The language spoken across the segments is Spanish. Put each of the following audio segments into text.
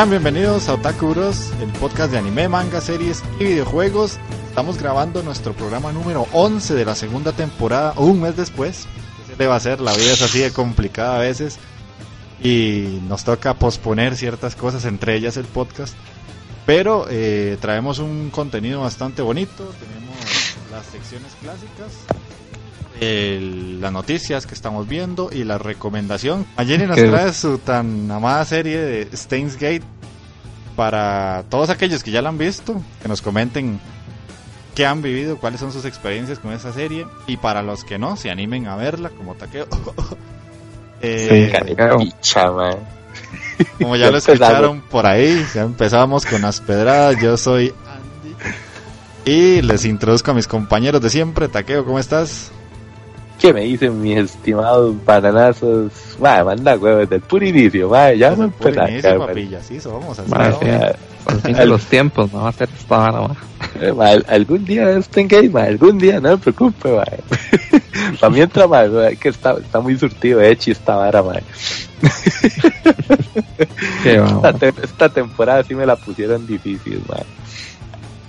Sean bienvenidos a Otaku Bros, el podcast de anime, manga, series y videojuegos. Estamos grabando nuestro programa número 11 de la segunda temporada, un mes después. ¿Qué se le va a hacer? La vida es así de complicada a veces. Y nos toca posponer ciertas cosas, entre ellas el podcast. Pero eh, traemos un contenido bastante bonito. Tenemos las secciones clásicas, el- las noticias que estamos viendo y la recomendación. Jenny nos trae su tan amada serie de Steins Gate para todos aquellos que ya la han visto, que nos comenten qué han vivido, cuáles son sus experiencias con esa serie y para los que no, se animen a verla como taqueo. Eh, man. como ya lo escucharon por ahí, ya empezamos con las pedradas. Yo soy Andy y les introduzco a mis compañeros de siempre. Taqueo, ¿cómo estás? ¿Qué me dicen mis estimados bananazos? Madre, manda huevos desde el puro inicio, madre. Ya me Desde puro empezó a inicio, papilla, sí, somos así. Al fin de los tiempos, no va a ser esta vara. Eh, madre, algún día estén gay, madre. Algún día, no me preocupe, madre. Para mientras, madre, que está, está muy surtido de hecho esta vara, madre. Esta, te- esta temporada sí me la pusieron difícil, madre.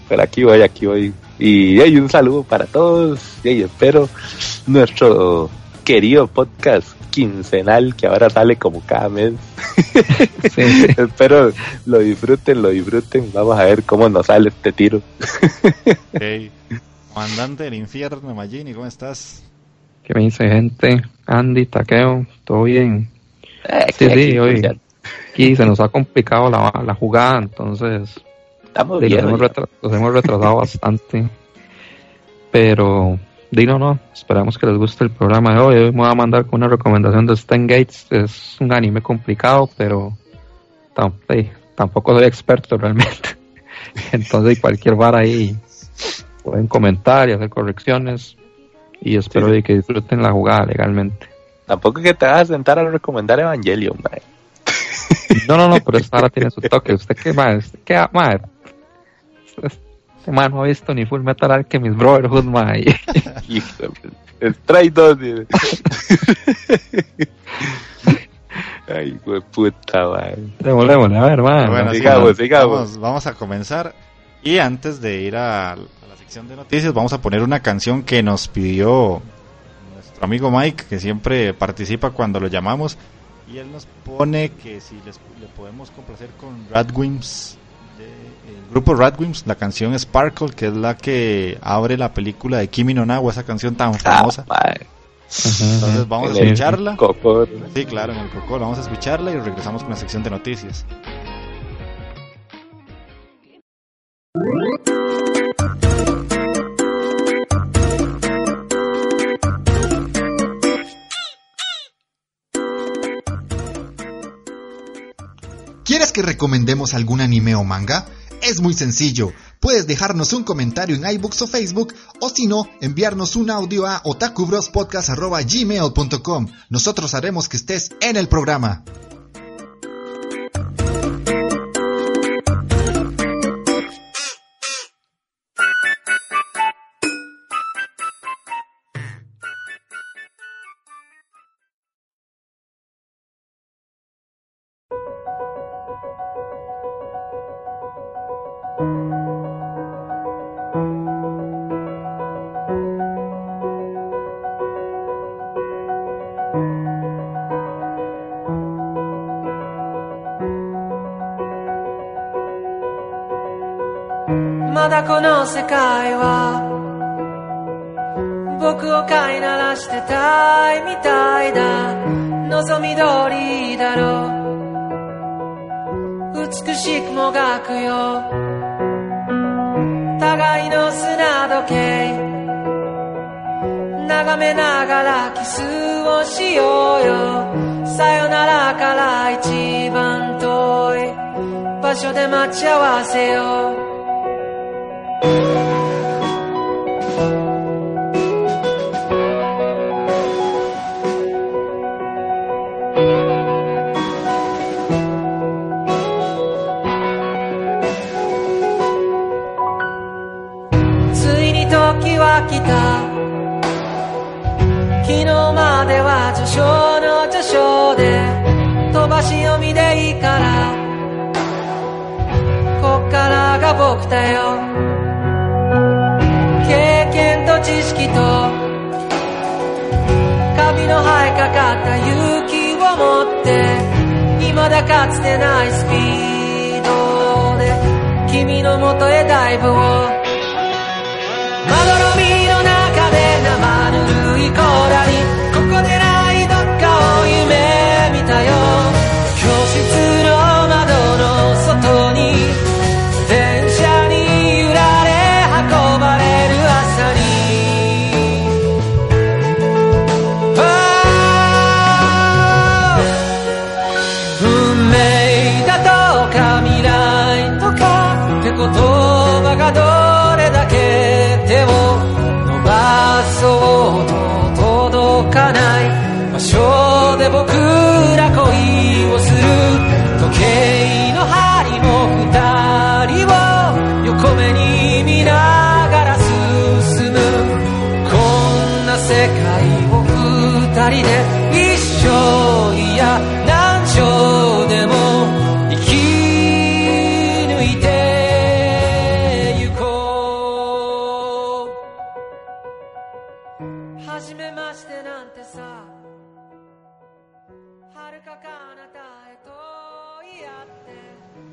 Pero aquí voy, aquí voy. Y hay un saludo para todos. Y espero nuestro querido podcast quincenal que ahora sale como cada mes. Sí, espero lo disfruten, lo disfruten. Vamos a ver cómo nos sale este tiro. Comandante del infierno, Magini, ¿cómo estás? ¿Qué me dice gente? Andy, Taqueo, ¿todo bien? Eh, Sí, sí, hoy. Aquí se nos ha complicado la, la jugada, entonces Estamos sí, bien. los hemos retrasado bastante. Pero, di no, esperamos que les guste el programa de hoy. Hoy me voy a mandar con una recomendación de Stan Gates. Es un anime complicado, pero sí, tampoco soy experto realmente. Entonces, cualquier vara ahí pueden comentar y hacer correcciones. Y espero Sí. de que disfruten la jugada legalmente. Tampoco es que te vas a sentar a recomendar Evangelion, mae. No, no, no, pero esta vara tiene su toque. ¿Usted qué más? ¿Usted qué más? Este man no ha visto ni Full Metal Alchemist Brotherhood, ma. y- Hijo de- Trae dos. dice. Ay, de puta, mae. Démosle, démosle, a ver, ma. Bueno, sigamos, sigamos. Vamos, vamos a comenzar. Y antes de ir a, a la sección de noticias, vamos a poner una canción que nos pidió nuestro amigo Mike, que siempre participa cuando lo llamamos. Y él nos pone que si les, le podemos complacer con Radwimps, el grupo Radwimps, la canción Sparkle, que es la que abre la película de Kimi no Na, esa canción tan famosa. Ah, mae. Entonces vamos a escucharla. Sí, claro, en el Coco, vamos a escucharla y regresamos con la sección de noticias. ¿Quieres que recomendemos algún anime o manga? Es muy sencillo. Puedes dejarnos un comentario en iBooks o Facebook o si no, enviarnos un audio a otakubrospodcast.gmail.com. Nosotros haremos que estés en el programa.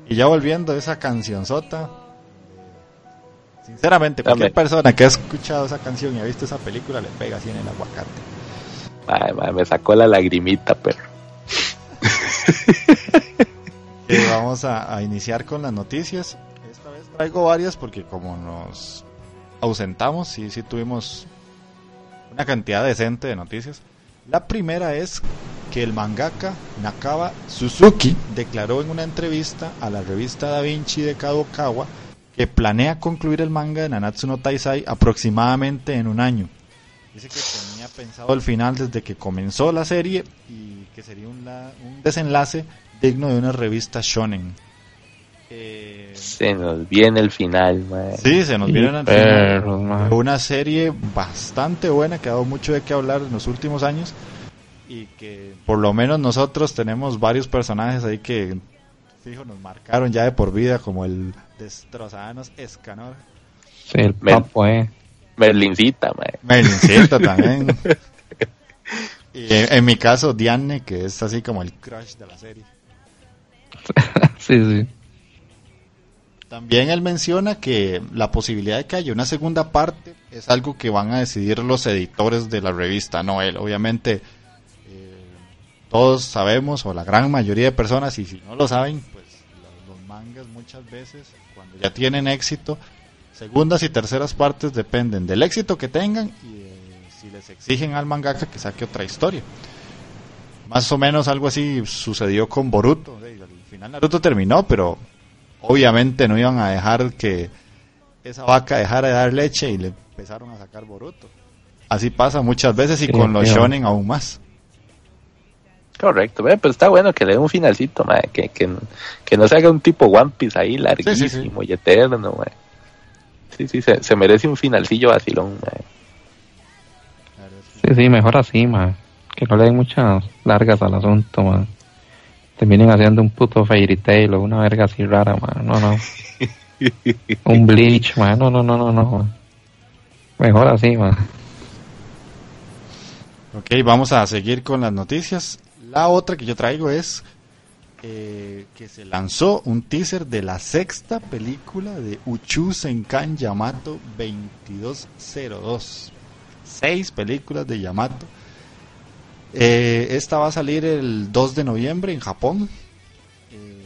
Y ya volviendo a esa cancionzota. Sinceramente, Dame. cualquier persona que ha escuchado esa canción y ha visto esa película le pega así en el aguacate. Ay, madre, me sacó la lagrimita, perro. Y vamos a, a iniciar con las noticias. Esta vez traigo varias porque como nos ausentamos, sí, sí tuvimos una cantidad decente de noticias. La primera es que el mangaka Nakaba Suzuki declaró en una entrevista a la revista Da Vinci de Kadokawa que planea concluir el manga de Nanatsu no Taisai aproximadamente en un año. Dice que tenía pensado el final desde que comenzó la serie y que sería un, la- un desenlace digno de una revista shonen. Eh, Se nos viene el final, madre. sí, se nos viene al final. perros, man. Una serie bastante buena que ha dado mucho de qué hablar en los últimos años y que por lo menos nosotros tenemos varios personajes ahí que fijo nos marcaron ya de por vida como el destrozanos Escanor, Sí, el papo, eh. Merlincita, madre. Melincita también. Y en, en mi caso Diane que es así como el crush de la serie. sí, sí. También él menciona que la posibilidad de que haya una segunda parte es algo que van a decidir los editores de la revista, no él. Obviamente eh, todos sabemos, o la gran mayoría de personas, y si no lo saben, pues lo- los mangas muchas veces, cuando ya tienen éxito, segundas y terceras partes dependen del éxito que tengan y si les exigen al mangaka que saque otra historia. Más o menos algo así sucedió con Boruto. Al final Naruto terminó, pero obviamente no iban a dejar que esa vaca dejara de dar leche y le empezaron a sacar Boruto. Así pasa muchas veces y Sí, con los pero- shonen aún más. Correcto, ve, pues está bueno que le dé un finalcito. Que, que, que no se haga un tipo One Piece ahí larguísimo sí. y eterno. Sí, sí, se, se merece un finalcillo vacilón. Sí, sí, mejor así, man. Que no le den muchas largas al asunto, man. Terminen haciendo un puto Fairy Tail o una verga así rara, man. No, no. Un Bleach, man. No, no, no, no, no, man. Mejor así, man. Ok, vamos a seguir con las noticias. La otra que yo traigo es eh, que se lanzó un teaser de la sexta película de Uchu Senkan Yamato 2202. Seis películas de Yamato. Eh, esta va a salir el 2 de noviembre en Japón. Eh,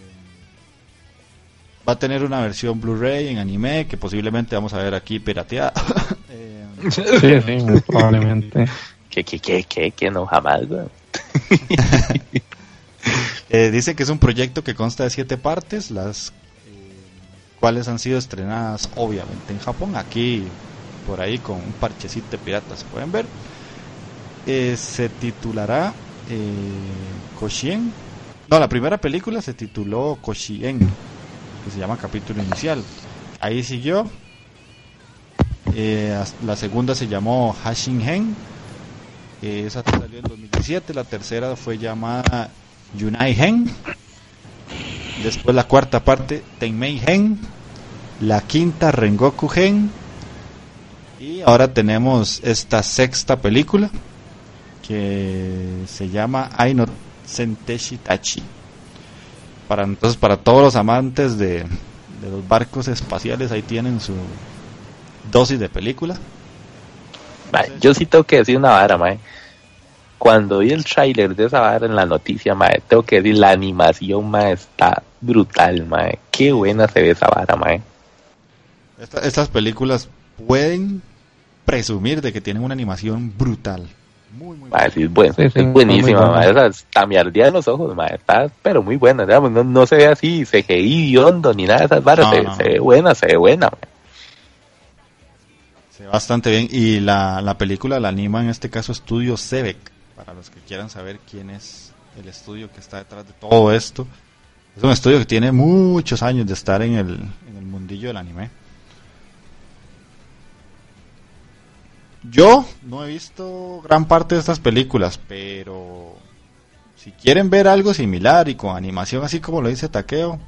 va a tener una versión Blu-ray en anime que posiblemente vamos a ver aquí pirateada. Eh, Sí, sí, probablemente. Que, que, que, que, que no jamás, weón. Eh, dice que es un proyecto que consta de siete partes, las cuales han sido estrenadas obviamente en Japón, aquí por ahí con un parchecito de pirata se pueden ver. Eh, se titulará eh, Koshien. No, la primera película se tituló Koshien, que se llama capítulo inicial. Ahí siguió. Eh, la segunda se llamó Hashingen. Eh, esa salió en 2017. La tercera fue llamada Yunai Hen. Después la cuarta parte, Tenmei Hen. La quinta, Rengoku Hen. Y ahora tenemos esta sexta película que se llama Aino Senteshi Tachi. Para entonces para todos los amantes de, de los barcos espaciales ahí tienen su dosis de película. Yo sí tengo que decir una vara, mae. Cuando vi el tráiler de esa vara en la noticia, mae, tengo que decir la animación, mae, está brutal, mae. Qué buena se ve esa vara, mae. Esta- estas películas pueden presumir de que tienen una animación brutal. Muy, muy Mae, sí, es, bueno, Sí, sí, es buenísima, buena. mae. Esa está me ardía en los ojos. Está, pero muy buena, digamos, no, no se ve así CGI, hondo, ni nada de esas varas. No, se, no. se ve buena, se ve buena. Se ve bastante bien. Y la, la película la anima en este caso Estudio Sebek. Para los que quieran saber quién es el estudio que está detrás de todo esto. Es un estudio que tiene muchos años de estar en el, en el mundillo del anime. Yo no he visto gran parte de estas películas, pero si quieren ver algo similar y con animación así como lo dice Takeo,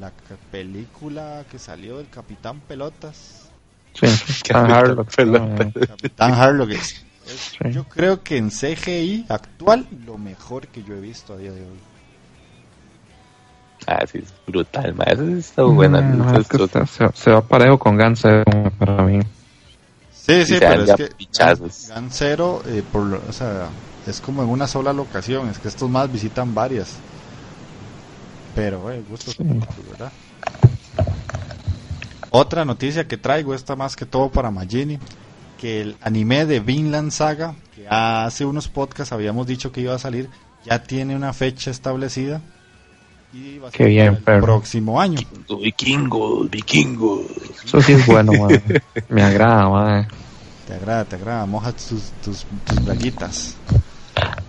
la película que salió del Capitán Pelotas Sí, Capitán Harlock. Pelota. eh, Capitán Harlock es, es- Sí. yo creo que en CGI actual lo mejor que yo he visto a día de hoy. Ah, sí, es brutal, mae. Esa sí está buena. mm, Eso es que otro- se, se- se va parejo con Gans para mí. Sí, sí, pero es que pichazos. Gan, Gan Zero, eh, por, o sea, es como en una sola locación, es que estos más visitan varias. Pero, eh, gusto Sí. ¿verdad? Otra noticia que traigo, esta más que todo para Magini, que el anime de Vinland Saga, que hace unos podcasts habíamos dicho que iba a salir, ya tiene una fecha establecida y va a Qué ser bien, el perro. próximo año. Vikingos, vikingos. Eso sí es bueno, man. Me agrada, man. Te agrada, te agrada, moja tus, tus, tus braguitas.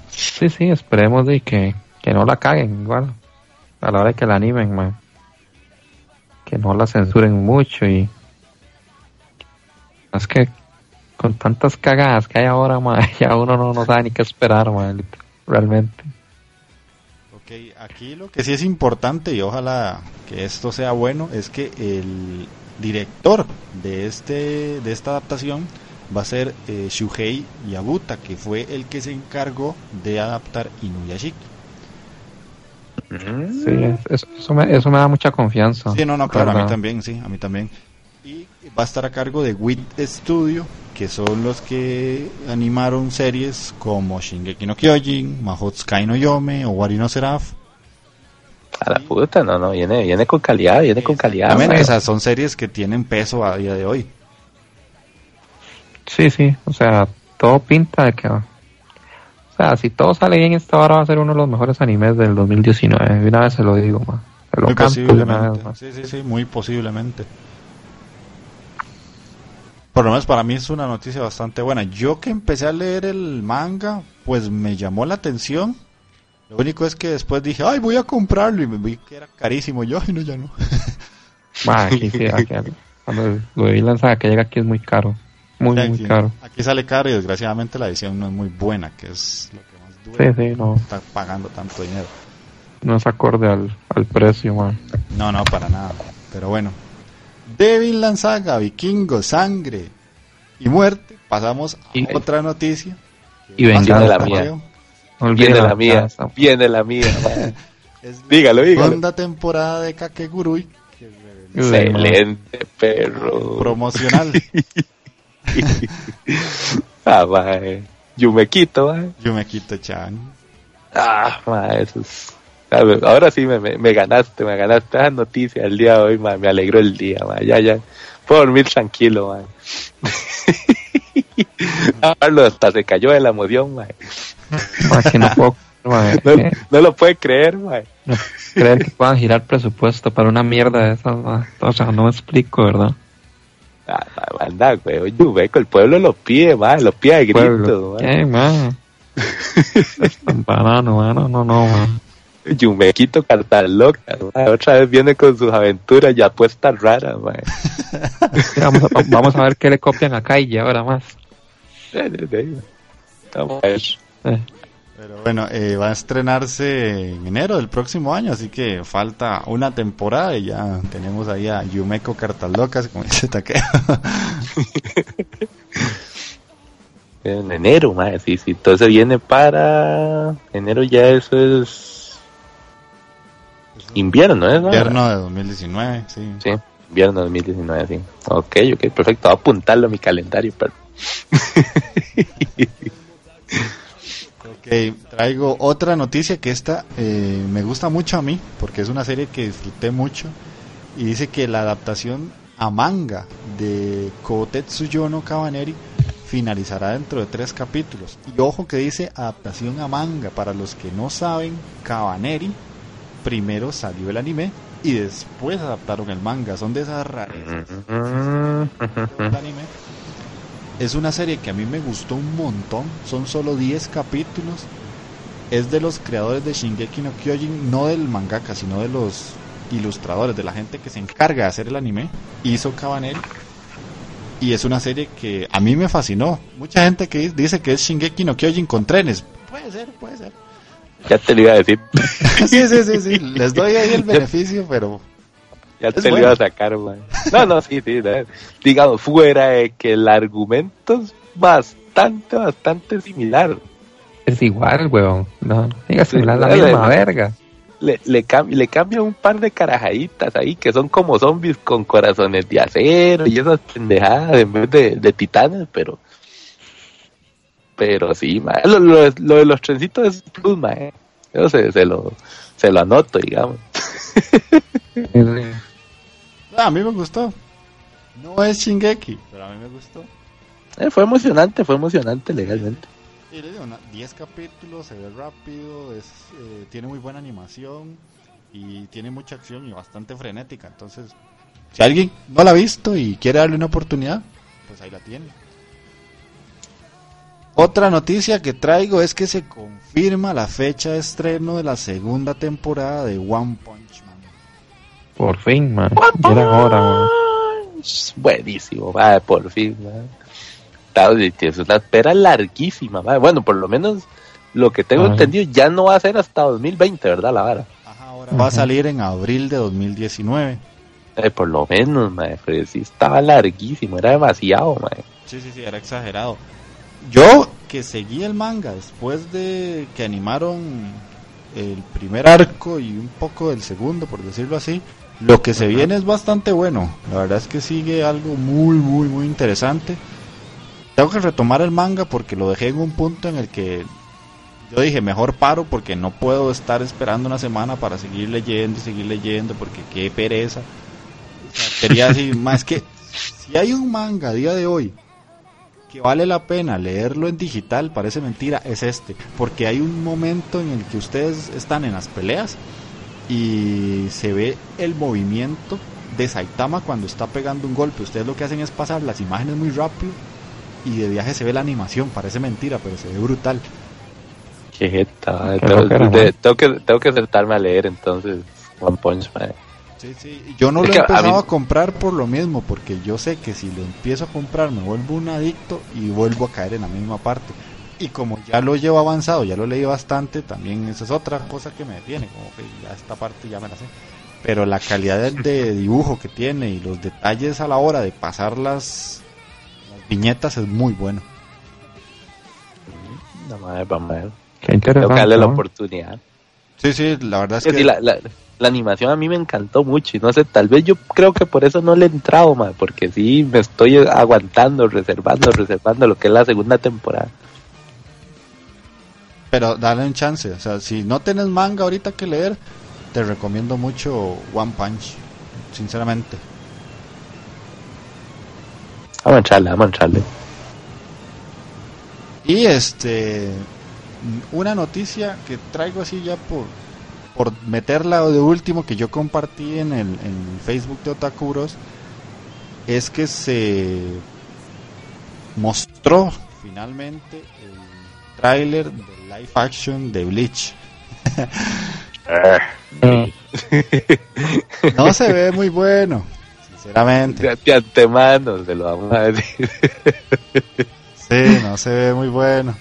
Sí, sí, esperemos de que, que no la caguen igual. A la hora que la animen, man. Que no la censuren mucho y... Es que con tantas cagadas que hay ahora, man, ya uno no, no sabe ni qué esperar, man, realmente. Aquí lo que sí es importante y ojalá que esto sea bueno es que el director de este de esta adaptación va a ser eh, Shuhei Yabuta, que fue el que se encargó de adaptar Inuyashiki. Mm. Sí, es- es- eso, me, eso me da mucha confianza. Sí, no, no, claro, a mí también, sí, a mí también. Y va a estar a cargo de WIT Studio, que son los que animaron series como Shingeki no Kyojin, Mahotsukai no Yome o Wari no Seraph. A la puta, no, no, viene, viene con calidad, viene con calidad. O sea, son series que tienen peso a día de hoy. Sí, sí, o sea, todo pinta de que... O sea, si todo sale bien, esta hora va a ser uno de los mejores animes del 2019. De una vez se lo digo. Se lo Muy canto de una posiblemente. Sí, sí, sí, muy posiblemente. Por lo menos para mí es una noticia bastante buena. Yo que empecé a leer el manga, pues me llamó la atención. Lo único es que después dije, ay, voy a comprarlo y me vi que era carísimo. Yo, ay, no, ya no. Ma, aquí sí, aquí, cuando lo vi lanzar que llega aquí es muy caro. Muy, muy caro. aquí sale caro y desgraciadamente la edición no es muy buena, que es lo que más duele. Sí, sí, no, Estar pagando tanto dinero. no es acorde al, al precio, man. No, no, para nada. Pero bueno. De Vinland Saga, Vikingo, Sangre y Muerte, pasamos a Y- otra noticia. y venganza, para la mía. Viene la mía, viene la mía. es Dígalo, dígalo. segunda temporada de Kakegurui, Uy. Excelente, perro. promocional. ah, mae. Yumequito, mae. Yo me quito Chan. Ah, mae, eso es... Ahora sí me, me, me ganaste, me ganaste esa noticia el día de hoy, mae. Me alegró el día, mae. Ya, ya. Puedo dormir tranquilo, mae. Pablo hasta se cayó de la emoción, mae. Mae, que no puedo mae, No, que- no lo puede creer, mae. no creer que puedan girar presupuesto para una mierda de esas. mae. O sea, no me explico, ¿verdad? Ah, anda, güey. El pueblo lo pide, mae. Lo pide a gritos, tan banano, mae. No, no, mae. Yumequito carta loca, mae. Otra vez viene con sus aventuras y apuestas raras, mae. Vamos a, vamos a ver qué le copian a Kai ahora más. Vamos a ver. Eh, Pero bueno, eh, va a estrenarse en enero del próximo año, así que falta una temporada y ya tenemos ahí a Yumeko Cartas Locas, como dice Takeo. En enero, mae, sí, sí. Entonces viene para enero ya eso es invierno, ¿es? Invierno de 2019, sí. Sí, invierno 2019, sí. Ok, ok, perfecto. Voy a apuntarlo a mi calendario, pero Ok, traigo otra noticia que esta eh, me gusta mucho a mí, porque es una serie que disfruté mucho, y dice que la adaptación a manga de Kotetsu Yono Kabaneri finalizará dentro de tres capítulos. Y ojo que dice adaptación a manga, para los que no saben, Kabaneri primero salió el anime y después adaptaron el manga, son de esas rarezas del anime. Es una serie que a mí me gustó un montón. Son solo 10 capítulos. Es de los creadores de Shingeki no Kyojin, no del mangaka, sino de los ilustradores, de la gente que se encarga de hacer el anime. Hizo Cabanel. Y es una serie que a mí me fascinó. Mucha gente que dice que es Shingeki no Kyojin con trenes. Puede ser, puede ser. ya te lo iba a decir. sí, sí, sí, sí. Les doy ahí el beneficio, pero Ya te lo bueno. iba a sacar, man. No, no, sí, sí. no. Digamos, fuera de que el argumento es bastante, bastante similar. es igual, weón. No, digas Sí, similar, la misma verga. Le, le, cam- le cambia un par de carajaditas ahí que son como zombies con corazones de acero y esas pendejadas en vez de, de titanes, pero. Pero sí, ma. Lo, lo, lo de los trencitos es plus, ma. eh. Yo se, se, lo, se lo anoto, digamos. Ah, a mí me gustó. No es Shingeki, pero a mí me gustó. Eh, fue emocionante, fue emocionante legalmente. Y le digo, una- 10 capítulos, se ve rápido, es, eh, tiene muy buena animación y tiene mucha acción y bastante frenética. Entonces, si alguien no la ha visto y quiere darle una oportunidad, pues ahí la tiene. Otra noticia que traigo es que se confirma la fecha de estreno de la segunda temporada de One Punch. Por fin, man. Ya era hora, weón. Es buenísimo, va, por fin, ma. Claro, y Es una espera larguísima, ma. Bueno, por lo menos lo que tengo Ajá. entendido ya no va a ser hasta 2020, ¿verdad? La vara. Ajá, ahora va a salir en abril de 2019. Eh, por lo menos, ma, pero sí estaba larguísimo, era demasiado, ma. Sí, sí, sí, era exagerado. Yo que seguí el manga después de que animaron el primer arco y un poco del segundo, por decirlo así, lo que se viene es bastante bueno. La verdad es que sigue algo muy, muy, muy interesante. Tengo que retomar el manga porque lo dejé en un punto en el que yo dije, mejor paro porque no puedo estar esperando una semana para seguir leyendo y seguir leyendo porque qué pereza. O sea, quería decir, más que si hay un manga a día de hoy que vale la pena leerlo en digital, parece mentira, es este. Porque hay un momento en el que ustedes están en las peleas y se ve el movimiento de Saitama cuando está pegando un golpe. Ustedes lo que hacen es pasar las imágenes muy rápido y de viaje se ve la animación. Parece mentira, pero se ve brutal. Qué. Qué Tengo, que, tengo que sentarme a leer entonces One Punch Man. Sí, sí. Yo no Es lo he a empezado mí- a comprar por lo mismo, porque yo sé que si lo empiezo a comprar me vuelvo un adicto y vuelvo a caer en la misma parte. Y como ya lo llevo avanzado, ya lo leí bastante, también esa es otra cosa que me detiene, como que ya esta parte ya me la sé. Pero la calidad de, de dibujo que tiene y los detalles a la hora de pasar las, las viñetas es muy bueno. No, ma, vamos a ver. Qué Tengo que darle interesante. la oportunidad. Sí, sí, la verdad es Es que... la, la, la animación a mí me encantó mucho y no sé, tal vez yo creo que por eso no le he entrado, ma, porque sí me estoy aguantando, reservando, reservando lo que es la segunda temporada. Pero dale un chance. O sea, si no tienes manga ahorita que leer, te recomiendo mucho One Punch. Sinceramente. Vamos a entrarle, vamos a entrarle. Y este. Una noticia que traigo así ya por, por meterla de último que yo compartí en el en Facebook de Otakuros. Es que se mostró finalmente el tráiler de live action de Bleach. No se ve muy bueno, sinceramente. De, de antemano se lo vamos a decir. Sí, no se ve muy bueno.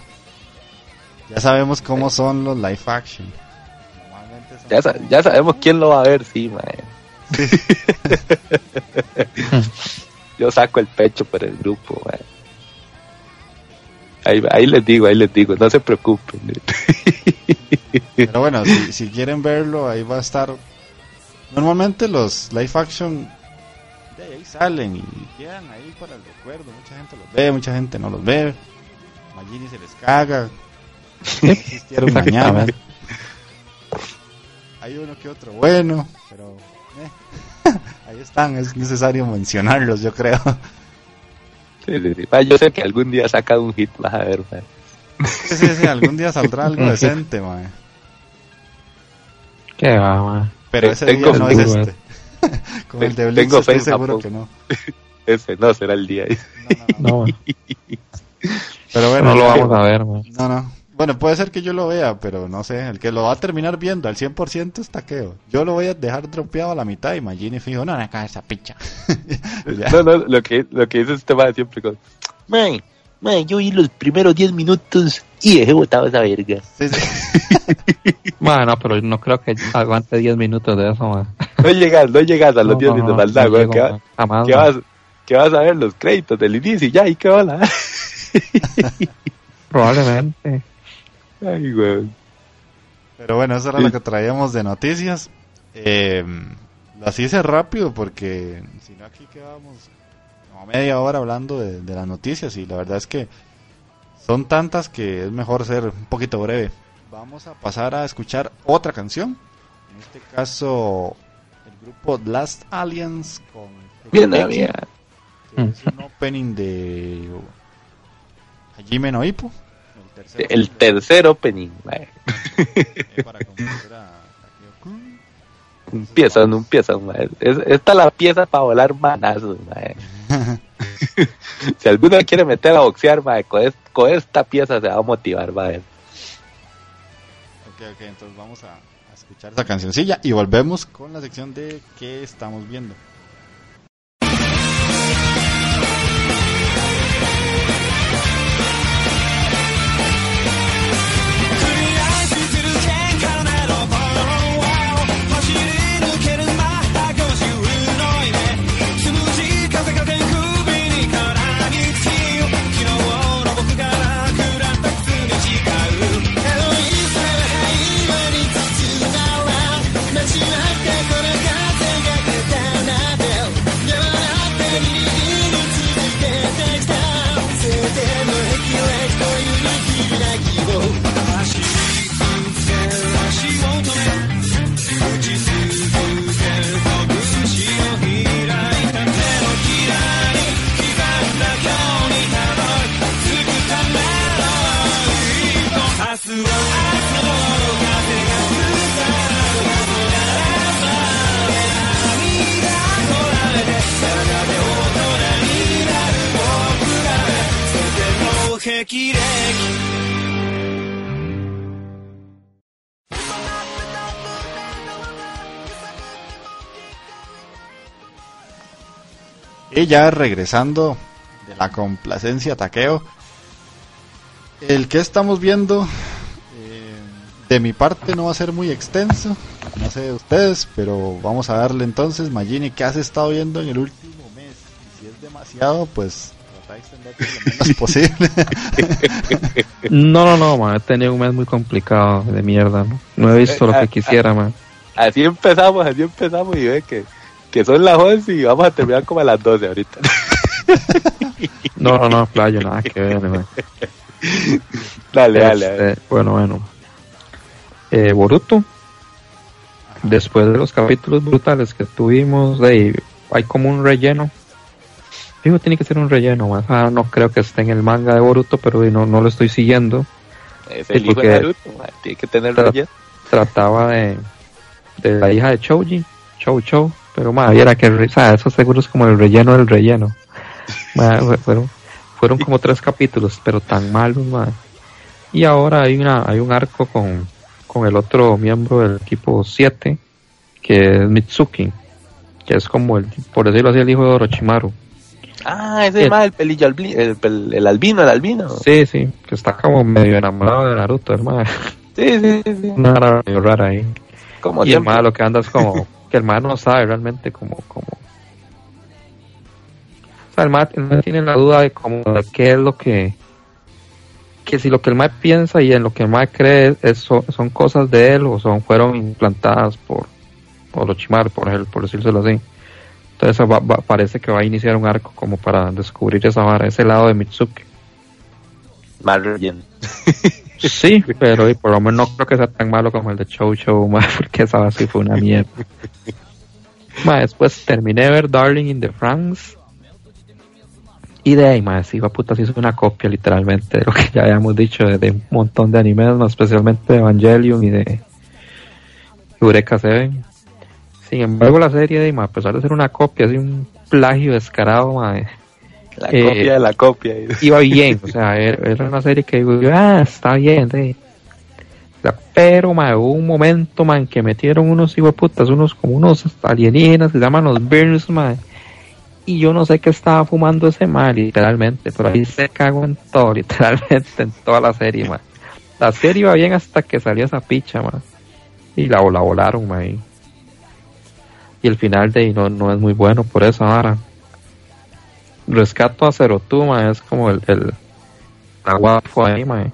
Ya sabemos cómo son los live action. Ya, sa- ya sabemos quién lo va a ver, sí, mae. Yo saco el pecho por el grupo, mae. Ahí, ahí les digo, ahí les digo, no se preocupen. Pero bueno, si, si quieren verlo, ahí va a estar. Normalmente los live action de ahí salen y quedan ahí para el recuerdo. Mucha gente los ve, mucha gente no los ve. Magini se les caga. Existieron mañana. Hay uno que otro bueno, pero eh, ahí están. Es necesario mencionarlos, yo creo. Sí, sí, sí. Ah, Yo sé que algún día saca un hit, vas a ver, mae. Sí, sí, sí, algún día saldrá algo decente, mae. Qué va, ma. Pero ese Tengo día no es este. Como el de Bleach, Tengo fe estoy en seguro que no. Ese no será el día. No, no, no. No. Pero bueno, no lo vamos a ver. No, no. Bueno, puede ser que yo lo vea, pero no sé. El que lo va a terminar viendo al 100% es Taqueo. Yo lo voy a dejar dropeado a la mitad y Magini fijo, no, cae esa picha. No, no, lo que, lo que dice este mae siempre con... Man, man, yo vi los primeros 10 minutos y dejé botado esa verga. Sí, sí. Ma, no, pero no creo que aguante 10 minutos de eso, ma. No llegas, no llegas a los No, 10 no, minutos, no, maldad, no güey. llego, ¿Qué, va-. Jamás, qué vas, qué vas a ver los créditos del inicio y ya, y qué hola. Probablemente. Ay, güey. Pero bueno, eso era Sí. lo que traíamos de noticias. Eh, las hice rápido porque si no aquí quedábamos como media hora hablando de, de las noticias y la verdad es que son tantas que es mejor ser un poquito breve. Vamos a pasar a escuchar otra canción. En este caso, el grupo Last Aliens con Bien, bien. es un opening de Hajime no Ippo. El tercer El opening tercer opening, mae. eh, para a. Empiezan, empiezan, mae. Es, esta es la pieza para volar manazos, mae. si alguno quiere meter a boxear, mae, con, es- con esta pieza se va a motivar, mae. Ok, ok, entonces vamos a, a escuchar esa cancioncilla y volvemos con la sección de qué estamos viendo. Y ya regresando de la complacencia taqueo, el que estamos viendo eh, de mi parte no va a ser muy extenso, no sé de ustedes, pero vamos a darle entonces, Magini, ¿qué has estado viendo en el último mes? Y si es demasiado, pues trata lo menos posible. No, no, no, man. He tenido un mes muy complicado de mierda, ¿no? No he visto lo que quisiera, man. Así empezamos, así empezamos y ve que, que son las 11 y vamos a terminar como a las 12 ahorita. No, no, no, playo, nada que ver, man. dale, dale, dale. Este, bueno, bueno. Eh, Boruto. Después de los capítulos brutales que tuvimos, de hay como un relleno. Digo, tiene que ser un relleno, man. Ah, no creo que esté en el manga de Boruto, pero no, no lo estoy siguiendo. Es el hijo de Naruto, man, tiene que tener Tra- relleno. Trataba de, de la hija de Choji, Chou Chou, pero más era que, o sea, eso seguro es como el relleno del relleno. Fueron, fueron como tres capítulos, pero tan malos, ma. Y ahora hay una, hay un arco con, con el otro miembro del equipo 7, que es Mitsuki, que es como el, por decirlo así, el hijo de Orochimaru. Ah, ese El- más el pelillo albi- el, el albino, el albino. Sí, sí, que está como medio enamorado de Naruto, hermano. Sí, sí, sí. Una rara, medio rara ahí. Como y el siempre. mae lo que anda es como que el mae no sabe realmente como como o sea el mae, el mae tiene la duda de como de qué es lo que que si lo que el mae piensa y en lo que el mae cree es, son, son cosas de él o son fueron implantadas por por Orochimaru por ejemplo por decírselo así. Entonces va- va- parece que va a iniciar un arco como para descubrir esa vara ese lado de Mitsuki relleno. Sí, pero por lo menos no creo que sea tan malo como el de Chow Chow, ma, porque esa sí fue una mierda. Ma, después terminé de ver Darling in the Franks. Y de ahí, ma, sí, va puta, sí es una copia literalmente de lo que ya habíamos dicho de, de un montón de animes, ma, especialmente de Evangelion y de Eureka 7. Sin embargo, la serie, de, ma, a pesar de ser una copia, así un plagio descarado, ma, La Eh, copia de la copia. iba bien, o sea, era, una serie que digo, ah, está bien, sí. O sea, Pero, ma, hubo un momento, man, que metieron unos putas, unos como unos alienígenas que se llaman los Burns, man. Y yo no sé qué estaba fumando ese man, literalmente, pero ahí se cagó en todo, literalmente, en toda la serie, man. La serie iba bien hasta que salió esa picha, man. Y la, la volaron, man. Y, y el final de ahí no, no es muy bueno por eso ahora rescato a Cerotuma es como el, el la guapo ahí, mae.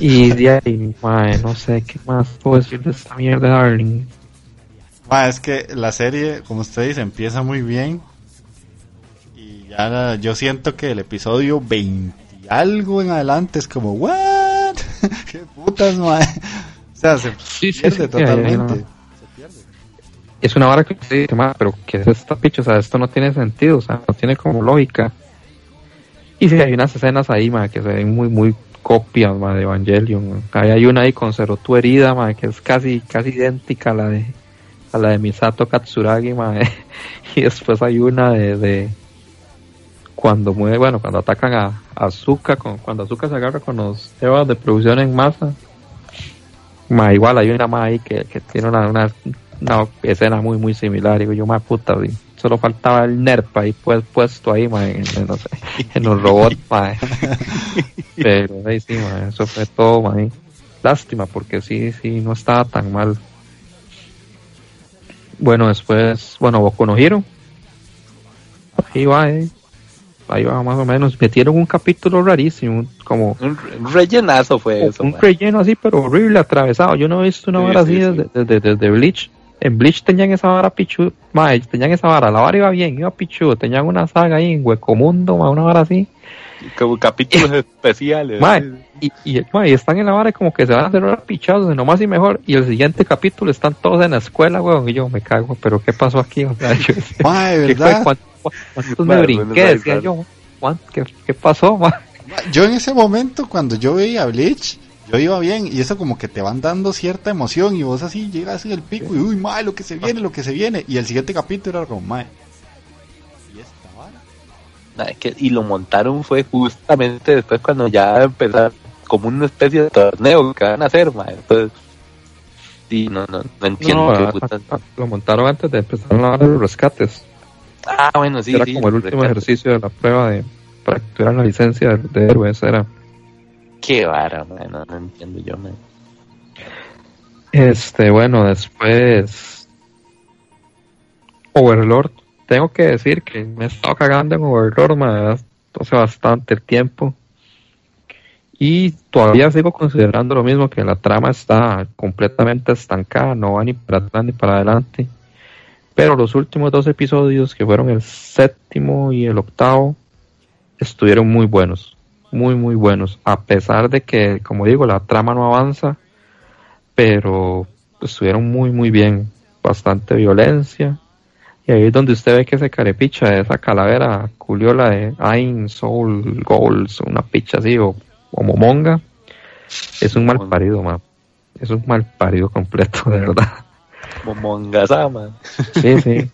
Y de ahí, mae, no sé qué más puedo decir de esta mierda, darling. Ma, es que la serie, como usted dice, empieza muy bien. Y ya la- yo siento que el episodio 20 y algo en adelante es como, ¿what? ¿Qué putas, ma? O sea, se Sí, sí, pierde sí, sí, totalmente. Es una vara que usted dice, pero ¿qué es esta picha? O sea, esto no tiene sentido, o sea, no tiene como lógica. Y sí, hay unas escenas ahí, mae, que se ven muy, muy copias, mae, de Evangelion. Ahí hay una ahí con Cerotu herida, mae, que es casi, casi idéntica a la de, a la de Misato Katsuragi, mae. Y después hay una de, cuando mueve, bueno, cuando atacan a, Azuka, cuando Azuka se agarra con los cebas de producción en masa. Ma, igual hay una más ahí que, que tiene una, una escena muy muy similar. Digo yo, más puta, solo faltaba el NERP ahí pues, puesto ahí, ma, en, en, no sé, en los robots, ma. Pero ahí sí, ma, eso fue todo, ma, ahí. Lástima, porque sí, sí, no estaba tan mal. Bueno, después, bueno, Boku no Hero. Ahí va, eh. Ahí va más o menos. Metieron un capítulo rarísimo, como Un, un rellenazo fue eso. un man. relleno así, pero horrible, atravesado. Yo no he visto una Sí, sí, así sí. desde, desde, desde Bleach. En Bleach tenían esa vara pichu, mae, tenían esa vara, la vara iba bien, iba pichu, tenían una saga ahí en Huecomundo, mae, una vara así. Como capítulos especiales. Mae, y, y, mae, y están en la vara y como que se van a hacer ahora pichados, de nomás y mejor. Y el siguiente capítulo están todos en la escuela, weón, y yo me cago, pero ¿qué pasó aquí? O sea, verdad. ¿Cuántos, cuántos me brinqué? bueno, Decía yo, ¿cuán- ¿qué, qué pasó, mae? Yo en ese momento, cuando yo veía Bleach, yo iba bien y eso como que te van dando cierta emoción y vos así llegas en el pico y uy, mae, lo que se viene, lo que se viene. Y el siguiente capítulo era como, mae. ¿Y esta vara? Nah, es que- y lo montaron fue justamente después cuando ya empezaron como una especie de torneo que van a hacer, man. Entonces, sí, no, no, no entiendo No, qué a- putas. a- lo montaron antes de empezar la de los rescates. Ah, bueno, sí, era sí. como el último rescate. ejercicio de la prueba de para que tuvieran la licencia de, de héroes era Qué vara, man, no, entiendo yo, man. este bueno después Overlord tengo que decir que me he estado cagando en Overlord, ma, hace bastante tiempo. Y todavía sigo considerando lo mismo, que la trama está completamente estancada, no va ni para atrás ni para adelante. Pero los últimos dos episodios, que fueron el séptimo y el octavo, estuvieron muy buenos, muy, muy buenos. A pesar de que, como digo, la trama no avanza, pero estuvieron muy, muy bien. Bastante violencia. Y ahí es donde usted ve que ese carepicha de esa calavera culiola de Ain Soul Goals, una picha así, o, o Momonga, es un mal parido, ma. Es un mal parido completo, de verdad. Momongasama. Sí, sí.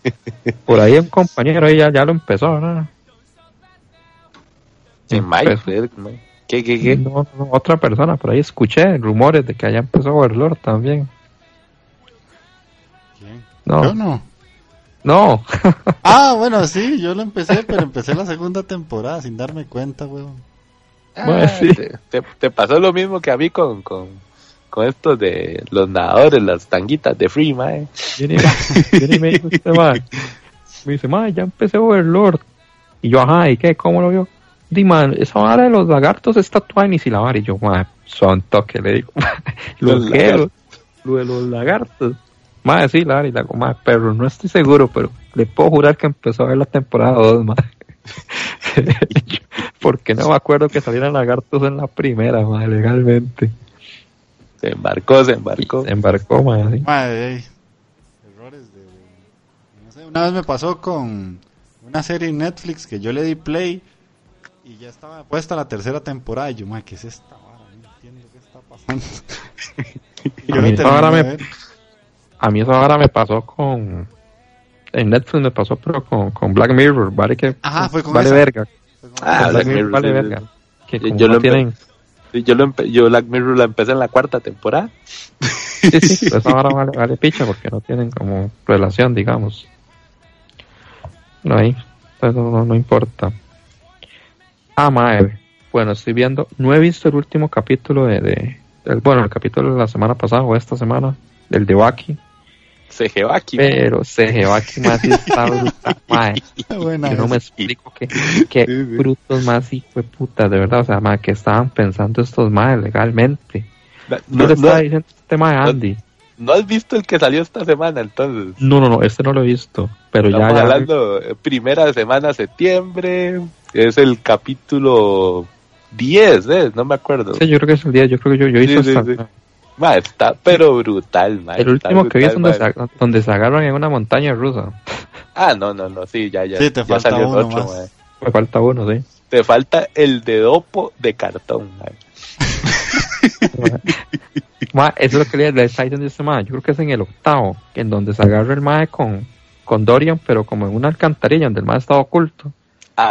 Por ahí un compañero ahí ya, ya lo empezó, ¿no? Sí, Mike, eh, ¿Qué, qué, qué? No, no, otra persona, por ahí escuché rumores de que allá empezó Overlord también. ¿Quién? No, Yo no. no. Ah, bueno, sí, yo lo empecé, pero empecé la segunda temporada sin darme cuenta, weón. Bueno, Ah, sí. te, te- te pasó lo mismo que a mí con, con, con estos de los nadadores, las tanguitas de Free, mae. Viene, viene y me dice este me dice, man, ya empecé Overlord. Y yo, ajá, ¿y qué? ¿Cómo lo vio? Di, man, esa vara de los lagartos está Twinis y la vara. Y yo, man, son toque, le digo. Los. Lo, lo de los lagartos. Más sí, la vara. Y le digo, man, pero no estoy seguro, pero le puedo jurar que empezó a ver la temporada 2, man. Porque no me acuerdo que salieran lagartos en la primera, man, legalmente. Se embarcó, se embarcó. Se embarcó, man, así. Madre, ey. errores de... No sé, una vez me pasó con una serie en Netflix que yo le di play y ya estaba puesta la tercera temporada y yo, madre, ¿qué es esta vara? No entiendo qué está pasando. y yo A mí ahora de me-. A mí eso ahora me pasó con... En Netflix me pasó, pero con, con Black Mirror, vale que... Ajá, fue con Vale esa. verga. Con Ah, esa. Black Black Mirror Mirror, vale sí, sí, verga. Que Yo- no lo tienen... Yo, lo empe- yo Black Mirror la empecé en la cuarta temporada. Sí, sí, pues ahora vale, vale picha porque no tienen como relación, digamos. No hay, entonces no, no, no importa. Ah, mae. Bueno, estoy viendo, no he visto el último capítulo de, de el- bueno, el capítulo de la semana pasada o esta semana, del de Baki, Se lleva aquí. pero se Baki más está brutal, mae. Buena Yo no me explico qué, qué Sí, sí. brutos más hijo de puta, de verdad, o sea, mae, que estaban pensando estos mae legalmente. No, No, le estaba no- diciendo este mae a Andy. no has visto el que salió esta semana, entonces. No, no, no, este no lo he visto, pero ya, Estamos ya. hablando eh, primera semana de septiembre. Es el capítulo 10, ¿eh? No me acuerdo. Sí, yo creo que es el día, yo creo que yo, yo hice sí, hasta- sí. Ma, está pero brutal, ma, el está último que vi es brutal, donde se, donde se agarran en una montaña rusa. Ah, no, no, no, sí, ya, ya. Sí, te ya falta salió el uno otro, más. ma. Me falta uno, sí. Te falta el de dopo de cartón, ma. Ma, eso es lo que le, le está diciendo este ma. Yo creo que es en el octavo, en donde se agarra el mae con, con Dorian, pero como en una alcantarilla donde el mae estaba oculto.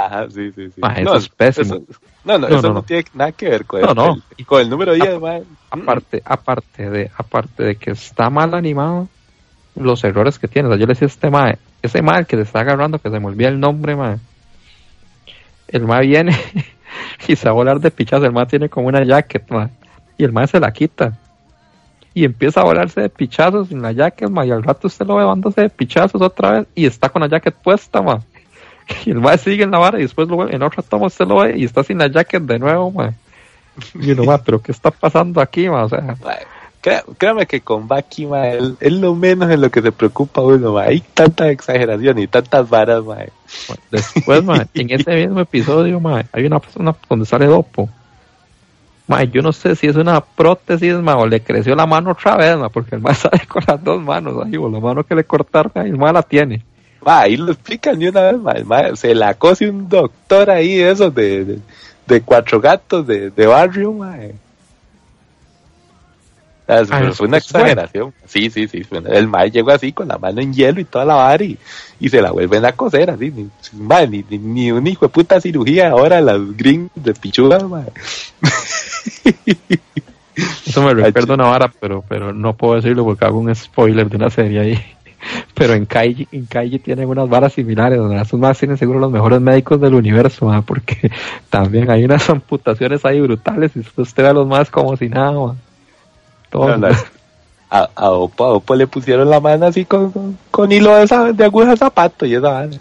Ajá, sí, sí, sí. Ma, eso es pésimo. eso- no, no, No, eso no, no, no. tiene nada que ver con, No, el, no. el- con el número 10, ma. Aparte, aparte de, aparte de que está mal animado, los errores que tiene. O sea, yo le decía a este mae, ese mae que se está agarrando, que se me olvida el nombre, mae. El mae viene y se va a volar de pichazo. El mae tiene como una jacket, mae. Y el mae se la quita. Y empieza a volarse de pichazos sin la jacket, mae. Y al rato usted lo ve dándose de pichazos otra vez. Y está con la jacket puesta, mae. Y el mae sigue en la vara y después lo ve, en otra toma usted lo ve y está sin la jacket de nuevo, mae. Y uno, mae, pero ¿qué está pasando aquí, mae? O sea, crea- créame que con Baki, ma, es, es lo menos en lo que se preocupa uno, ma. Hay tanta exageración y tantas varas, ma. Bueno, Después, mae, en ese mismo episodio, mae, hay una persona donde sale Dopo. Mae, yo no sé si es una prótesis, mae, o le creció la mano otra vez, mae, porque el mae sale con las dos manos ahí, o la mano que le cortaron, ahí, el mae la tiene. Ma, ahí lo explican de una vez, ma se la cose un doctor ahí de esos de, de, de cuatro gatos de, de barrio, ma. Ah, Ah, pero fue una exageración. Sí, sí, sí. El ma llegó así con la mano en hielo y toda la vara y, y se la vuelven a coser así. Ni, ma, ni, ni, ni un hijo de puta cirugía ahora las gringos de pichuga. Eso me recuerda una vara, pero, pero no puedo decirlo porque hago un spoiler de una serie ahí. Pero en Kaiji, en Kaiji tienen unas varas similares, donde esos más tienen seguro los mejores médicos del universo, porque también hay unas amputaciones ahí brutales y usted ve a los más como si nada. Todo- No, a, a Opo, a Opo le pusieron la mano así con, con, con hilo de, esa, de aguja de zapato y esa vaina.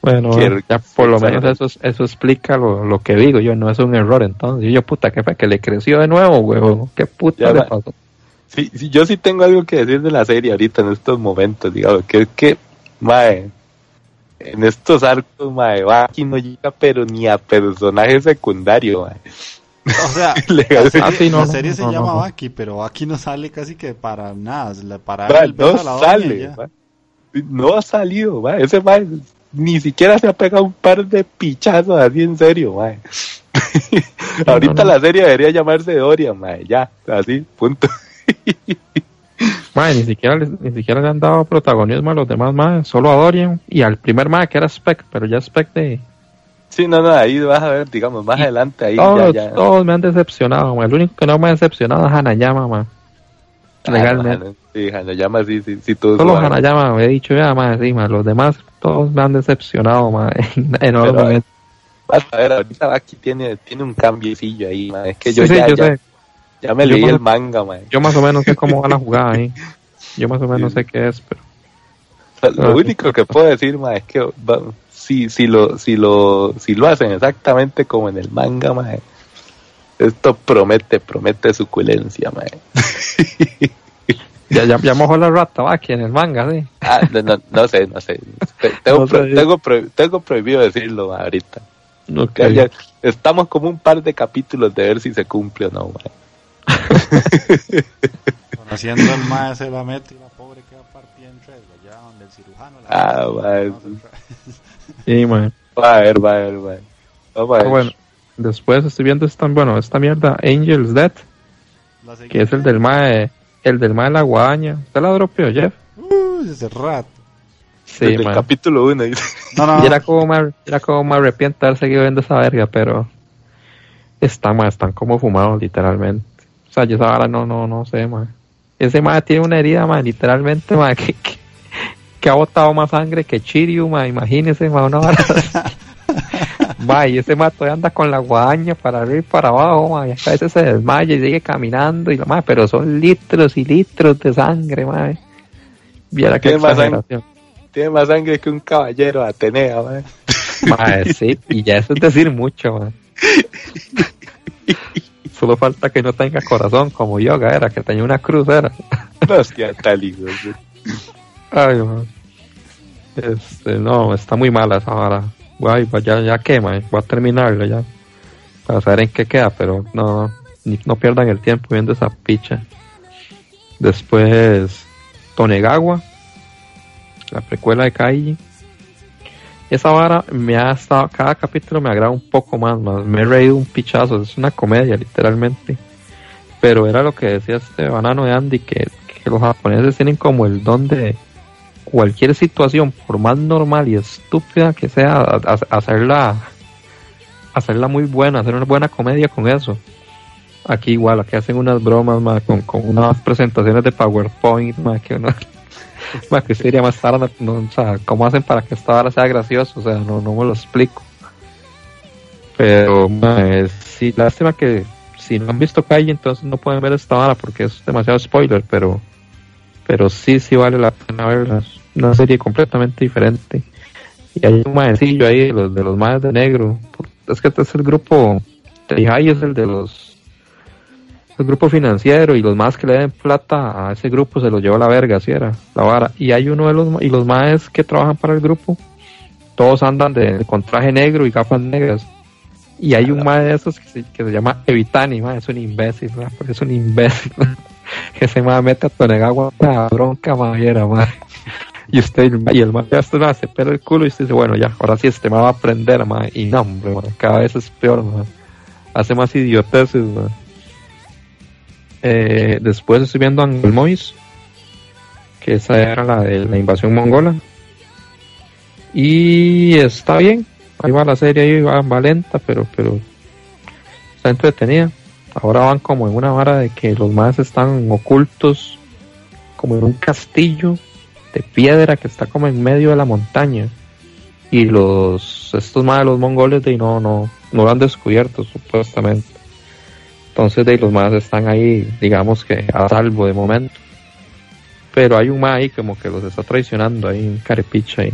Bueno, Quiero- ya por lo menos eso, eso explica lo, lo que digo yo, no es un error entonces. Y yo, puta, ¿qué fue? Que le creció de nuevo, huevón. ¿Qué puta Ya le pasó? Sí, sí, yo sí tengo algo que decir de la serie ahorita en estos momentos, digamos, que es que, mae, en estos arcos, mae, Baki no llega pero ni a personaje secundario, mae. O sea, la serie, Ah, sí, no, la no, serie no, se no, llama no. Baki, pero Baki no sale casi que para nada. Para Mae, el no la sale, mae. no ha salido, mae. ese mae ni siquiera se ha pegado un par de pichazos así en serio, mae. ahorita no. la serie debería llamarse Doria, mae, ya, así, punto. Mae, ni siquiera, ni siquiera le han dado protagonismo a los demás más, solo a Dorian y al primer más que era Spec, pero ya Spec de Sí, no, no, ahí vas a ver, digamos, más adelante, ahí todos, ya, ya. todos me han decepcionado, mae. el único que no me ha decepcionado es Hanayama, mae. legalmente. Ah, sí, Hanayama sí, sí, sí, todo Solo. Hanayama me he dicho ya, mae, sí, mae, los demás todos me han decepcionado, mae, enormemente. Vas a ver, ahorita Baki tiene, tiene un cambiecillo ahí, man. Es que yo Sí, sí, ya, yo ya, sé. Ya me leí el manga, man. Yo más o menos sé cómo va la jugada ahí. Yo más o menos Sí. sé qué es, pero Ah, lo sí. único que puedo decir, man, es que va- si, si, lo, si, lo, si lo hacen exactamente como en el manga, man, esto promete, promete suculencia, man. ya, ya, ya mojó la rata, va, aquí en el manga, sí. Ah, no, no, no sé, no sé. Te- Tengo, No pro- tengo, pro- tengo prohibido decirlo man, ahorita. Ok. Ya- ya- estamos como un par de capítulos de ver si se cumple o no, man. Conociendo el mae se la mete y la pobre queda partida en tres, allá donde el cirujano la Ah, no, Sí, mae. Va a ver, va a ver, man. Vamos a Ah, ver. bueno, después estoy viendo esta, bueno, esta mierda, Angel's seguí que es el del mae, el del mae de la guadaña. ¿Usted la dropeó, Jeff? Uy, ese rato. Sí, Desde el capítulo 1 dice. No, no, Y era como me, era como me arrepiento de haber seguido viendo esa verga, pero están, mae, están como fumados literalmente. O sea, yo esa vara no, no, no sé, mae. Ese mae tiene una herida, mae, literalmente, mae, que, que, que ha botado más sangre que Chiryu, mae, imagínese, mae, una vara. Mae, y ese mae todavía anda con la guadaña para arriba y para abajo, mae, y a veces se desmaya y sigue caminando, y la mae, pero son litros y litros de sangre, mae. Viera qué Tiene más sangre. exageración. Tiene más sangre que un caballero Atenea, man. Mae, sí, y ya eso es decir mucho, mae. Solo falta que no tenga corazón como yoga era, que tenía una cruz era. Hostia, tal hijo. Ay, mae. Este, no, está muy mala esa vara. Guay, pues ya, ya qué, mae. Voy a terminarlo ya. Para saber en qué queda, pero no, ni- no pierdan el tiempo viendo esa picha. Después, Tonegawa, la precuela de Kaiji. Esa vara me ha estado, cada capítulo me agrada un poco más, más. Me he reído un pichazo, es una comedia literalmente. Pero era lo que decía este banano de Andy, que, los japoneses tienen como el don de cualquier situación, por más normal y estúpida que sea, hacerla, hacerla muy buena, hacer una buena comedia con eso. Aquí igual, aquí hacen unas bromas ma, con, con unas presentaciones de PowerPoint, ma, que uno, ma, que sería más tarde, no, o sea, ¿cómo hacen para que esta hora sea gracioso? O sea, no, no me lo explico. Pero, sí, lástima que si no han visto Kaiji, entonces no pueden ver esta hora porque es demasiado spoiler, pero pero sí, sí vale la pena verla. Es una serie completamente diferente. Y hay un maecillo ahí de los, de los maes de negro. Es que este es el grupo, Teihai es el de los, el grupo financiero y los más que le den plata a ese grupo se los lleva a la verga, así era, la vara. Y hay uno de los, ma- y los maes que trabajan para el grupo, todos andan de, con traje negro y gafas negras. Y hay un mae de esos que se, se llama Evitani, mae, es un imbécil, mae, porque es un imbécil. que se mae mete a Tonegawa una bronca majera, mae. Y usted, y el mae, ya usted mae, se pela el culo y usted dice, bueno, ya, ahora sí este mae va a aprender, mae. Y no, hombre, cada vez es peor, mae. Hace más idioteces, mae. Eh, después estoy viendo Angel Mois, que esa era la de la invasión mongola. Y está bien, ahí va la serie, ahí va, va lenta, pero, pero está entretenida. Ahora van como en una vara de que los más están ocultos, como en un castillo de piedra que está como en medio de la montaña. Y los, estos más los mongoles de no, no, no lo han descubierto supuestamente. Entonces de ahí los más están ahí, digamos que a salvo de momento. Pero hay un más ahí como que los está traicionando ahí, un carepicha ahí.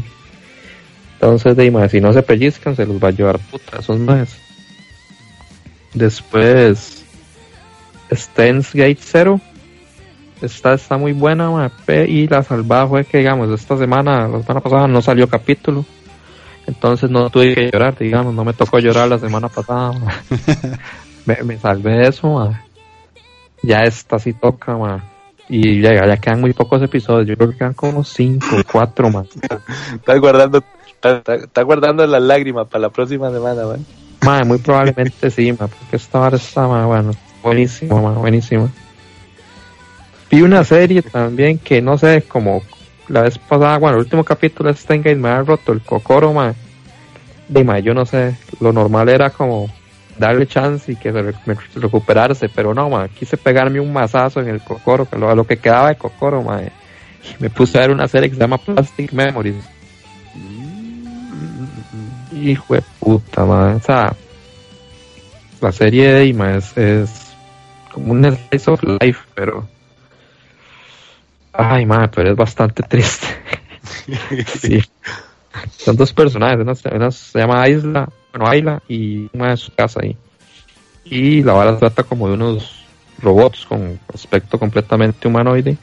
Entonces de ahí, mae, si no se pellizcan se los va a llevar puta esos más. Después Stens Gate Zero. Esta está muy buena, pe- y la salvada fue que digamos esta semana, la semana pasada no salió capítulo. Entonces no tuve que llorar, digamos, no me tocó llorar la semana pasada. me, me salvé de eso, mae. Ya esta sí toca, mae. Y ya, ya quedan muy pocos episodios, yo creo que quedan como 5 o 4 más. Estás guardando, está, guardando las lágrimas para la próxima semana, man. Mae, muy probablemente sí, mae, porque esta vara está, mae, bueno, buenísima, mae, buenísima. Vi una serie también que no sé, como la vez pasada, bueno, el último capítulo de Steingate me ha roto el cocoro, mae. De yo no sé, lo normal era como darle chance y que se recuperarse, pero no, mae, quise pegarme un mazazo en el cocoro, que lo, a lo que quedaba de cocoro, mae. Y me puse a ver una serie que se llama Plastic Memories. Hijo de puta, man. O sea, la serie de Ima es, es como un slice of life, pero. Ay, man, pero es bastante triste. sí. Son dos personajes, una, una se llama Isla, bueno, Ayla y una de su casa ahí. Y la vara trata como de unos robots con aspecto completamente humanoide.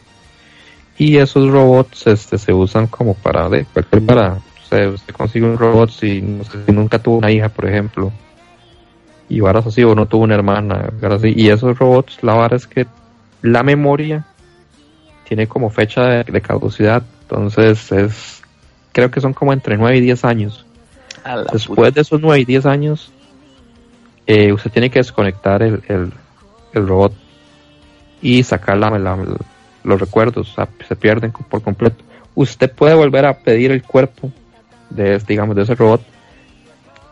Y esos robots este, se usan como para, de cualquier para, o sea, usted consigue un robot si, no sé, si nunca tuvo una hija, por ejemplo. Y varas así, o no tuvo una hermana. Y esos robots, la vara es que la memoria tiene como fecha de, de caducidad. Entonces es, creo que son como entre 9 y 10 años. Después de esos 9 y 10 años, eh, usted tiene que desconectar el, el, el robot y sacar la- la- los recuerdos, o sea, se pierden por completo. Usted puede volver a pedir el cuerpo de, ese- digamos, de ese robot,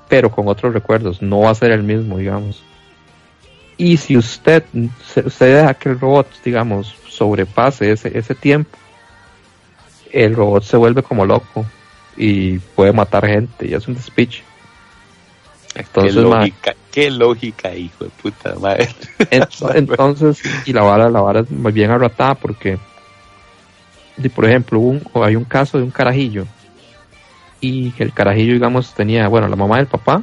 pero con otros recuerdos, no va a ser el mismo, digamos. Y si usted, se- usted deja que el robot, digamos, sobrepase ese, ese tiempo, el robot se vuelve como loco y puede matar gente y es un despiche. qué Entonces, ma- lógica, qué lógica, hijo de puta madre. en- entonces, y la vara, la vara es muy bien arratada porque, si por ejemplo, un, hay un caso de un carajillo y que el carajillo, digamos, tenía, bueno, la mamá del papá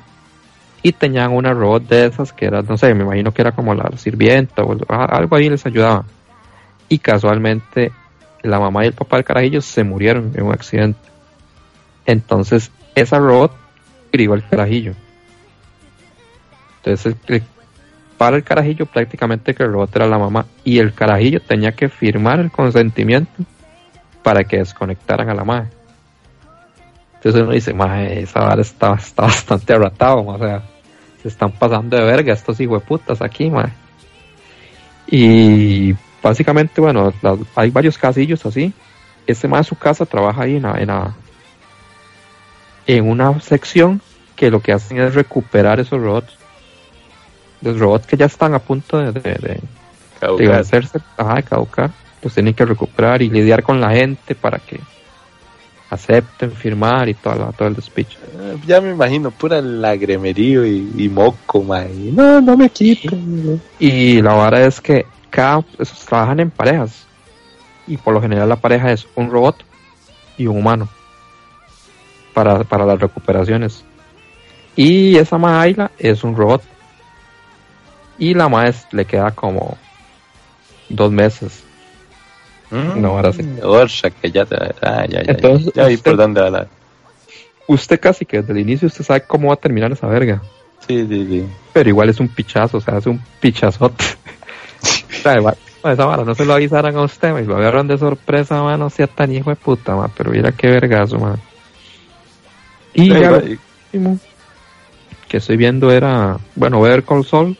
y tenían una robot de esas que era, no sé, me imagino que era como la sirvienta o algo ahí les ayudaba. Y casualmente la mamá y el papá del carajillo se murieron en un accidente. Entonces, esa robot crió al carajillo. Entonces, para el carajillo prácticamente que el robot era la mamá y el carajillo tenía que firmar el consentimiento para que desconectaran a la madre. Entonces uno dice, madre, esa vara está, está bastante arratado, o sea, se están pasando de verga estos hijueputas aquí, madre. Y básicamente, bueno, hay varios casillos así. Este más su casa trabaja ahí en, la- en, la- en una sección que lo que hacen es recuperar esos robots. Los robots que ya están a punto de, de, de- de vencerse, ajá, de caducar, los tienen que recuperar y lidiar con la gente para que acepten firmar y todo, la- todo el despiche. Eh, Ya me imagino, pura lagremerío y, y moco, mae. No, no me quiten. Y la vara es que cada, esos trabajan en parejas. Y por lo general la pareja es un robot y un humano. Para, para las recuperaciones. Y esa Mahaila es un robot. Y la maes le queda como dos meses. No, ahora sí. Orcha, que ya te. Ah, ya, ya. Entonces, ya vi usted- por dónde va la. Usted casi que desde el inicio usted sabe cómo va a terminar esa verga. Sí, sí, sí. Pero igual es un pichazo, o sea, es un pichazote. o sea, igual, ma, esa vara no se lo avisaran a usted, ma, y lo agarran de sorpresa, man, no sea tan hijo de puta, ma, pero mira qué vergazo, man. Y Sí, ya lo mae. último que estoy viendo era, bueno, ver Call Sol,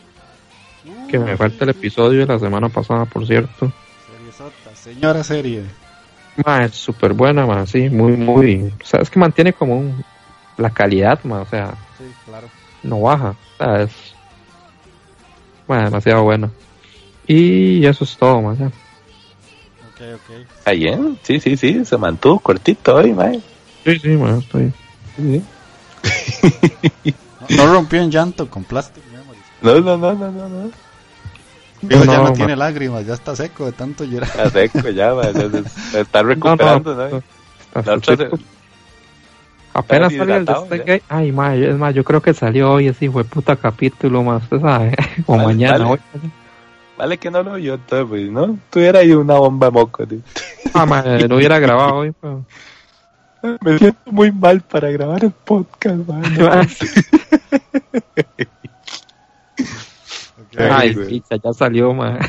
que me falta el episodio de la semana pasada, por cierto. Seriesota, señora serie. Ma, es súper buena, ma, sí, muy, muy, o sea, es que mantiene como un, la calidad, ma, o sea, Sí, claro. no baja, o sea, es ma, demasiado buena. Y eso es todo, ma, ya. Ok, ok. Está bien. Sí, sí, sí. Se mantuvo cortito hoy, mae. Sí, sí, ma, estoy. Sí. No, no rompió en llanto con Plastic Memories. No, no, no, no, no, no. Digo, ya No, tiene lágrimas, ya está seco de tanto llorar. Está seco ya, ma, ya se- se está recuperando, ¿no? La otra se- Apenas salió el de Stargate. Ay, ma, es más, yo creo que salió hoy ese fue puta capítulo más, usted sabe. O Vale, mañana, vale. hoy. Vale que no lo vio, entonces, pues, ¿no? Tuviera ahí una bomba de moco, tío. Ah, ma, lo hubiera grabado hoy, pero. Me siento muy mal para grabar el podcast, man. Ay, güey. picha, ya salió, ma.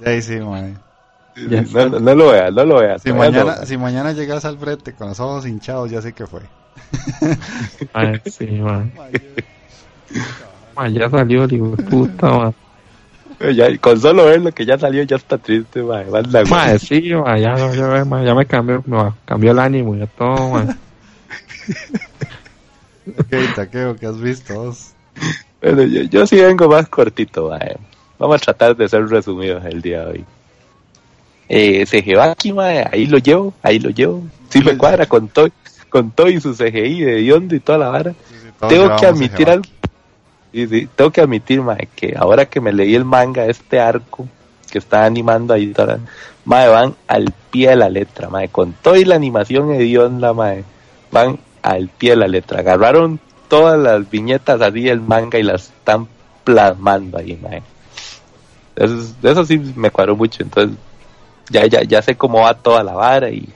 De ahí sí. Ya No, no, no lo veas, no lo veas. Si mañana, si mañana llegas al frente con los ojos hinchados, ya sé que fue. Ay, sí, ma. Ma, ya salió, digo, puta, ma. Ya, con solo ver lo que ya salió ya está triste, man. Manda, Ma, güey. sí, ma, ya, ya, ma, ya me cambió, me cambió el ánimo, ya todo, ma. Ok, taqueo, ¿qué has visto? Bueno, yo, yo sí vengo más cortito, man. Vamos a tratar de ser resumidos el día de hoy. Eh, CGVaki, man, ahí lo llevo, ahí lo llevo. Sí me cuadra con todo, con todo y su CGI de Yondo y toda la vara. Tengo que admitir algo. Sí, sí, tengo que admitir, mae, que ahora que me leí el manga, este arco que está animando ahí, toda, van al pie de la letra, mae, con toda y la animación hedionda, mae, van al pie de la letra. Agarraron todas las viñetas así del manga y las están plasmando ahí, mae. Eso, es- eso sí me cuadró mucho, entonces ya, ya, ya sé cómo va toda la vara y,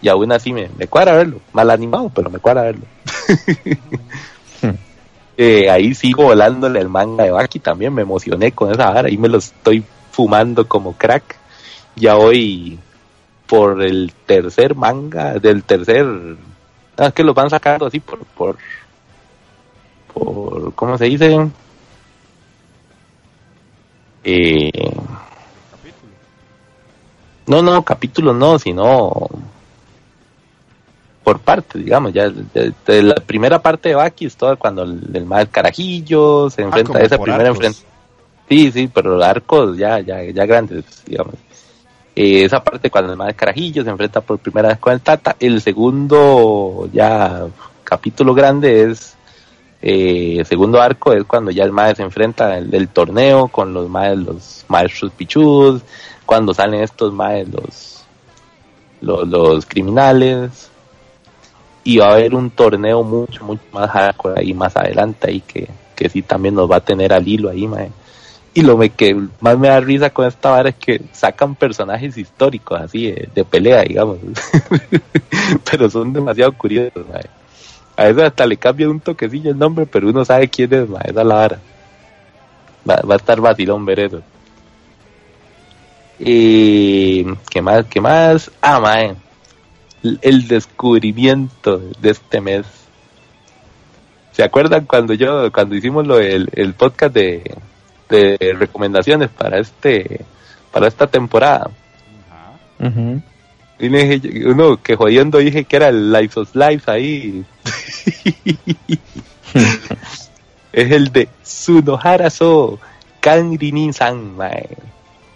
y aún así me, me cuadra verlo, mal animado, pero me cuadra verlo. Eh, ahí sigo volándole el manga de Baki también, me emocioné con esa vara, ahí me lo estoy fumando como crack. Ya hoy por el tercer manga, del tercer, ah, es que los van sacando así por, por, por, ¿cómo se dice? Eh, no, no, capítulo no, sino por parte, digamos, ya de, de la primera parte de Baki es todo cuando el, el mal carajillo se enfrenta Ah, como a ese por primer arcos. enfrentamiento. Sí, sí, pero arcos ya, ya, ya grandes, digamos. Eh, esa parte cuando el mal carajillo se enfrenta por primera vez con el Tata. El segundo ya capítulo grande es eh, el segundo arco es cuando ya el mae se enfrenta el, el torneo con los maes, los maestros pichudos, cuando salen estos maes los, los, los criminales y va a haber un torneo mucho, mucho más hardcore ahí más adelante ahí que, que sí también nos va a tener al hilo ahí, mae. Y lo que más me da risa con esta vara es que sacan personajes históricos así de, de pelea, digamos. pero son demasiado curiosos, mae. A veces hasta le cambia un toquecillo el nombre, pero uno sabe quién es, mae. Esa es la vara. Va, va a estar vacilón ver eso. Y ¿qué más? ¿Qué más? Ah, mae. El- El descubrimiento de este mes. ¿Se acuerdan cuando yo, cuando hicimos lo del el podcast de, de recomendaciones para este, para esta temporada? Y dije, uno que jodiendo dije que era el Life of Life ahí. es el de Sunohara So Kanrinin-san, mae.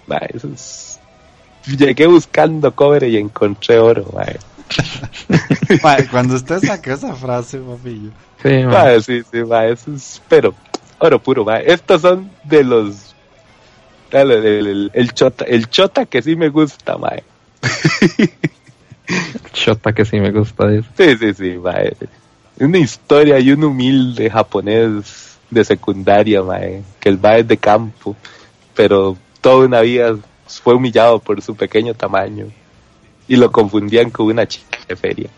Mae, eso es- Llegué buscando cobre y encontré oro, mae. Mae, Cuando usted sacó esa frase, papillo. Sí. Mae, sí, sí, mae, eso es, pero, oro puro, mae. Estos son de los, el, el chota, el chota que sí me gusta, mae. Chota que sí me gusta eso. Sí, sí, sí, mae. Una historia y un humilde japonés de secundaria, mae, que el mae es de campo, pero toda una vida fue humillado por su pequeño tamaño y lo confundían con una chica de feria.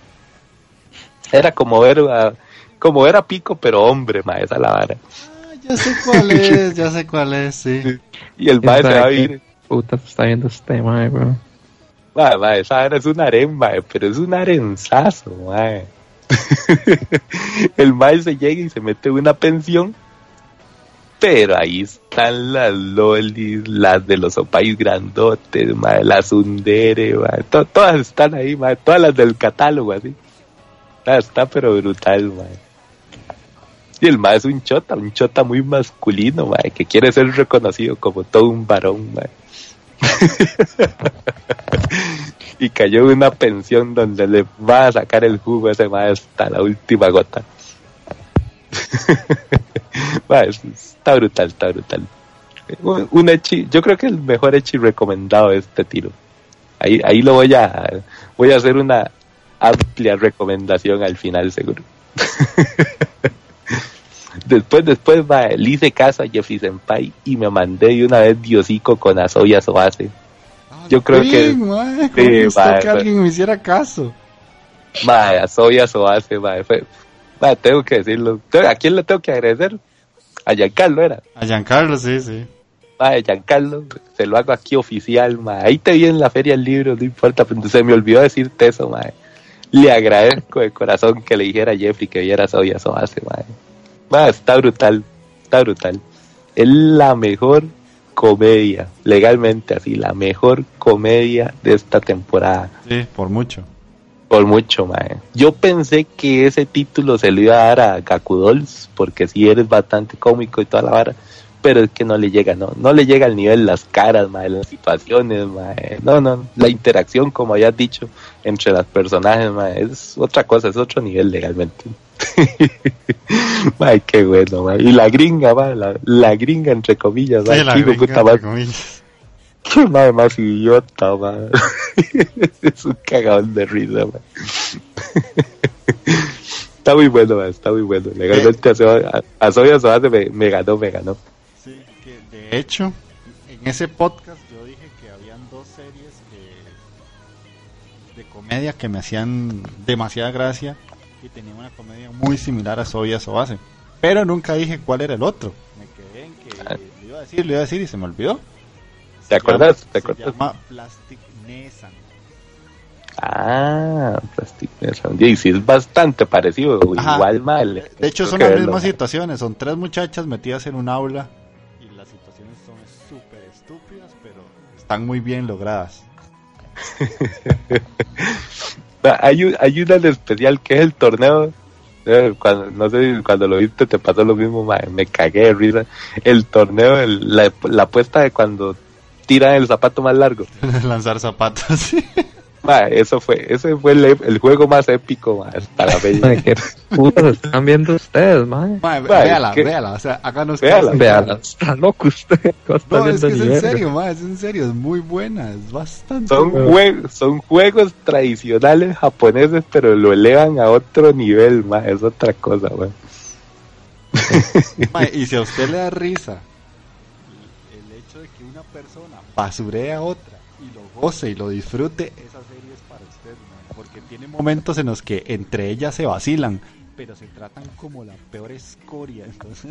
Era como ver a, como ver a Pico, pero hombre, mae, esa es la vara. Ah, ya sé cuál es, ya sé cuál es, sí. Y el mae se va a ir, Puta, está viendo este mae, bro. mae, mae, esa vara es un harén, mae, pero es un arenzazo, mae. el mae se llega y se mete en una pensión pero ahí están las lolis, las de los opais grandotes, mae, las undere, todas están ahí, mae, todas las del catálogo, así. Ah, está pero brutal, mae. Y el mae es un chota, un chota muy masculino, mae, que quiere ser reconocido como todo un varón, y cayó en una pensión donde le va a sacar el jugo a ese mae hasta la última gota. Es- está brutal, está brutal. un, echi, yo creo que el mejor echi recomendado de este tiro. Ahí, ahí lo voy a, voy a hacer una amplia recomendación al final seguro. después, después va, le hice caso a Jeffrey Senpai y me mandé de una vez Diosico con Asoya Soase. Yo creo que- mae, sí, ¿cómo gustó mae, que alguien me hiciera caso. Mae, Asoya Soase, mae, fue, mae, tengo que decirlo. ¿A quién le tengo que agradecer? A Giancarlo era. A Giancarlo, sí, sí. Mae, Giancarlo, se lo hago aquí oficial, mae. Ahí te vi en la feria el libro, no importa, pero se me olvidó decirte eso, mae. Le agradezco de corazón que le dijera a Jeffrey que viera Soya Soase, mae. Mae, está brutal, está brutal. Es la mejor comedia, legalmente así, la mejor comedia de esta temporada. Sí, por mucho. Por mucho, mae. Yo pensé que ese título se lo iba a dar a Gaku Dolls, porque sí eres bastante cómico y toda la vara, pero es que no le llega, no, no le llega al nivel las caras, mae, las situaciones, mae. No, no, la interacción, como habías dicho, entre las personajes, mae, es otra cosa, es otro nivel legalmente. mae, qué bueno, mae. Y la gringa, mae, la, la gringa entre comillas, mae, Sí, la gringa, puta, entre comillas. Qué madre más idiota, man. es un cagadón de risa, man. está muy bueno, man. Está muy bueno. Legalmente a, Soya- a, Soya Soase me, me ganó, me ganó. Sí, que de hecho, en ese podcast yo dije que habían dos series que- de comedia que me hacían demasiada gracia y tenían una comedia muy similar a Soya Soase. Pero nunca dije cuál era el otro. Me quedé en que Ah. le iba a decir, le iba a decir y se me olvidó. ¿Te Se acuerdas? llama- ¿Te se acuerdas? llama Plastic Nessan. Ah, Plastic Nessan. Y sí, es bastante parecido. Ajá. Igual mal. De hecho, son las verlo, mismas situaciones. Son tres muchachas metidas en un aula y las situaciones son súper estúpidas, pero están muy bien logradas. Ah, Hay, un- hay una en especial que es el torneo. eh, Cuando, no sé si cuando lo viste te pasó lo mismo, me cagué de risa. El torneo, el- la, la apuesta de cuando tiran el zapato más largo. Lanzar zapatos. sí. Mae, eso fue, ese fue el, el juego más épico mae, hasta la. Mae, ¿Qué putas están viendo ustedes? Mae, Mae, véala, ¿qué? véala. O sea, háganos Véala. caso. Véala, está loco usted. ¿Cómo está No, es que es en serio, mae, es en serio, es muy buena, es bastante Son, buena. jue- son juegos tradicionales japoneses, pero lo elevan a otro nivel, mae, es otra cosa. Mae, y si a usted le da risa el hecho de que una persona basuree a otra y lo goce y lo disfrute, esa serie es para usted, porque tiene momentos en los que entre ellas se vacilan, pero se tratan como la peor escoria. Entonces,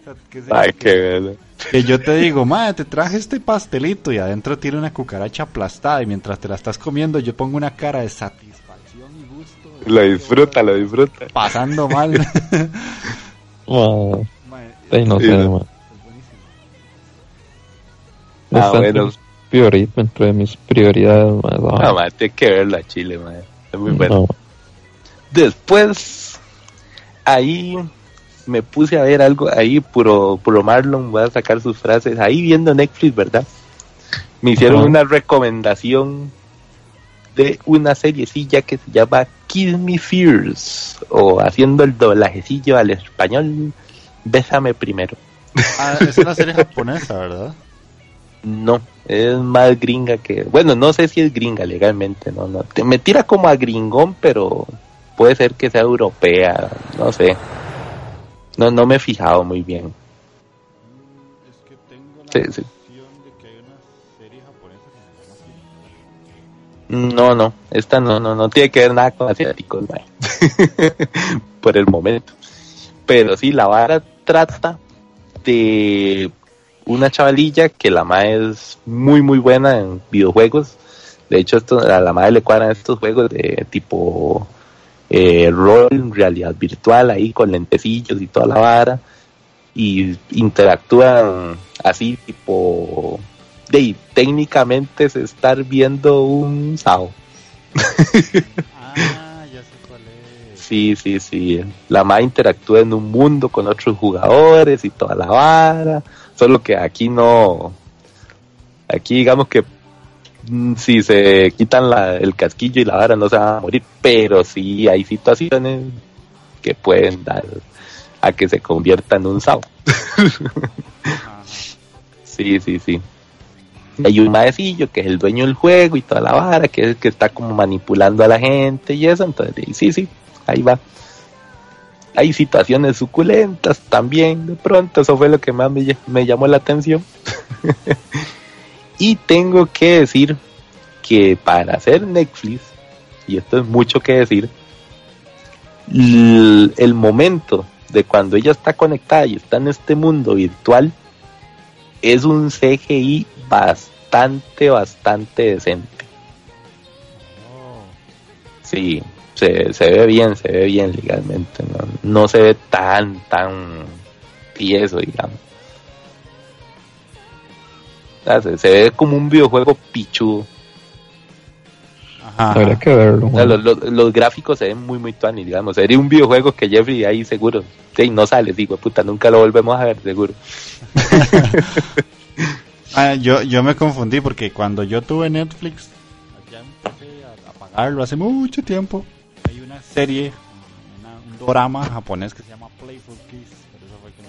o sea, que, Ay, qué que yo te digo, madre, te traje este pastelito y adentro tiene una cucaracha aplastada y mientras te la estás comiendo yo pongo una cara de satisfacción y gusto. de Lo disfruta, lo disfruta. Pasando mal. Mae, Mae, ay, no sé, Ah, Está bueno. priori- entre de mis prioridades, No, vara. mae, tiene que verlo a Chile, mae. Es muy bueno. No, Después, ahí me puse a ver algo, ahí puro, puro Marlon, voy a sacar sus frases, ahí viendo Netflix, ¿verdad? Me hicieron una recomendación de una seriecilla que se llama Kill Me Fears, o haciendo el doblajecillo al español, Bésame primero. Ah, es una serie japonesa, ¿verdad? No, es más gringa que, bueno, no sé si es gringa legalmente, no, no, Te- me tira como a gringón, pero puede ser que sea europea, no sé. No, no me he fijado muy bien. Es que tengo la Sí, de que hay una serie japonesa que se llama así. No, no, esta no, no, no tiene que ver nada con asiáticos, mae. por el momento. Pero sí, la vara trata de una chavalilla que la madre es muy, muy buena en videojuegos. De hecho, esto, a la madre le cuadran estos juegos de tipo eh, rol, realidad virtual, ahí con lentecillos y toda la vara. Y interactúan así, tipo. De, técnicamente es estar viendo un SAO. Ah, ya sé cuál es. Sí, sí, sí. La MA interactúa en un mundo con otros jugadores y toda la vara. Solo que aquí no. Aquí digamos que mm, si se quitan la, el casquillo y la vara no se van a morir. Pero sí hay situaciones que pueden dar a que se convierta en un sao. Sí, Sí, sí, Hay un maecillo que es el dueño del juego y toda la vara, que es el que está como manipulando a la gente y eso. Entonces, sí, sí, ahí va. Hay situaciones suculentas también, de pronto, eso fue lo que más me, me llamó la atención. y tengo que decir que para hacer Netflix, y esto es mucho que decir, el momento de cuando ella está conectada y está en este mundo virtual es un CGI bastante, bastante decente. Sí, se, se ve bien, se ve bien legalmente. No, no se ve tan, tan tieso, digamos. Ah, Se, se ve como un videojuego pichudo. Ajá. Habría que verlo. O sea, los, los- los gráficos se ven muy, muy tuanis, digamos. Sería un videojuego que Jeffrey ahí seguro. Sí, no sale, digo, puta, nunca lo volvemos a ver, seguro. Ah, yo, yo me confundí porque cuando yo tuve Netflix, ya empecé a, a pagarlo hace mucho tiempo. Una serie, una- un drama japonés que se llama Playful Kiss. Por eso fue que no.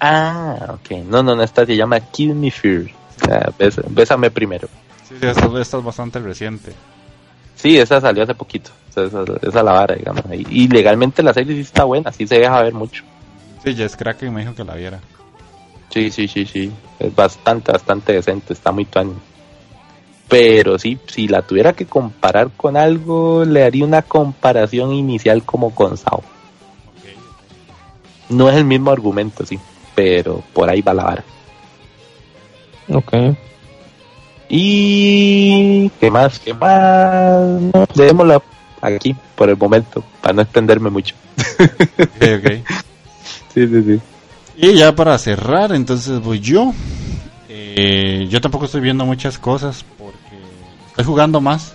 Ah, ok. No, no, no, esta se llama Kill Me Fear. Sea, bés- bésame primero. Sí, sí, esta, esta es bastante reciente. Sí, esa salió hace poquito. Esa, esa la vara, digamos. Y, y legalmente la serie sí está buena, sí se deja ver mucho. Sí, Jess Kraken me dijo que la viera. Sí, sí, sí, sí. Es bastante, bastante decente, está muy tuani. Pero sí, si la tuviera que comparar con algo, le haría una comparación inicial como con Sao. No es el mismo argumento, sí, pero por ahí va la vara. Ok. Y qué más, qué más, no, dejémosla aquí por el momento, para no extenderme mucho. Ok, ok. Sí, sí, sí. Y ya para cerrar, entonces voy yo. Eh, yo tampoco estoy viendo muchas cosas estoy jugando más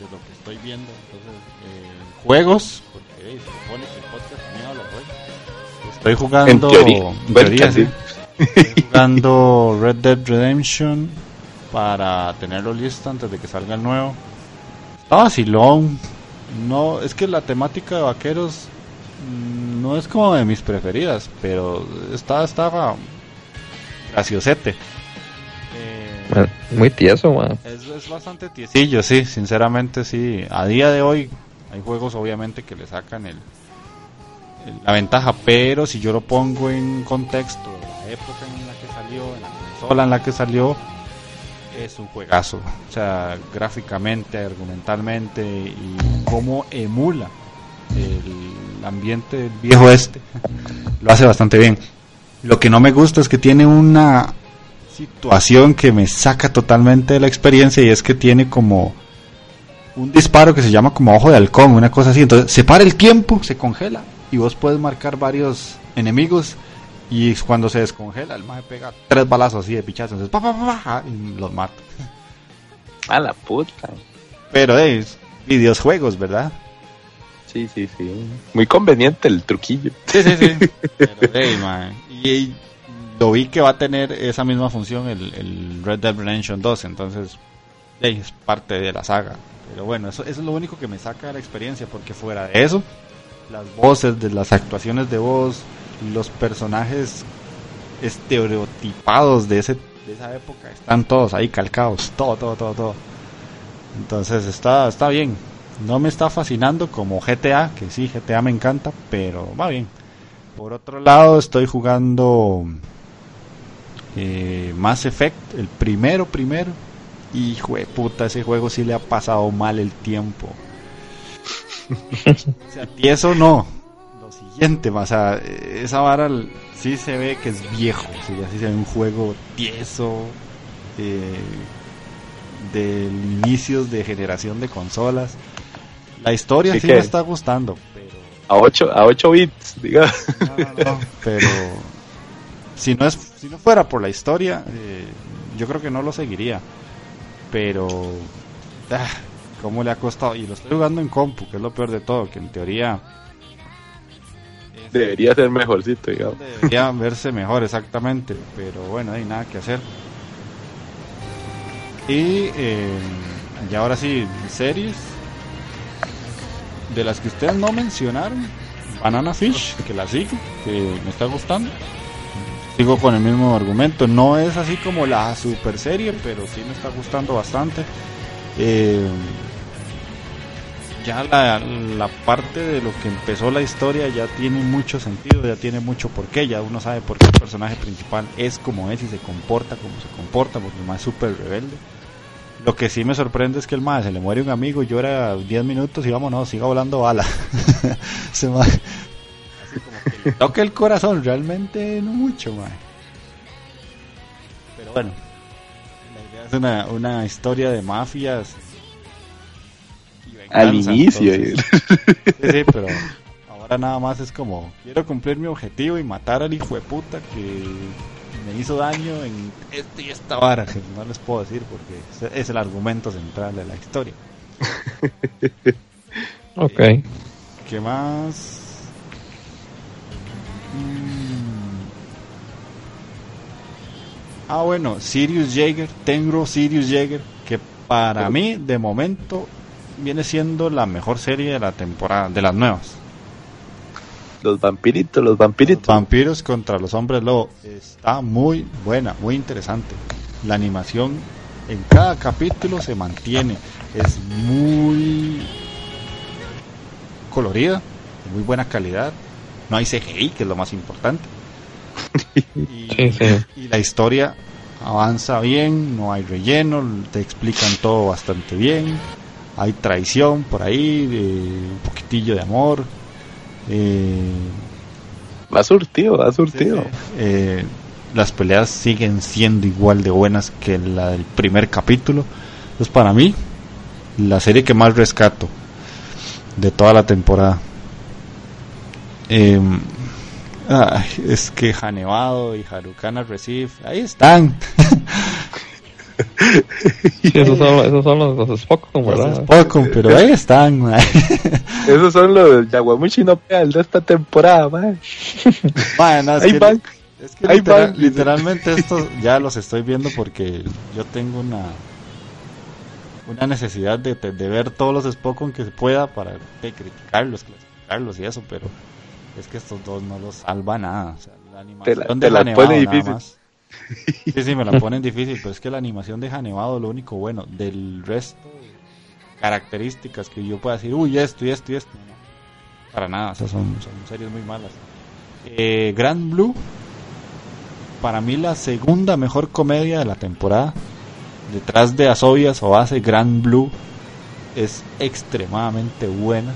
de lo que estoy viendo. Entonces, eh, juegos, porque eh, se supone que el podcast también habla de juegos. Estoy jugando. En teoría. en teoría, sí. Estoy jugando Red Dead Redemption para tenerlo listo antes de que salga el nuevo. Está vacilón. No, es que la temática de vaqueros mm, no es como de mis preferidas, pero está, estaba graciosete. Muy tieso, es, es bastante tiesillo, sí, sinceramente sí. A día de hoy hay juegos obviamente que le sacan el, la ventaja, pero si yo lo pongo en contexto la época en la que salió, en la consola en la que salió, es un juegazo. O sea, gráficamente, argumentalmente y cómo emula el ambiente del viejo este, lo hace bastante bien. Lo que no me gusta es que tiene una situación que me saca totalmente de la experiencia y es que tiene como un disparo que se llama como ojo de halcón, una cosa así. Entonces se para el tiempo, se congela y vos puedes marcar varios enemigos y cuando se descongela el maje pega tres balazos así de pichazo, entonces pa, pa, pa, pa, y los mata. A la puta. Pero es videojuegos, ¿verdad? Sí, sí, sí. Muy conveniente el truquillo. Sí, sí, sí. Pero, hey, Y, y lo vi que va a tener esa misma función el, Red Dead Redemption 2, entonces es parte de la saga. Pero bueno, eso, es lo único que me saca de la experiencia, porque fuera de eso, las voces, las actuaciones de voz, los personajes estereotipados de, ese, de esa época, están todos ahí calcados, todo, todo, todo, todo. Entonces está, está bien. No me está fascinando como GTA, que sí, GTA me encanta, pero va bien. Por otro lado, estoy jugando eh, Mass Effect, el primero, primero. Hijo de puta, ese juego sí le ha pasado mal el tiempo. o sea, tieso no. Lo siguiente, o sea, esa vara sí se ve que es viejo. Sí, así se ve un juego tieso. eh, de inicios de generación de consolas. La historia Sí me está gustando, pero A 8, a 8 bits, diga. no, no, no, pero si no es si no fuera por la historia, eh, yo creo que no lo seguiría. Pero ah, cómo le ha costado y lo estoy jugando en compu, que es lo peor de todo, que en teoría Debería ser mejorcito, digamos. debería verse mejor exactamente, pero bueno, hay nada que hacer. Y eh, y ahora sí, series de las que ustedes no mencionaron, Banana Fish, que la sigo, que me está gustando. Sigo con el mismo argumento. No es así como la super serie, pero sí me está gustando bastante. Eh, ya la, la parte de lo que empezó la historia ya tiene mucho sentido, ya tiene mucho porqué, ya uno sabe por qué el personaje principal es como es y se comporta como se comporta, porque el más es súper rebelde. Lo que sí me sorprende es que el más se le muere un amigo, llora 10 minutos y vámonos, siga volando bala. se como que le toca el corazón, realmente no mucho, mae. Pero bueno, la idea es una, una historia de mafias. y Al inicio. entonces- Sí, sí, pero ahora nada más es como, quiero cumplir mi objetivo y matar al hijo de puta que me hizo daño en este y esta vara, que no les puedo decir porque es el argumento central de la historia. Ok. ¿Qué más? Mm. Ah, bueno, Sirius Jaeger, Tenro Sirius Jaeger, que para mí, de momento, viene siendo la mejor serie de la temporada, de las nuevas. Los vampiritos, los vampiritos. Vampiros contra los hombres lobo. Está muy buena, muy interesante. La animación en cada capítulo se mantiene. Es muy colorida, de muy buena calidad. No hay CGI, que es lo más importante. Y, Sí, sí. y la historia avanza bien, no hay relleno, te explican todo bastante bien. Hay traición por ahí, un poquitillo de amor. Eh, Va surtido, va surtido. Eh, las peleas siguen siendo igual de buenas que la del primer capítulo. Entonces, para mí, la serie que más rescato de toda la temporada. Eh, ay, es que Hanevado y Harukana Receive, ahí están. Esos son, esos son los, los ¿verdad? Poco, pero ahí están. Esos son los Yaguamuchi no peal de esta temporada, man. Mae, no, es Ahí que- van. Es que Ahí litera- van, dice. literalmente estos ya los estoy viendo porque yo tengo una una necesidad de, de ver todos los Spokon que se pueda para de, criticarlos, clasificarlos y eso, pero es que estos dos no los salva nada. O sea, la animación la- de te la pone nada difícil. más. Sí, sí, me la ponen difícil, pero es que la animación de Hanevado, lo único bueno, del resto de características que yo pueda decir, uy, esto y esto y esto, no. para nada, o sea, son, son series muy malas. Eh, Grand Blue, para mí la segunda mejor comedia de la temporada, detrás de Asobias o hace Grand Blue, es extremadamente buena.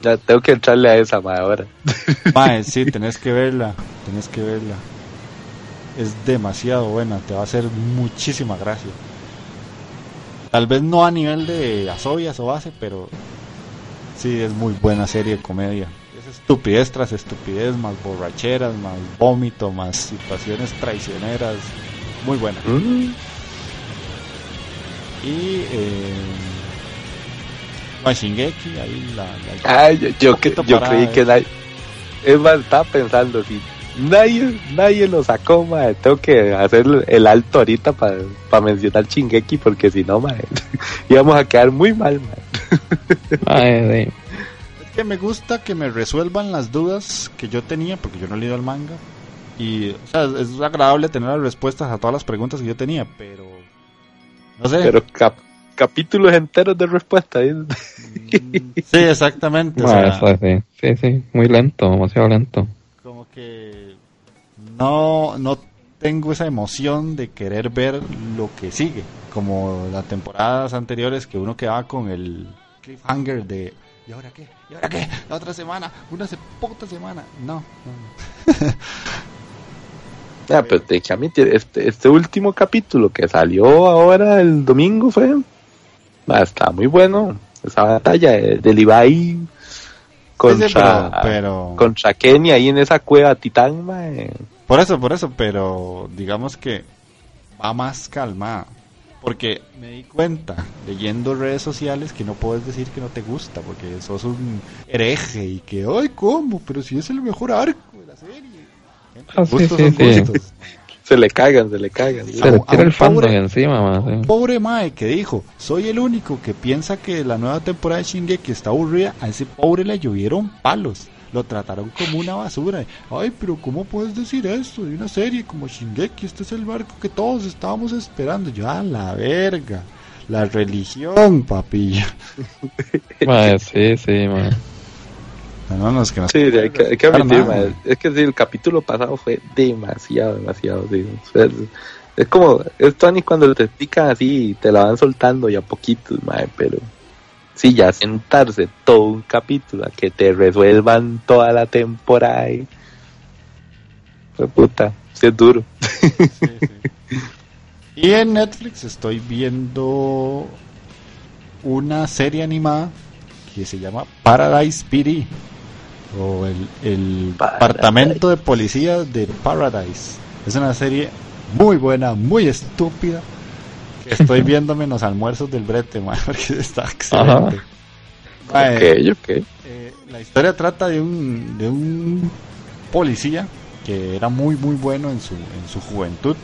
Ya tengo que entrarle a esa, ma, ahora. Mae, sí, tenés que verla, tenés que verla. Es demasiado buena, te va a hacer muchísima gracia. Tal vez no a nivel de Asobias o base, pero sí es muy buena serie de comedia. Es estupidez tras estupidez, más borracheras, más vómito, más situaciones traicioneras. Muy buena. Mm, Y eh, no, Shingeki, ahí la, la- Ay, yo, yo, poquito yo parada, creí eh. que nadie. Es más, estaba pensando, si nadie, nadie lo sacó, ma, tengo que hacer el alto ahorita para mencionar Chingeki, porque si no, ma, íbamos a quedar muy mal, ma. Ay, sí. Es que me gusta que me resuelvan las dudas que yo tenía, porque yo no he leído el manga. Y, o sea, es agradable tener las respuestas a todas las preguntas que yo tenía, pero. No sé. Pero cap- capítulos enteros de respuesta. sí, exactamente. o Ma, sea, eso sí, sí, sí, muy lento, demasiado lento. como que. No, no tengo esa emoción de querer ver lo que sigue. Como las temporadas anteriores que uno quedaba con el cliffhanger de. ¿Y ahora qué? ¿Y ahora qué? La otra semana, una se puta semana. No, no, no. Ah, pero te dije a mí, este, este último capítulo que salió ahora el domingo fue. Ma, está muy bueno. Esa batalla de, del Ibai contra, Sí, sí, pero- pero- contra Kenia ahí en esa cueva titán. Por eso, por eso, pero digamos que va más calmada. Porque me di cuenta, leyendo redes sociales, que no puedes decir que no te gusta, porque sos un hereje y que, ay, ¿cómo? Pero si es el mejor arco de la serie. Ah, sí, Gustos sí, son sí. gustos. Se le cagan, se le cagan. Se le tira el fandom pobre- encima, ma, sí. Pobre Mae que dijo, soy el único que piensa que la nueva temporada de Shingeki está aburrida, a ese pobre le llovieron palos. lo trataron como una basura. Ay, pero ¿cómo puedes decir esto de una serie como Shingeki? Este es el barco que todos estábamos esperando. Yo, a la verga. La religión, papillo. Mae, sí, sí, mae. No, no, es que no Sí, hay que, hay que admitir, nada. es que sí, el capítulo pasado fue demasiado, demasiado. sí. O sea, es, es como, es Tony cuando te explican así y te la van soltando ya poquitos, mae, pero sí, ya sentarse todo un capítulo a que te resuelvan toda la temporada y... Fue puta, sí es duro. Sí, sí. Y en Netflix estoy viendo una serie animada que se llama Paradise PD o el, el. Departamento de Policía de Paradise. Es una serie muy buena, muy estúpida. Que estoy viéndome en los almuerzos del brete, man, porque está excelente. Mae, ok, ok. eh, la historia trata de un, de un policía que era muy muy bueno en su, en su juventud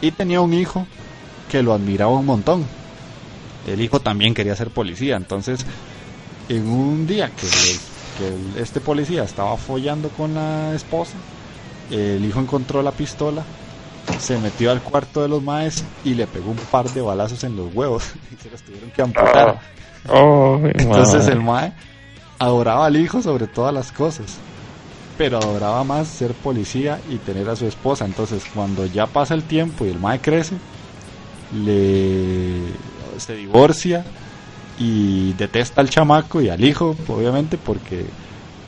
y tenía un hijo que lo admiraba un montón. El hijo también quería ser policía, entonces en un día que, que el- este policía estaba follando con la esposa, el hijo encontró la pistola, se metió al cuarto de los maes y le pegó un par de balazos en los huevos y se los tuvieron que amputar. Oh, Entonces el Mae adoraba al hijo sobre todas las cosas. Pero adoraba más ser policía y tener a su esposa. Entonces cuando ya pasa el tiempo y el Mae crece, le se divorcia y detesta al chamaco y al hijo, obviamente, porque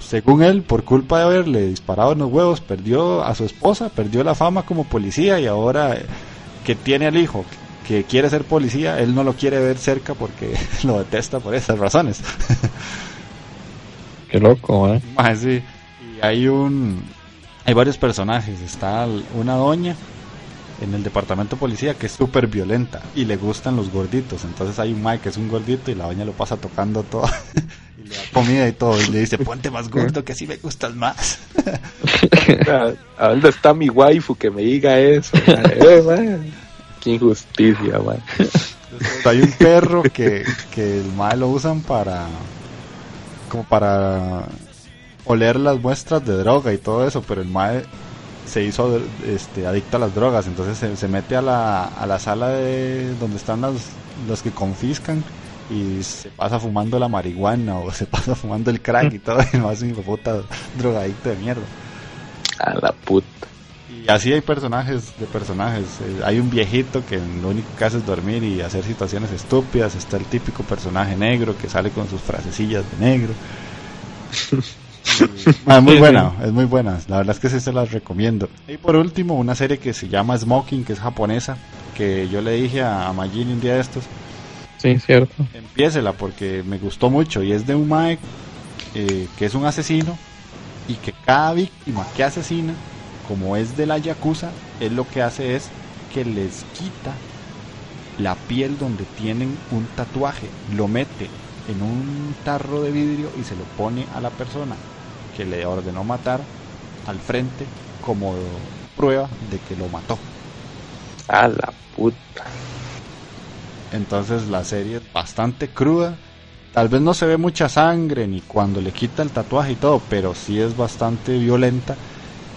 según él, por culpa de haberle disparado en los huevos, perdió a su esposa, perdió la fama como policía y ahora eh, que tiene al hijo que quiere ser policía, él no lo quiere ver cerca porque lo detesta por esas razones. Qué loco, mae. Mae, sí. Y hay un hay varios personajes, está una doña en el departamento de policía que es súper violenta y le gustan los gorditos, entonces hay un Mike que es un gordito y la doña lo pasa tocando todo y le da comida y todo y le dice, "Ponte más gordo que así me gustas más." ¿A dónde está mi waifu que me diga eso? Eh. Qué injusticia, man. hay un perro que, que el mae lo usan para como para oler las muestras de droga y todo eso, pero el mae se hizo este adicto a las drogas, entonces se, se mete a la, a la sala de donde están las los que confiscan y se pasa fumando la marihuana o se pasa fumando el crack y todo, y no hijo de puta drogadicto de mierda. A la puta. Y así hay personajes de personajes. Eh, hay un viejito que lo único que hace es dormir y hacer situaciones estúpidas. Está el típico personaje negro que sale con sus frasecillas de negro. Y- ah, es muy Sí, buena, es muy buena. La verdad es que sí se las recomiendo. Y por último, una serie que se llama Smoking, que es japonesa, que yo le dije a, a Magini un día de estos, Sí, cierto. empiécela porque me gustó mucho y es de un mae eh, que es un asesino y que cada víctima que asesina, como es de la yakuza, él lo que hace es que les quita la piel donde tienen un tatuaje, lo mete en un tarro de vidrio y se lo pone a la persona que le ordenó matar al frente como prueba de que lo mató. A la puta. Entonces la serie es bastante cruda. Tal vez no se ve mucha sangre ni cuando le quita el tatuaje y todo, pero sí es bastante violenta.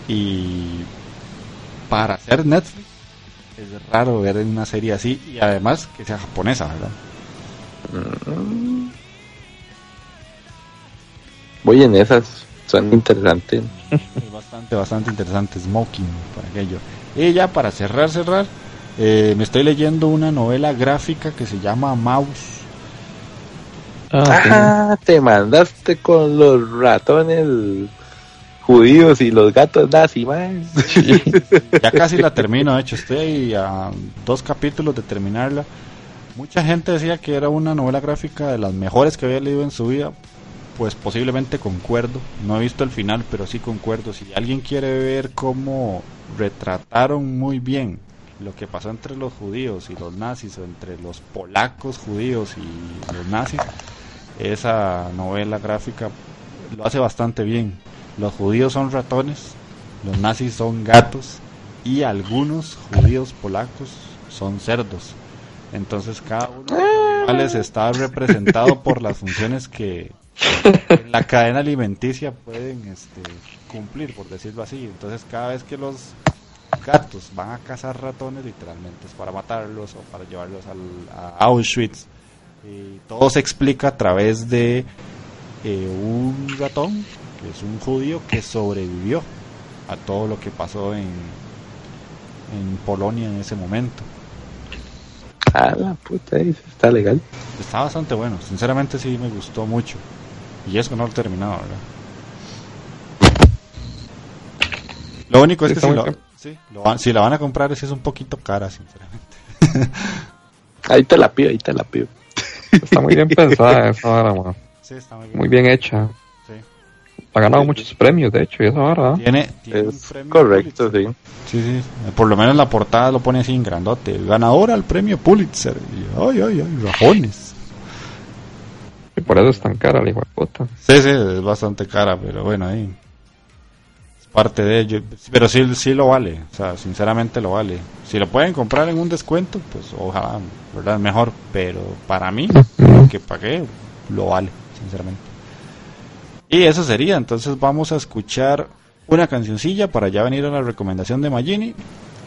Y para hacer Netflix es raro ver una serie así y además que sea japonesa, ¿verdad? Mm. Voy en esas. Son interesantes. Es bastante, bastante interesante. Smoking para aquello. Y ya para cerrar, cerrar, eh, me estoy leyendo una novela gráfica que se llama Mouse. Ah, Ah, te mandaste con los ratones judíos y los gatos nazi, man. Ya casi la termino, de hecho, estoy ahí a dos capítulos de terminarla. Mucha gente decía que era una novela gráfica de las mejores que había leído en su vida. Pues posiblemente concuerdo. No he visto el final, pero sí concuerdo. Si alguien quiere ver cómo retrataron muy bien lo que pasó entre los judíos y los nazis, o entre los polacos judíos y los nazis, esa novela gráfica lo hace bastante bien. Los judíos son ratones, los nazis son gatos y algunos judíos polacos son cerdos. Entonces cada uno de los animales está representado por las funciones que, en la cadena alimenticia pueden este, cumplir, por decirlo así. Entonces cada vez que los gatos van a cazar ratones, literalmente es para matarlos o para llevarlos al, a Auschwitz. Y todo se explica a través de eh, un ratón, que es un judío, que sobrevivió a todo lo que pasó en, en Polonia en ese momento. Ah, la puta, ahí está legal. Está bastante bueno, sinceramente sí me gustó mucho. Y eso no lo he terminado, ¿verdad? Lo único es que si, muy lo- bien. sí, lo van- si la van a comprar sí es un poquito cara, sinceramente. Ahí te la pido, ahí te la pido. Está muy bien pensada esa vara, man. Sí, está muy bien. Muy bien hecha. Sí. Ha ganado muchos premios, de hecho, y esa vara. ¿ah? Tiene, tiene un Es premio correcto, sí. Pulitzer. Sí, sí. Por lo menos la portada lo pone así en grandote. Ganadora al premio Pulitzer. Y, ay, ay, ay, rajones. Y por eso es tan cara la puta. Sí, sí, es bastante cara, pero bueno, ahí. Es parte de ello. Pero sí, sí lo vale. O sea, sinceramente lo vale. Si lo pueden comprar en un descuento, pues ojalá, ¿verdad? Mejor. Pero para mí, lo que pagué, lo vale, sinceramente. Y eso sería. Entonces vamos a escuchar una cancioncilla para ya venir a la recomendación de Magini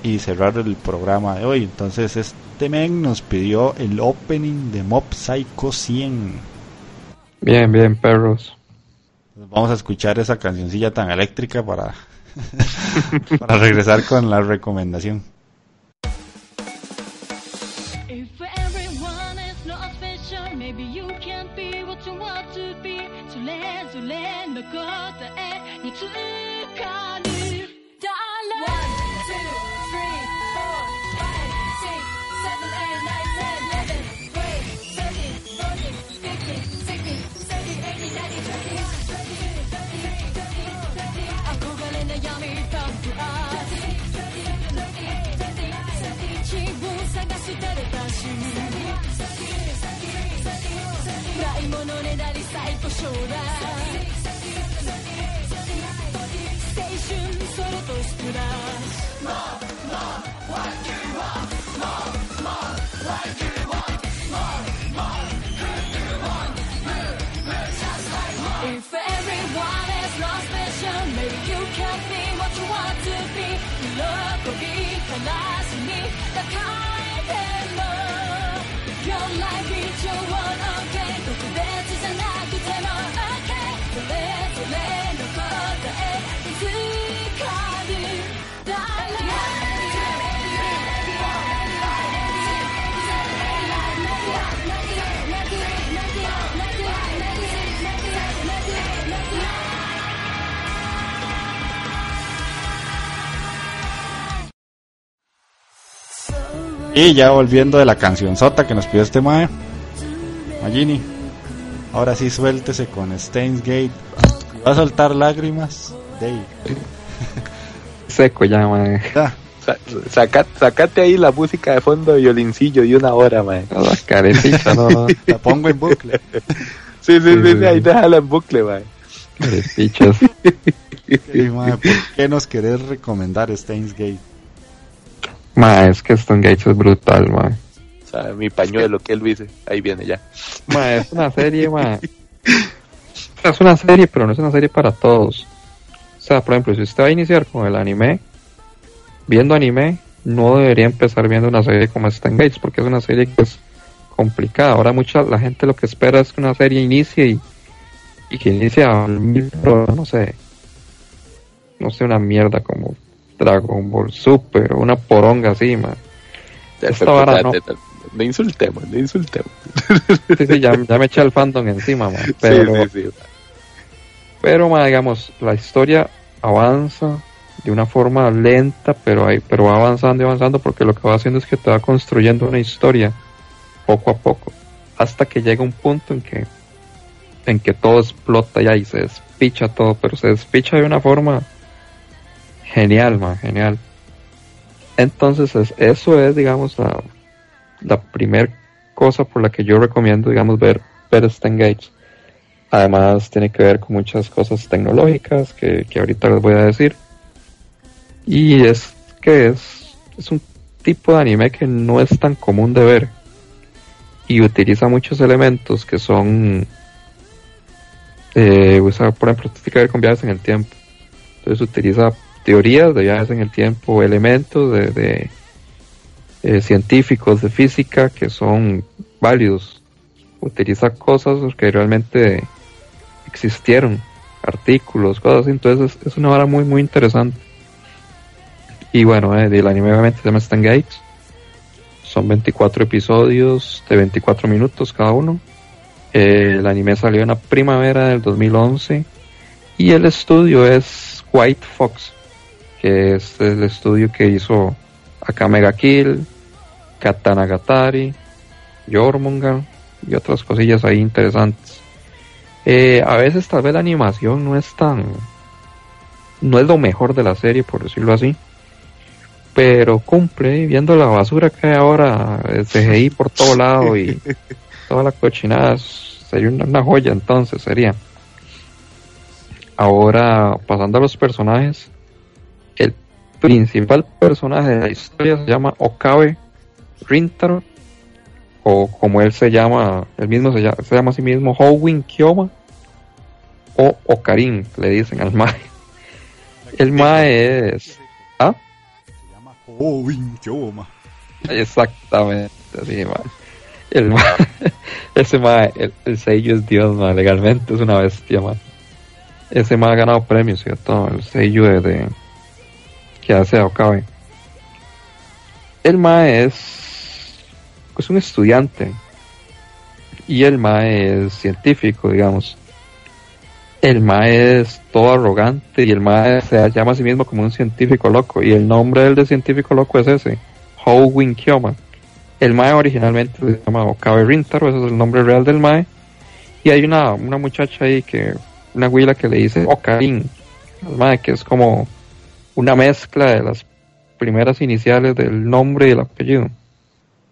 y cerrar el programa de hoy. Entonces este men nos pidió el opening de Mob Psycho 100. Bien, bien, perros. Vamos a escuchar esa cancioncilla tan eléctrica para, para regresar con la recomendación. 最高賞だ Y ya volviendo de la canción sota que nos pidió este mae, Magini, ahora sí suéltese con Stains Gate. Si va a soltar lágrimas, ahí. Seco ya. Sa- saca- sacate ahí la música de fondo de violincillo y una hora, man. La carecita, no, no. La pongo en bucle. Sí, sí, sí, Sí, ahí déjala en bucle, man. Carepichas. Mae, ¿Por qué nos querés recomendar Stains Gate? Ma, es que Stone Gates es brutal, ma. O sea, mi pañuelo que él dice, ahí viene ya. Ma, es una serie, ma. O sea, Es una serie, pero no es una serie para todos. O sea, por ejemplo, si usted va a iniciar con el anime, viendo anime, no debería empezar viendo una serie como Stone Gates, porque es una serie que es complicada. Ahora mucha la gente lo que espera es que una serie inicie y, y que inicie a mil, pero no sé, no sé, una mierda como Dragon Ball Super una poronga así, ma. Esta vara no. No insultemos, no insultemos. Sí, sí, ya, ya me eché el fandom encima, ma. Pero, Sí, sí, sí. pero digamos, la historia avanza de una forma lenta, pero hay, pero va avanzando y avanzando porque lo que va haciendo es que te va construyendo una historia poco a poco, hasta que llega un punto en que en que todo explota ya y se despicha todo, pero se despicha de una forma genial, ma, genial. Entonces es- eso es, digamos, la, la primer cosa por la que yo recomiendo, digamos, ver, ver Gates. Además tiene que ver con muchas cosas tecnológicas que, que ahorita les voy a decir. Y es que es, es un tipo de anime que no es tan común de ver. Y utiliza muchos elementos que son eh, por ejemplo, tiene que ver con viajes en el tiempo. Entonces utiliza teorías de viajes en el tiempo, elementos de, de, eh, científicos de física que son válidos. Utiliza cosas que realmente existieron, artículos, cosas. Entonces es, una hora muy, muy interesante. Y bueno, eh, el anime obviamente se llama Stan Gates. Son 24 episodios de 24 minutos cada uno. Eh, el anime salió en la primavera del 2011 y el estudio es White Fox, que es el estudio que hizo Akame ga Kill, Katana Gatari, Jormungal y otras cosillas ahí interesantes. Eh, a veces tal vez la animación no es tan... no es lo mejor de la serie, por decirlo así. Pero cumple, viendo la basura que hay ahora, el CGI por todo lado y toda la cochinada, sería una, una joya entonces, sería. Ahora, pasando a los personajes, principal personaje de la historia se llama Okabe Rintaro, o como él se llama, él mismo se llama, se llama a sí mismo Howin Kyoma, o Okarin, le dicen al Mae. El Mae es... ¿Ah? Se llama Howin Kyoma. Exactamente, sí, mae. El mae, ese mae, el, el sello es Dios, mae, legalmente es una bestia, mae. Ese mae ha ganado premios, ¿cierto? El sello de, de- que hace a Okabe. El mae es, es un estudiante y el mae es científico, digamos. El mae es todo arrogante y el mae se llama a sí mismo como un científico loco y el nombre del de científico loco es ese, Howin Kyoma. El mae originalmente se llama Okabe Rintaro, ese es el nombre real del mae. Y hay una, una muchacha ahí que, una huila que le dice Okarin, al mae, que es como una mezcla de las primeras iniciales del nombre y el apellido.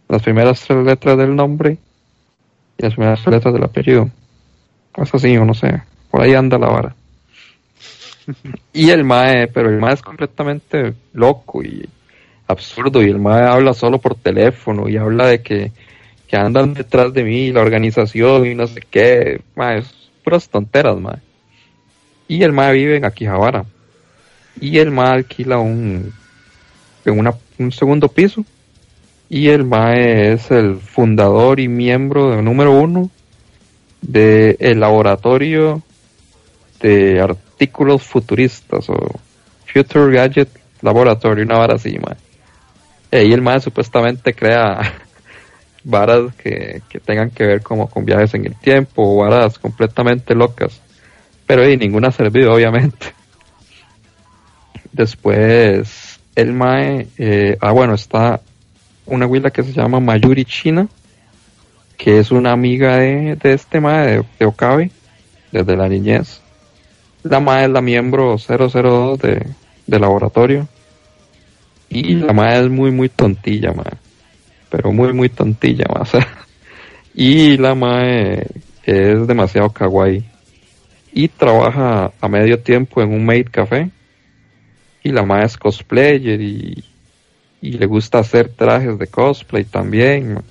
Las primeras tres letras del nombre y las primeras tres letras del apellido. Es así, o no sé. Por ahí anda la vara. y el mae, pero el mae es completamente loco y absurdo. Y el mae habla solo por teléfono y habla de que, que andan detrás de mí, la organización y no sé qué. Mae, es puras tonteras, mae. Y el mae vive en Akihabara. Y el mae alquila un, en una, un segundo piso. Y el mae es el fundador y miembro de número uno del el laboratorio de artículos futuristas o Future Gadget Laboratory, una vara así, mae. Y el mae supuestamente crea varas que, que tengan que ver como con viajes en el tiempo o varas completamente locas. Pero y ninguna ha servido, obviamente. Después, el Mae, eh, ah bueno, está una huila que se llama Mayuri China, que es una amiga de, de este Mae, de, de Okabe, desde la niñez. La Mae es la miembro 002 de, de laboratorio. Y la Mae es muy, muy tontilla, Mae. Pero muy, muy tontilla, Mae. o sea, y la Mae es demasiado kawaii. Y trabaja a medio tiempo en un maid café y la mae es cosplayer y, y le gusta hacer trajes de cosplay también.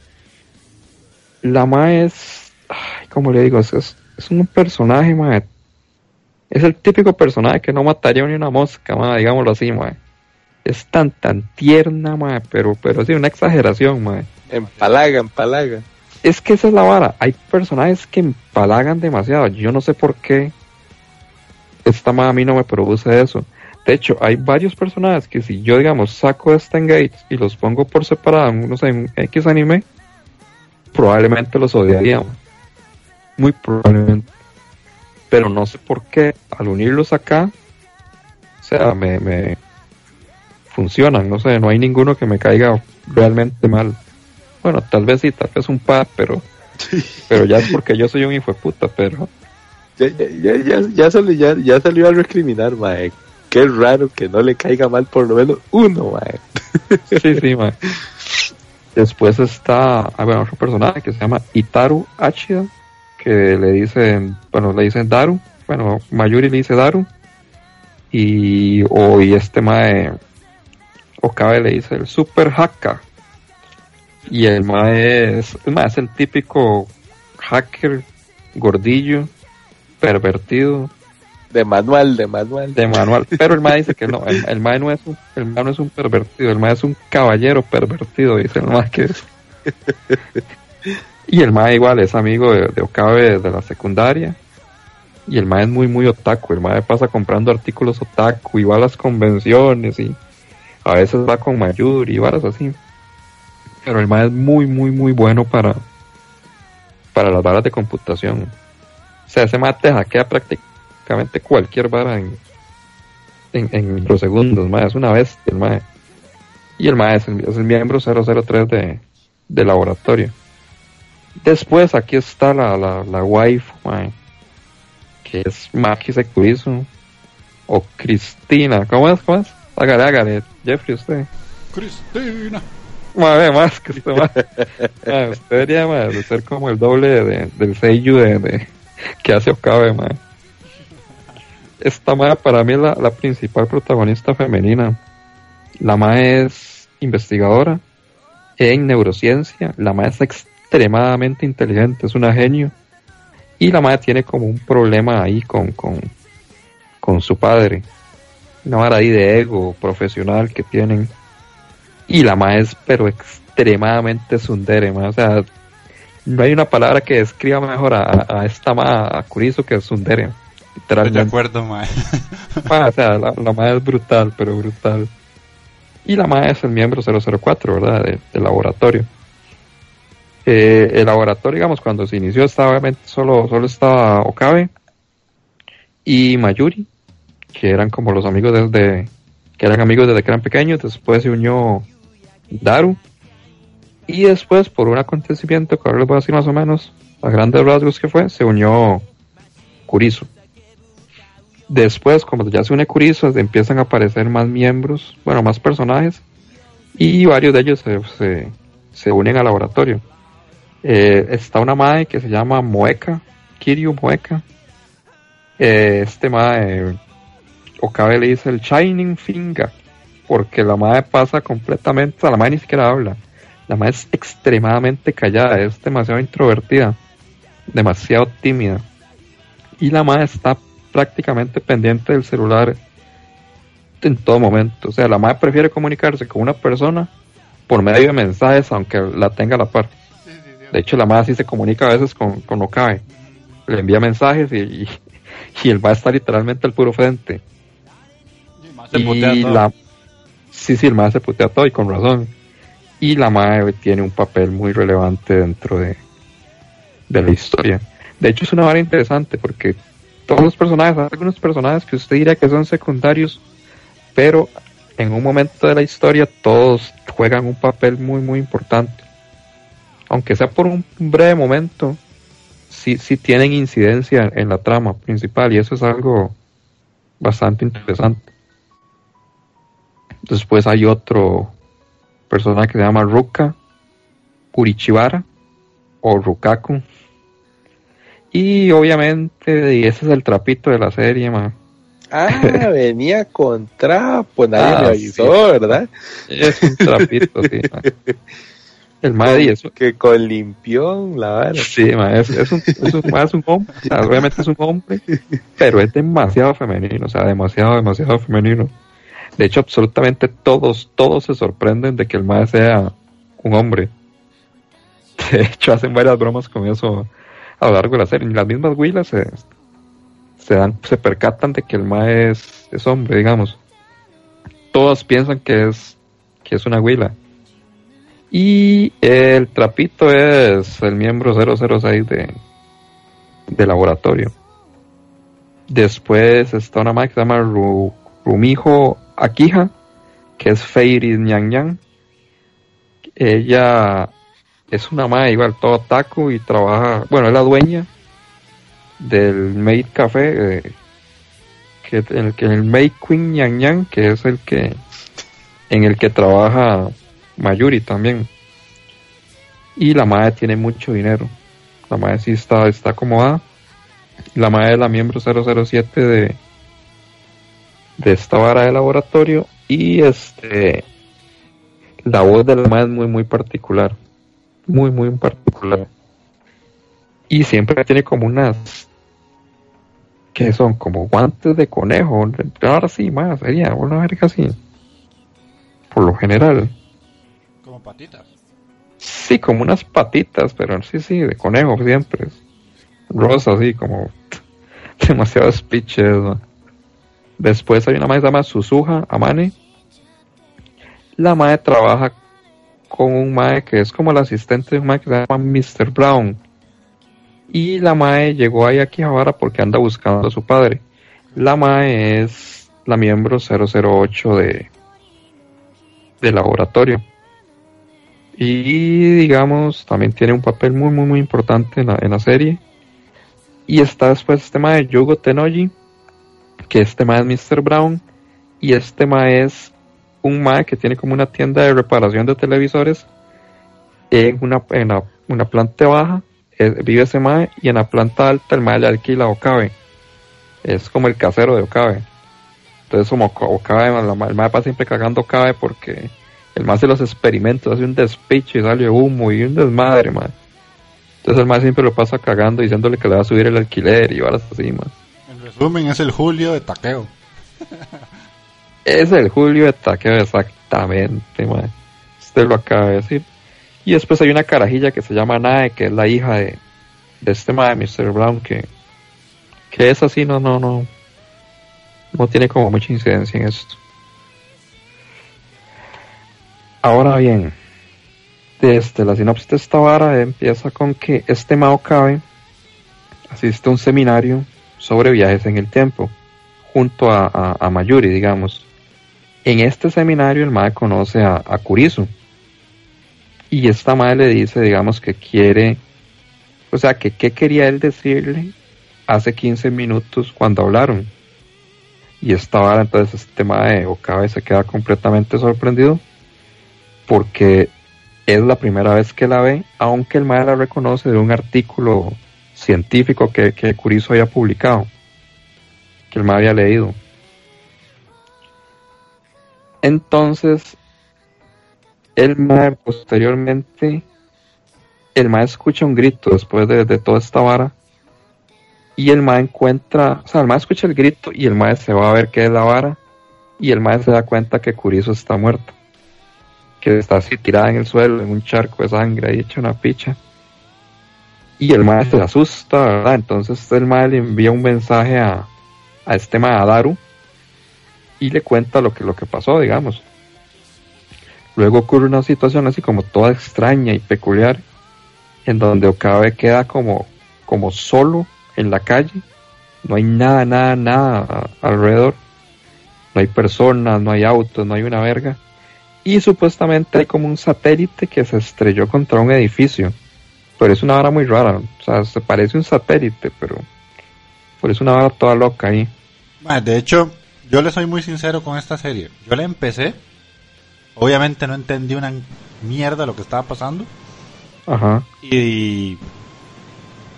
La mae es, ay, ¿cómo le digo? Es, es, es un personaje, mae. Es el típico personaje que no mataría ni una mosca, mae, digámoslo así, mae. Es tan, tan tierna, mae, pero, pero sí, una exageración, mae. Empalaga, empalaga. Es que esa es la vara. Hay personajes que empalagan demasiado. Yo no sé por qué esta mae a mí no me produce eso. De hecho, hay varios personajes que si yo, digamos, saco de Stan Gates y los pongo por separado, no sé, en X anime, probablemente los odiaría. man. Muy probablemente. Pero no sé por qué, al unirlos acá, o sea, me, me funcionan, no sé, no hay ninguno que me caiga realmente mal. Bueno, tal vez sí, tal vez un par, pero, pero ya es porque yo soy un hijo de puta, pero Ya, ya, ya, ya, ya, salió, ya, ya salió a recriminar, mae. Qué raro que no le caiga mal por lo menos uno, mae. Sí, sí, man. Después está, bueno, otro personaje que se llama Itaru Achida, que le dicen, bueno, le dicen Daru, bueno, Mayuri le dice Daru, y, o, y este mae, Okabe le dice el Super Haka, y el mae el mae es el típico hacker gordillo, pervertido De manual, de manual. de manual. Pero el mae dice que no, el, el mae no es un, el no es un pervertido, el mae es un caballero pervertido, dice el mae que es. Y el mae igual es amigo de, de Okabe de la secundaria. Y el mae es muy, muy otaku. El mae pasa comprando artículos otaku y va a las convenciones y a veces va con Mayuri y varas así. Pero el mae es muy, muy, muy bueno para, para las varas de computación. O sea, ese mae te hackea prácticamente cualquier vara en, en, en microsegundos. Es una bestia el mae. Y el mae es el, es el miembro 003 de, de laboratorio. Después aquí está la, la, la waifu, mae, que es Maki Sekurizo o Cristina. ¿Cómo es? ¿Cómo es? Hágale, hágale, Jeffrey, usted. Cristina. Madre, más que usted. Mae, usted debería ser como el doble de, del Seiyu de, de- que hace Okabe, mae. Esta mae para mí es la, la principal protagonista femenina. La mae es investigadora en neurociencia. La mae es extremadamente inteligente, es una genio. Y la madre tiene como un problema ahí con, con, con su padre. Una vara ahí de ego profesional que tienen. Y la madre es pero extremadamente sundere. O sea, no hay una palabra que describa mejor a, esta ma, a Kurizo que sundere. Estoy de Literalmente. acuerdo, mae. Ma, o sea, la, la madre es brutal, pero brutal. Y la madre es el miembro 004, ¿verdad? De- del laboratorio. Eh, el laboratorio, digamos, cuando se inició, estaba obviamente solo, solo estaba Okabe y Mayuri, que eran como los amigos desde, que eran amigos desde que eran pequeños. Después se unió Daru. Y después, por un acontecimiento que ahora les voy a decir más o menos, a grandes rasgos que fue, se unió Kurizo. Después, como ya se une Kurizo, empiezan a aparecer más miembros, bueno, más personajes, y varios de ellos se, se, se unen al laboratorio. Eh, está una madre que se llama Moeka, Kiryu Moeka. Eh, este madre, Okabe le dice el Shining Finger, porque la madre pasa completamente, o sea, la madre ni siquiera habla. La madre es extremadamente callada, es demasiado introvertida, demasiado tímida. Y la madre está prácticamente pendiente del celular en todo momento. O sea, la madre prefiere comunicarse con una persona por medio de mensajes, aunque la tenga a la par. De hecho, la madre sí se comunica a veces con, con Okabe. Le envía mensajes y, y, y él va a estar literalmente al puro frente. Se putea y todo. la sí sí el mae se putea todo y con razón y la mae tiene un papel muy relevante dentro de de la historia de hecho es una vara interesante porque todos los personajes hay algunos personajes que usted diría que son secundarios pero en un momento de la historia todos juegan un papel muy muy importante aunque sea por un breve momento sí sí tienen incidencia en la trama principal y eso es algo bastante interesante Después hay otro personaje que se llama Ruka Kurichibara o Rukaku. Y obviamente, y ese es el trapito de la serie, ma. Ah, venía con trapo, nadie Ah, me avisó, ¿verdad? Es un trapito, sí, ma. El madre eso. Que con limpión, la vara. Sí, ma, es, es un, es, un, es un hombre, o sea, obviamente es un hombre, pero es demasiado femenino, o sea, demasiado, demasiado femenino. De hecho, absolutamente todos, todos se sorprenden de que el mae sea un hombre. De hecho, hacen varias bromas con eso a lo largo de la serie. Las mismas Willas se, dan, se percatan de que el mae es, es hombre, digamos. Todos piensan que es, que es una Willa. Y el trapito es el miembro 006 de, de laboratorio. Después está una mae que se llama Ru- Rumijo Akija, que es Fairy Ñang. Ella es una mae igual, todo taco y trabaja, bueno, es la dueña del Maid Café, eh, que el que el Maid Queen Ñang Ñang, que es el que en el que trabaja Mayuri también. Y la madre tiene mucho dinero. La madre sí está, está acomodada. La madre es la miembro 007 de, de esta vara de laboratorio. Y este la voz de la madre es muy muy particular. Muy muy particular. Y siempre tiene como unas que son como guantes de conejo. Ahora sí, más, sería una verga así. Por lo general. Como patitas. Sí, como unas patitas, pero sí, sí, de conejo siempre. Rosa, así como demasiados pitches. ¿no? Después hay una madre que se llama Suzuha Amane. La madre trabaja con un mae que es como el asistente de un mae que se llama Mr. Brown. Y la mae llegó ahí aquí ahora porque anda buscando a su padre. La mae es la miembro 008 de, de laboratorio. Y digamos, también tiene un papel muy, muy, muy importante en la, en la serie. Y está después este mae Yugo Tenoji, que este mae es Mr. Brown. Y este mae es un mae que tiene como una tienda de reparación de televisores en una, en la- una planta baja. eh, vive ese mae y en la planta alta el mae le alquila a Okabe. Es como el casero de Okabe. Entonces como Oka- Okabe, el mae pasa siempre cagando a Okabe porque el mae hace los experimentos, hace un despiche y sale humo y un desmadre, mae. Entonces el mae siempre lo pasa cagando diciéndole que le va a subir el alquiler y varas así, mae. En resumen, es el Julio de Taqueo. Es el Julio de Taqueo, exactamente, mae. Usted lo acaba de decir. Y después hay una carajilla que se llama Nae, que es la hija de, de este mae, Mr. Brown, que, que es así, no, no, no. No tiene como mucha incidencia en esto. Ahora bien, desde la sinopsis de esta vara empieza con que este Mao Cabe asiste a un seminario sobre viajes en el tiempo, junto a, a Mayuri, digamos. En este seminario el Mae conoce a, a Kurisu. Y esta Mae le dice, digamos, que quiere, o sea, que qué quería él decirle hace 15 minutos cuando hablaron. Y esta entonces este Mae Okabe se queda completamente sorprendido porque es la primera vez que la ve, aunque el Mae la reconoce de un artículo científico que, que Kurisu había publicado, que el Mae había leído. Entonces, el Mae posteriormente, el Mae escucha un grito después de, de toda esta vara. Y el Mae encuentra, o sea, el Mae escucha el grito y el Mae se va a ver qué es la vara. Y el Mae se da cuenta que Kurisu está muerto. Que está así tirada en el suelo, en un charco de sangre, ahí hecha una picha. Y el Mae se asusta, ¿verdad? Entonces el Mae le envía un mensaje a, a este Mae, a Daru, y le cuenta lo que, lo que pasó, digamos. Luego ocurre una situación así como toda extraña y peculiar, en donde Okabe queda como, como solo en la calle, no hay nada, nada, nada a- alrededor, no hay personas, no hay autos, no hay una verga, y supuestamente hay como un satélite que se estrelló contra un edificio, pero es una vara muy rara, o sea, se parece un satélite, pero, pero es una vara toda loca ahí. De hecho, yo le soy muy sincero con esta serie. Yo la empecé. Obviamente no entendí una mierda lo que estaba pasando. Ajá. Y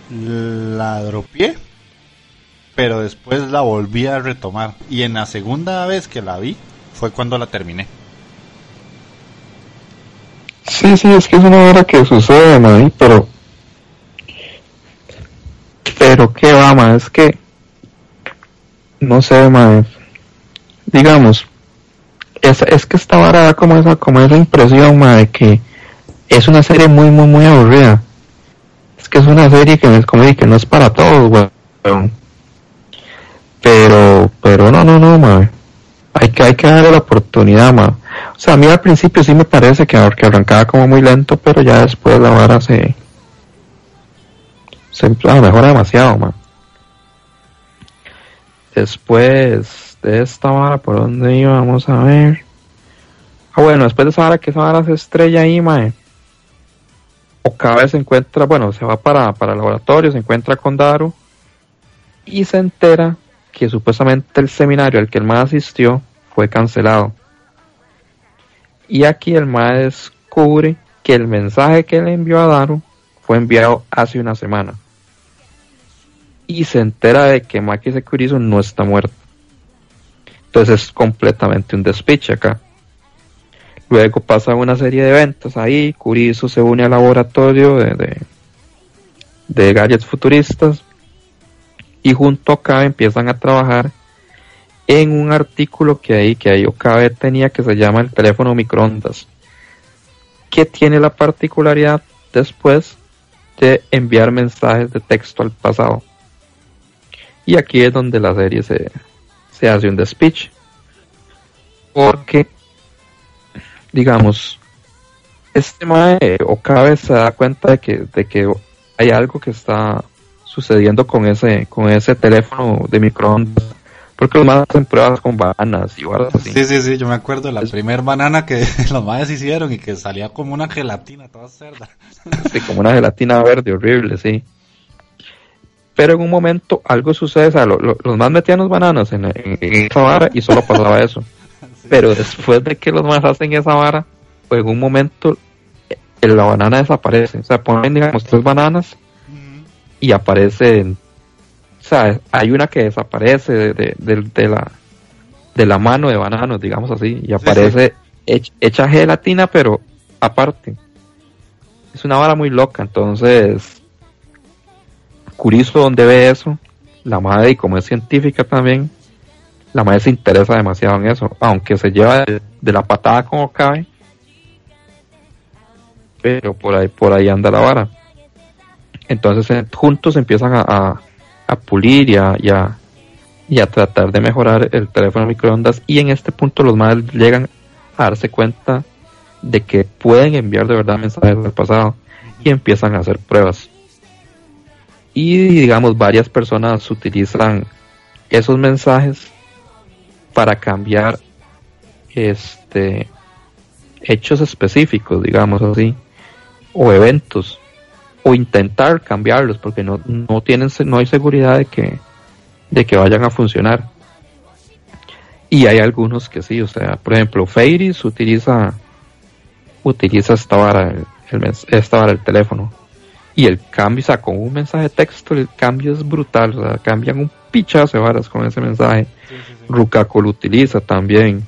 la dropié. Pero después la volví a retomar. Y en la segunda vez que la vi fue cuando la terminé. Sí, sí, es que es una hora que sucede, man, pero... Pero qué va, man, es que... No sé, man. Digamos, es, es que esta vara da como esa, como esa impresión, man, de que es una serie muy, muy, muy aburrida. Es que es una serie que, como dije, que no es para todos, weón. Pero, pero no, no, no, man. Hay que, hay que darle la oportunidad, man. O sea, a mí al principio sí me parece que, que arrancaba como muy lento, pero ya después la vara se... Se mejora demasiado, man. Después de esta vara, ¿por dónde iba? Vamos a ver. Ah, bueno, después de esa vara, que esa vara se estrella ahí, mae. Okabe se encuentra, bueno, se va para, para el laboratorio, se encuentra con Daru y se entera que supuestamente el seminario al que el MAE asistió fue cancelado. Y aquí el MAE descubre que el mensaje que le envió a Daru fue enviado hace una semana. Y se entera de que Maki Sekurizo no está muerto. Entonces es completamente un despiche acá. Luego pasa una serie de eventos ahí. Kurizo se une al laboratorio de, de, de gadgets futuristas. y junto a Okabe empiezan a trabajar en un artículo que ahí que ahí Okabe tenía que se llama el teléfono microondas que tiene la particularidad después de enviar mensajes de texto al pasado y aquí es donde la serie se, se hace un despiche porque digamos este mae Okabe se da cuenta de que, de que hay algo que está sucediendo con ese con ese teléfono de microondas porque los más hacen pruebas con bananas y así Sí, sí, sí, yo me acuerdo de la primer banana que los madres hicieron y que salía como una gelatina toda cerda. Sí, como una gelatina verde horrible, sí. Pero en un momento algo sucede, o sea, lo- lo- los más metían los bananas en, en- en esa vara y solo pasaba eso. Pero después de que los más hacen esa vara, pues en un momento eh, la banana desaparece. O sea, ponen, digamos, tres bananas y aparecen. O sea, hay una que desaparece de, de- de- de la, de la mano de bananos, digamos así, y aparece hech- hecha gelatina, pero aparte. Es una vara muy loca, entonces. Curizo donde ve eso. La madre, y como es científica también, la madre se interesa demasiado en eso, aunque se lleva de, de la patada como cabe. Pero por ahí, por ahí anda la vara. Entonces juntos empiezan a, a- pulir y a, y, y a tratar de mejorar el teléfono microondas. Y en este punto los madres llegan a darse cuenta de que pueden enviar de verdad mensajes del pasado y empiezan a hacer pruebas. Y digamos, varias personas utilizan esos mensajes para cambiar este hechos específicos, digamos así, o eventos, o intentar cambiarlos, porque no, no tienen no hay seguridad de que de que vayan a funcionar. Y hay algunos que sí, o sea, por ejemplo, Fairies utiliza utiliza esta vara, esta vara el teléfono. Y el cambio, o sea, con un mensaje de texto, el cambio es brutal, o sea, cambian un pichazo de varas con ese mensaje. Rukaku lo utiliza también.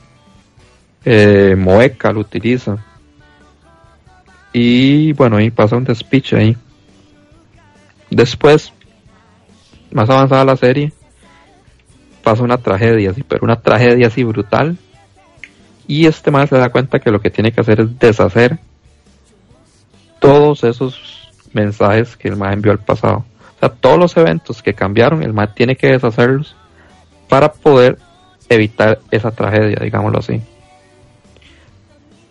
Eh, Moeka lo utiliza. Y bueno, ahí pasa un despiche ahí. Después, más avanzada la serie, pasa una tragedia, sí, pero una tragedia así brutal. Y este man se da cuenta que lo que tiene que hacer es deshacer todos esos mensajes que el man envió al pasado. O sea, todos los eventos que cambiaron, el man tiene que deshacerlos para poder evitar esa tragedia, digámoslo así.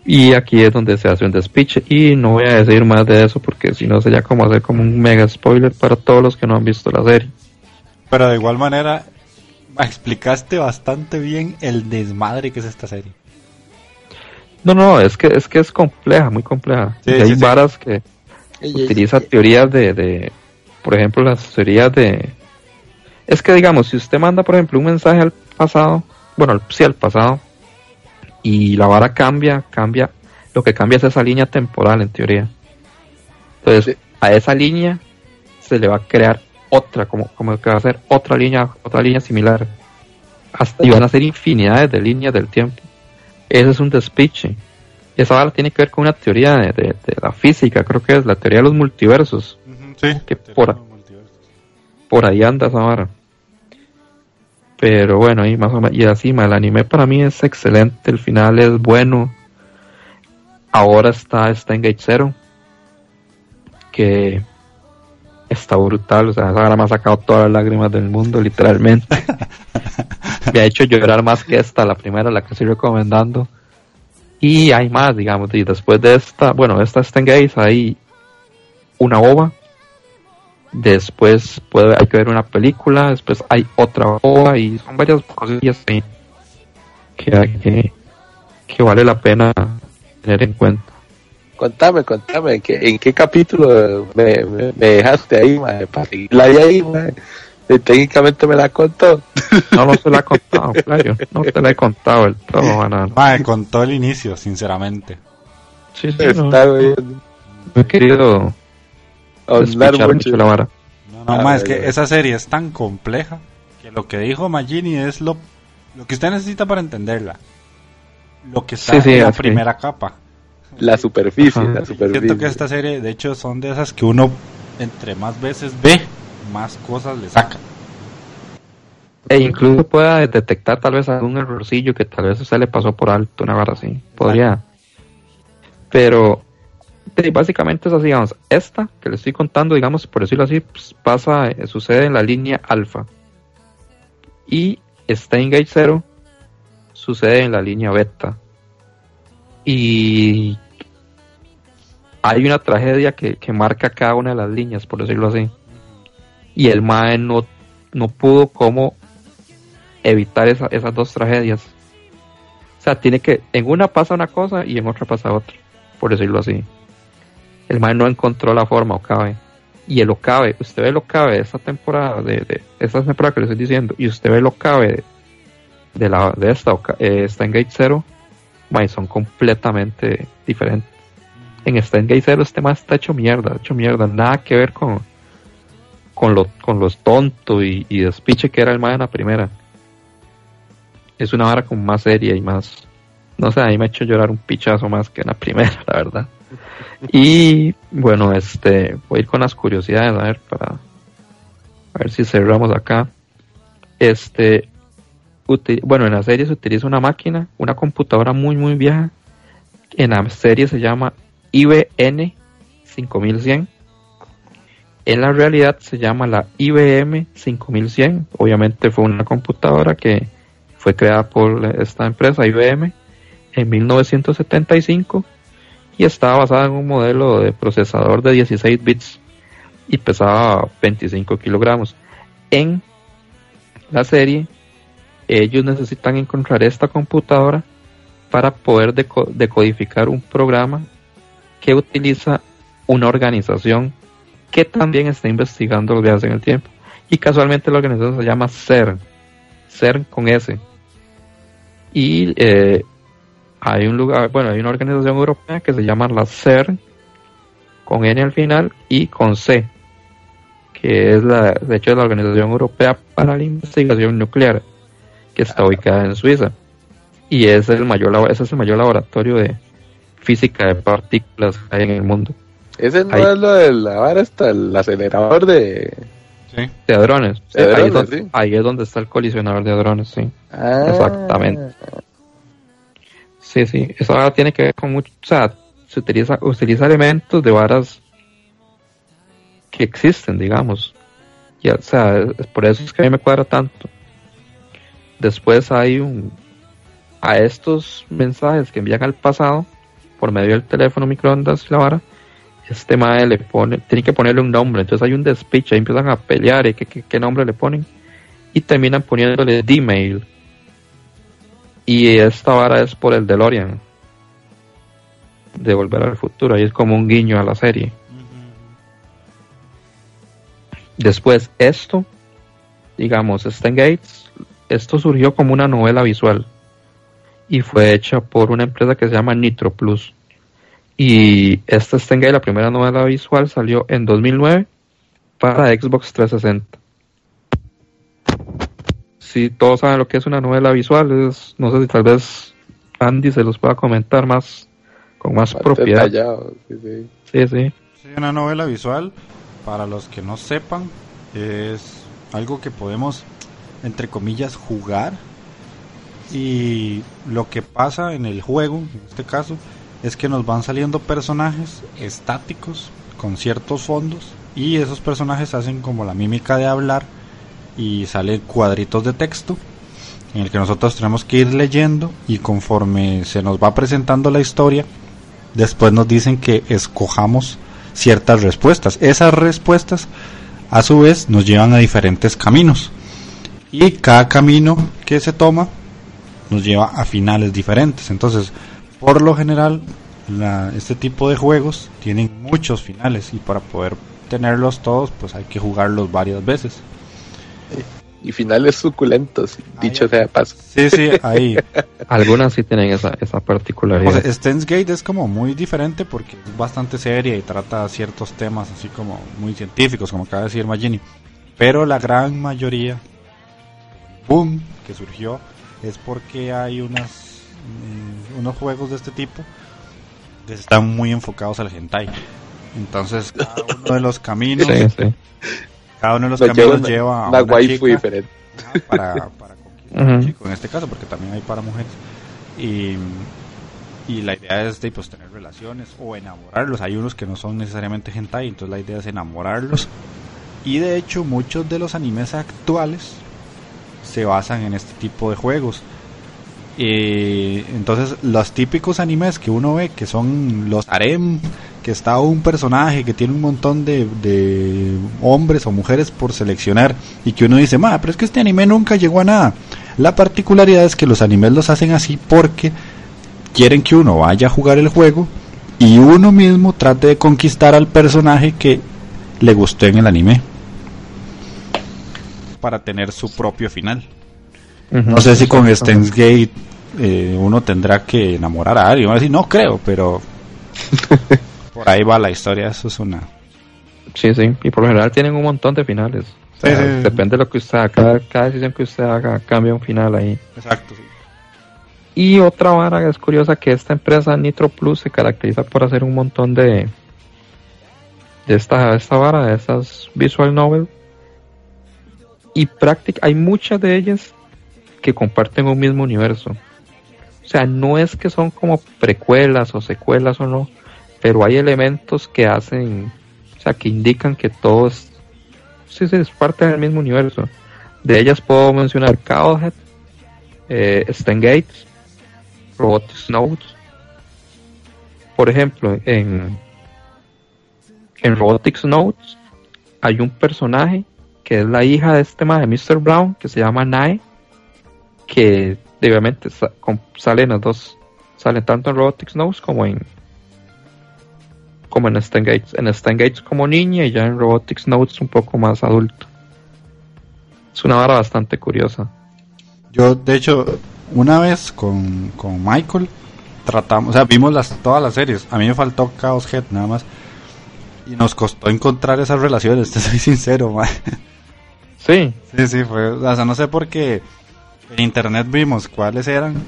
Y aquí es donde se hace un despiche. Y no voy a decir más de eso porque si no sería como hacer como un mega spoiler para todos los que no han visto la serie. Pero de igual manera, explicaste bastante bien el desmadre que es esta serie. No, no, es que es que es compleja, muy compleja. Sí, Y hay sí, sí. varas utiliza teorías de, de, por ejemplo, las teorías de... Es que digamos, si usted manda, por ejemplo, un mensaje al pasado, bueno, sí al pasado, y la vara cambia, cambia, lo que cambia es esa línea temporal en teoría. Entonces, a esa línea se le va a crear otra, como, como que va a ser otra línea, otra línea similar. Hasta, y van a ser infinidades de líneas del tiempo. Ese es un despiche. Esa vara tiene que ver con una teoría de, de- de la física, creo que es la teoría de los multiversos. Sí, Que por, por ahí anda esa vara. Pero bueno, y más o menos, y así, el anime para mí es excelente, el final es bueno. Ahora está Gate Zero, que está brutal, o sea, esa vara me ha sacado todas las lágrimas del mundo, literalmente. me ha hecho llorar más que esta, la primera, la que estoy recomendando. Y hay más, digamos, y después de esta, bueno, esta Gate hay una ova, después puede, hay que ver una película, después hay otra ova y son varias cosillas que, que, que vale la pena tener en cuenta. Contame, contame, ¿en qué, en qué capítulo me, dejaste ahí, madre? Para seguirla ahí, madre. Eh, Técnicamente me la contó. No, no se la he contado, claro, no te la he contado el todo, banana. Mae, con todo el inicio, sinceramente. Sí, sí, no, Está bien. no he querido despichar mucho. la vara. No, no, Ah, mae, es que esa serie es tan compleja que lo que dijo Magini es lo, lo que usted necesita para entenderla. Lo que está Sí, sí, en la primera capa. La superficie, Ajá. la superficie. Siento que esta serie, de hecho, son de esas que uno, entre más veces ve, más cosas le saca. E incluso pueda detectar tal vez algún errorcillo que tal vez usted le pasó por alto, una barra así. Podría. Pero básicamente es así, digamos, esta que le estoy contando, digamos, por decirlo así, pues, pasa, eh, sucede en la línea alfa. Y Steingate 0 sucede en la línea beta. Y hay una tragedia que, que marca cada una de las líneas, por decirlo así. Y el MAE no, no pudo como evitar esa- esas dos tragedias. O sea, tiene que, en una pasa una cosa y en otra pasa otra, por decirlo así. El MAE no encontró la forma, Okabe. Y el Okabe, usted ve el Okabe de esta temporada, de, de esta temporada que le estoy diciendo, y usted ve el Okabe de, la, de esta, eh, Steingate 0, mae, son completamente diferentes. En Steingate 0 este más está hecho mierda, hecho mierda, nada que ver con con lo, con los tonto y, y despiche que era el mae en la primera. Es una vara como más seria y más, no sé, ahí me ha hecho llorar un pichazo más que en la primera, la verdad. Y bueno, este, voy a ir con las curiosidades, a ver, para, a ver si cerramos acá. Este, uti- bueno, en la serie se utiliza una máquina, una computadora muy, muy vieja. En la serie se llama IBN 5100. En la realidad se llama la IBM 5100. Obviamente fue una computadora que fue creada por esta empresa IBM en 1975 y estaba basada en un modelo de procesador de 16 bits y pesaba 25 kilogramos. En la serie, ellos necesitan encontrar esta computadora para poder deco- decodificar un programa que utiliza una organización que también está investigando los viajes en el tiempo. Y casualmente la organización se llama CERN, CERN con S. Y eh, hay un lugar, bueno, hay una organización europea que se llama la CERN, con N al final y con C, que es la, de hecho, la Organización Europea para la Investigación Nuclear, que está ubicada en Suiza. Y es el mayor, ese es el mayor laboratorio de física de partículas que hay en el mundo. Ese no Ahí. es lo de la vara hasta el acelerador de... Sí. De hadrones. Sí, De ahí, es donde, sí. ahí es donde está el colisionador de hadrones, sí. Ah, Exactamente. Sí, sí. Esa vara tiene que ver con mucho. O sea, se utiliza, utiliza elementos de varas que existen, digamos. Y, o sea, es- por eso es que a mí me cuadra tanto. Después hay un. A estos mensajes que envían al pasado por medio del teléfono microondas y la vara, este mae le pone, tiene que ponerle un nombre. Entonces hay un despiche, ahí empiezan a pelear y qué, qué, qué nombre le ponen. Y terminan poniéndole D-Mail. Y esta vara es por el DeLorean. De volver al futuro. Ahí es como un guiño a la serie. Después, esto, digamos, Stan Gates, esto surgió como una novela visual. Y fue hecha por una empresa que se llama Nitro Plus. Y esta Stan Gates, la primera novela visual, salió en 2009 para Xbox 360. Si todos saben lo que es una novela visual, es, no sé si tal vez Andy se los pueda comentar más con más más propiedad. detallado, sí, sí. Sí, sí. Sí, una novela visual, para los que no sepan, es algo que podemos, entre comillas, jugar. Y lo que pasa en el juego, en este caso, es que nos van saliendo personajes estáticos con ciertos fondos y esos personajes hacen como la mímica de hablar y salen cuadritos de texto en el que nosotros tenemos que ir leyendo y conforme se nos va presentando la historia, después nos dicen que escojamos ciertas respuestas. Esas respuestas a su vez nos llevan a diferentes caminos. Y cada camino que se toma nos lleva a finales diferentes. Entonces, por lo general, la- este tipo de juegos tienen muchos finales y para poder tenerlos todos, pues hay que jugarlos varias veces. Y finales suculentos, dicho sea de paso. Sí, sí, ahí. Algunas sí tienen esa, esa particularidad. O sea, Steins Gate es como muy diferente porque es bastante seria y trata ciertos temas así como muy científicos, como acaba de decir Magini. Pero la gran mayoría, boom, que surgió es porque hay unas, mm, unos juegos de este tipo que están muy enfocados al hentai. Entonces, cada uno de los caminos, sí, sí. cada uno de los Nos caminos lleva a una una waifu chica, diferente. para, para conquistar a un chico, en este caso, porque también hay para mujeres. Y, y la idea es de pues, tener relaciones o enamorarlos. Hay unos que no son necesariamente hentai, entonces la idea es enamorarlos. Y de hecho, muchos de los animes actuales se basan en este tipo de juegos. Eh, entonces, los típicos animes que uno ve, que son los harem, que está un personaje que tiene un montón de, de hombres o mujeres por seleccionar, y que uno dice, ma, pero es que este anime nunca llegó a nada. La particularidad es que los animes los hacen así porque quieren que uno vaya a jugar el juego y uno mismo trate de conquistar al personaje que le gustó en el anime para tener su propio final. No sé si con Exactamente. Steins Gate eh, uno tendrá que enamorar a alguien. Voy a decir, no creo, pero por ahí va la historia. Eso es una. Sí, sí, y por lo general tienen un montón de finales. O sea, Sí, sí, sí. Depende de lo que usted haga, cada, cada decisión que usted haga cambia un final ahí. Exacto. Y otra vara que es curiosa que esta empresa Nitro Plus se caracteriza por hacer un montón de de esta, esta vara, de estas visual novel. Y práctica, hay muchas de ellas que comparten un mismo universo. O sea, no es que son como precuelas o secuelas o no, pero hay elementos que hacen, o sea, que indican que todo es, sí, sí, es parte del mismo universo. De ellas puedo mencionar Cowhead, eh, Gates, Notes. Por ejemplo, en, en Robotics Notes hay un personaje que es la hija de este de Mr. Brown, que se llama Nae, que obviamente salen las dos, salen tanto en Robotics Notes como en como en Stan Gates. En Stan Gates como niña y ya en Robotics Notes un poco más adulto. Es una vara bastante curiosa. Yo, de hecho, una vez con, con Michael tratamos, o sea, vimos las, todas las series. A mí me faltó Chaos Head nada más. Y nos costó encontrar esas relaciones, te soy sincero, man. Sí, Sí, sí, fue. O sea, no sé por qué en internet vimos cuáles eran.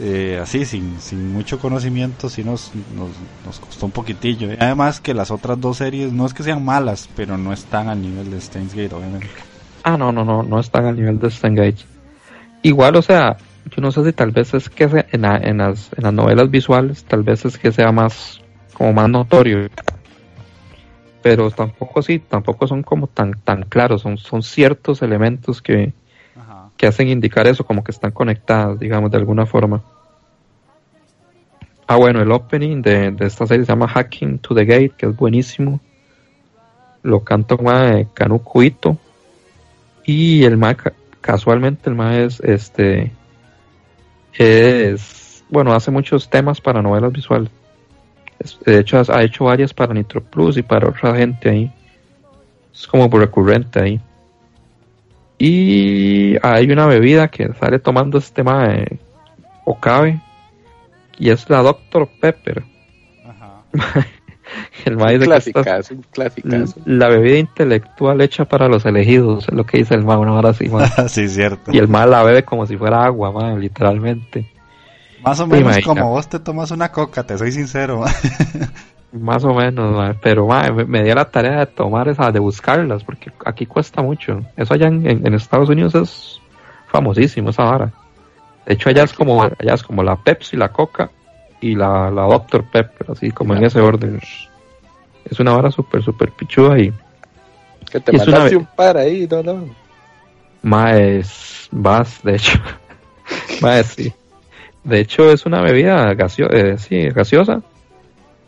eh, así, sin, sin mucho conocimiento, sí nos, nos, nos costó un poquitillo. Y además que las otras dos series no es que sean malas, pero no están al nivel de Steins Gate, obviamente. Ah, no, no, no, no están al nivel de Gates. Igual, o sea, yo no sé si tal vez es que en, la- en, las, en las novelas visuales, tal vez es que sea más, como más notorio. Pero tampoco sí, tampoco son como tan, tan claros, son, son ciertos elementos que. Que hacen indicar eso, como que están conectadas, digamos, de alguna forma. Ah, bueno, el opening de, de esta serie se llama Hacking to the Gate, que es buenísimo. Lo canta un de Kanuko Ito. Y el ca- casualmente, el mae es, este, es, bueno, hace muchos temas para novelas visuales. Es- de hecho, ha hecho varias para Nitro Plus y para otra gente ahí. Es como recurrente ahí. Y hay una bebida que sale tomando este mae Okabe. Y es la Dr. Pepper. Ajá. El mae que esta es un la bebida intelectual hecha para los elegidos, es lo que dice el mae, una hora así, mae. sí, cierto. Y el mae la bebe como si fuera agua, mae, literalmente. Más o menos como vos te tomas una coca, te soy sincero. Más o menos, pero mae, me, me dio la tarea de tomar esa, de buscarlas, porque aquí cuesta mucho. Eso allá en, en- en Estados Unidos es famosísimo, esa vara. De hecho, allá es como, allá es como la Pepsi, la Coca y la, la Dr. Pepper, así como en ese orden. Es una vara súper, súper pichuda y Que te una mandaste ve- un par ahí, no, no. más vas, de hecho. más sí. De hecho, es una bebida gasio eh, sí, gaseosa,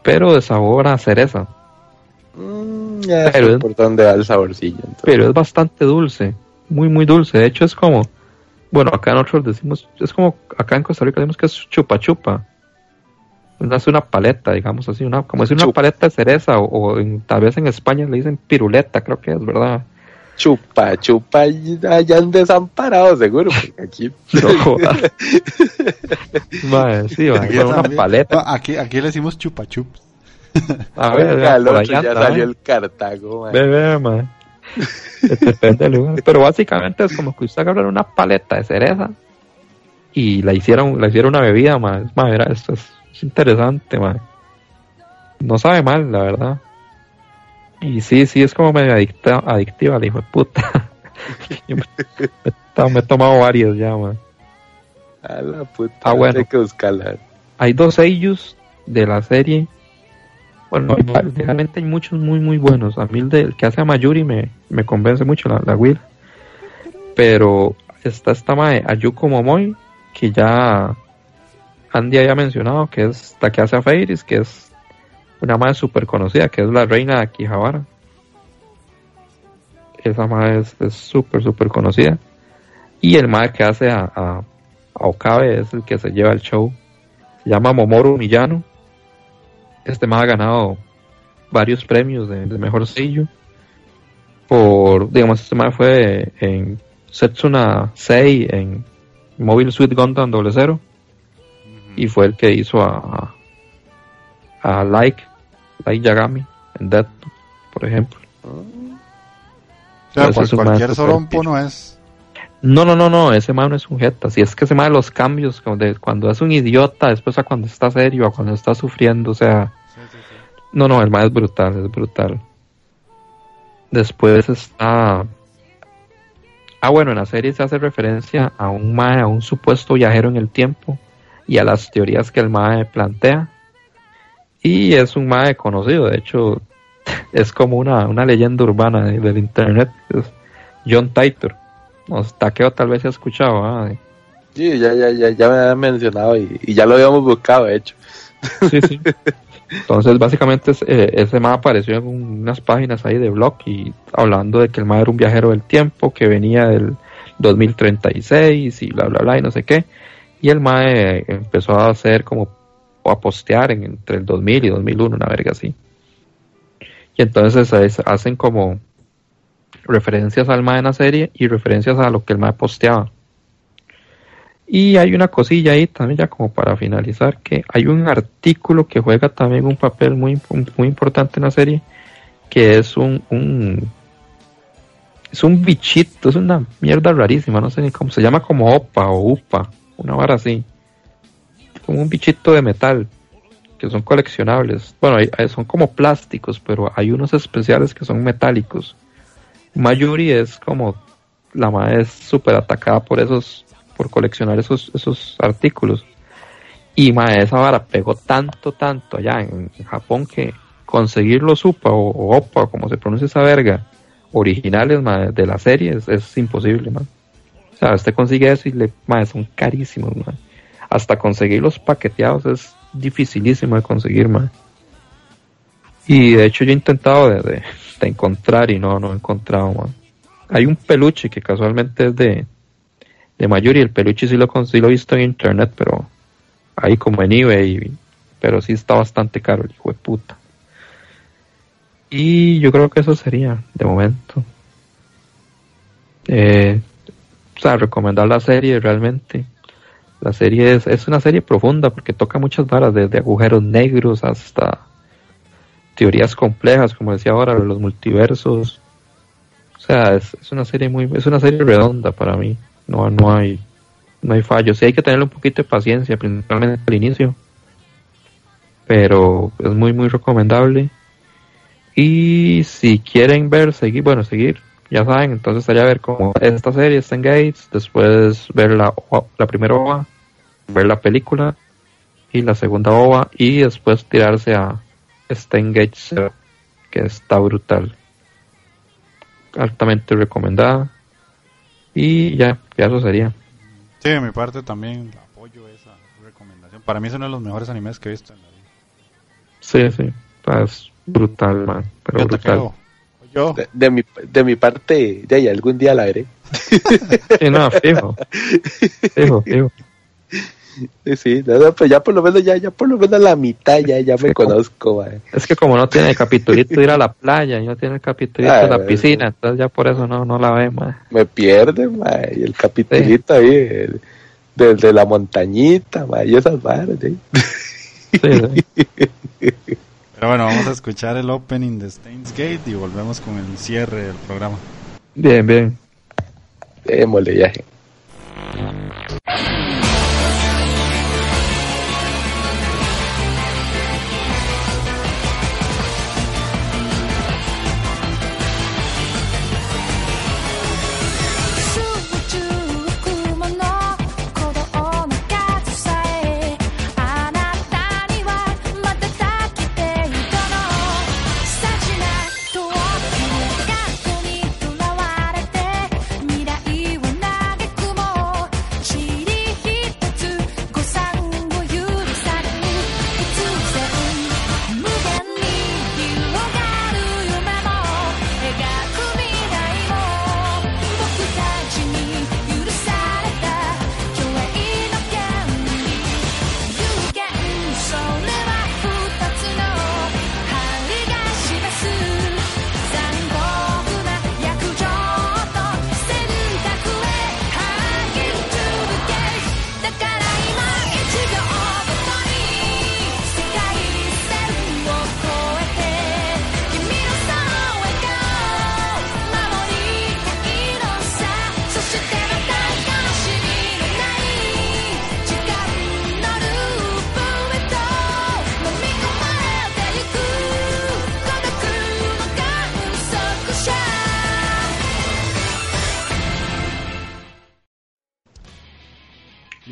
pero de sabor a cereza. Mm, ya Pero es- por va el saborcillo. entonces. pero es bastante dulce, muy muy dulce. De hecho es como, bueno, acá nosotros decimos, es como acá en Costa Rica decimos que es chupa chupa. Es una paleta, digamos así, una, como decir una paleta de cereza, o, o en- tal vez en España le dicen piruleta, creo que es, ¿verdad? Chupa, chupa, y allá han desamparado seguro, porque aquí No. Mae, sí, Aquí una paleta. No, aquí, aquí le decimos chupa chups. A ver, Oiga, el otro ya salió ¿eh? el Cartago, man. Ve, ve, mae. Depende del lugar. Pero básicamente es como que usted agarra una paleta de cereza y la hicieron, la hicieron una bebida. Es, mae, mira, esto es, es interesante, mae. No sabe mal, la verdad. Y sí, sí, es como medio adicta, adictiva, de puta. Me, me- me he tomado varias ya, man. A la puta. Ah, bueno. Hay que buscarla. Hay dos sellos de la serie. Bueno, realmente hay muchos muy, muy buenos. A mí el, de- el que hace a Mayuri me, me convence mucho, la, la Will. Pero está esta mae, Ayuko Momoy, que ya Andy había mencionado, que es la que hace a Fairies, que es una madre súper conocida, que es la reina de Akihabara. Esa madre es súper, súper conocida. Y el madre que hace a, a, a Okabe es el que se lleva el show. Se llama Momoru Miyano. Este más ha ganado varios premios de, de mejor sello. Por, digamos, este más fue en Setsuna 6 en Mobile Suit Gundam 00 y fue el que hizo a, a Like, Like Yagami en Death, por ejemplo. O sea, Ese pues cualquier perfecto. no es. No, no, no, no, ese man no es un jeta. Si es que ese man los cambios, de cuando es un idiota, después a cuando está serio, a cuando está sufriendo, o sea, no, no, el man es brutal, es brutal. Después está. Ah, bueno, en la serie se hace referencia a un mae, a un supuesto viajero en el tiempo y a las teorías que el mae plantea. Y es un mae conocido, de hecho, es como una, una leyenda urbana de- del internet. Es John Titor. No, Takeo tal vez se ha escuchado. de- Sí, ya, ya, ya, ya me habían mencionado y, y ya lo habíamos buscado, de hecho. Sí, sí. Entonces, básicamente, eh, ese mapa apareció en un- unas páginas ahí de blog y hablando de que el MA era un viajero del tiempo, que venía del 2036 y bla, bla, bla, y no sé qué. Y el MAE empezó a hacer como, a postear en, entre el 2000 y 2001, una verga así. Y entonces es- hacen como referencias al MAE en la serie y referencias a lo que el MAE posteaba. Y hay una cosilla ahí también ya como para finalizar, que hay un artículo que juega también un papel muy, muy importante en la serie, que es un es un bichito, es una mierda rarísima, no sé ni cómo, se llama como opa o upa, una vara así, como un bichito de metal, que son coleccionables, bueno, son como plásticos, pero hay unos especiales que son metálicos. Mayuri es como, la madre es súper atacada por esos por coleccionar esos, esos artículos. Y mae, esa vara pegó tanto, tanto allá en, Japón que conseguir los UPA o, o OPA, como se pronuncia esa verga, originales mae, de la serie es, es imposible, man. O sea, usted consigue eso y le, mae, son carísimos. Hasta conseguir los paqueteados es dificilísimo de conseguir, man. Y de hecho yo he intentado de, encontrar y no, no he encontrado, man. Hay un peluche que casualmente es de, de Mayuri. El peluche sí lo, sí lo he visto en internet, pero ahí como en eBay. Pero sí está bastante caro, el hijo de puta. Y yo creo que eso sería, de momento. Eh, o sea, recomendar la serie realmente. La serie es, es una serie profunda porque toca muchas varas, desde agujeros negros hasta teorías complejas, como decía ahora, los multiversos. O sea, es, es una serie muy, es una serie redonda para mí. No, no hay, no hay fallo. Sí hay que tenerle un poquito de paciencia, principalmente al inicio. Pero es muy, muy recomendable. Y si quieren ver, seguir, bueno, seguir, ya saben, entonces estaría ver como esta serie, Stan Gates, después ver la, la primera OVA, ver la película y la segunda OVA y después tirarse a Gates que está brutal. Altamente recomendada. Y ya, ya eso sería. Sí, de mi parte también apoyo esa recomendación. Para mí es uno de los mejores animes que he visto en la vida. Sí, sí, es brutal, man, pero brutal. Yo. De, de mi, de mi parte, de ahí algún día la veré. Sí, no, fijo. Fijo, fijo. Sí, sí, no, no, pues ya por lo menos, ya, ya por lo menos la mitad ya, ya me conozco, mae. Es que como no tiene el capitulito de ir a la playa, y no tiene el capitulito de Ah, la piscina, entonces ya por eso no, no la ve, man. Me pierde, y el capitulito ahí, el- desde la montañita, y esas varas, ¿sí? Sí, sí. Pero bueno, vamos a escuchar el opening de Steins Gate y volvemos con el cierre del programa. Bien, bien. Démosle viaje.「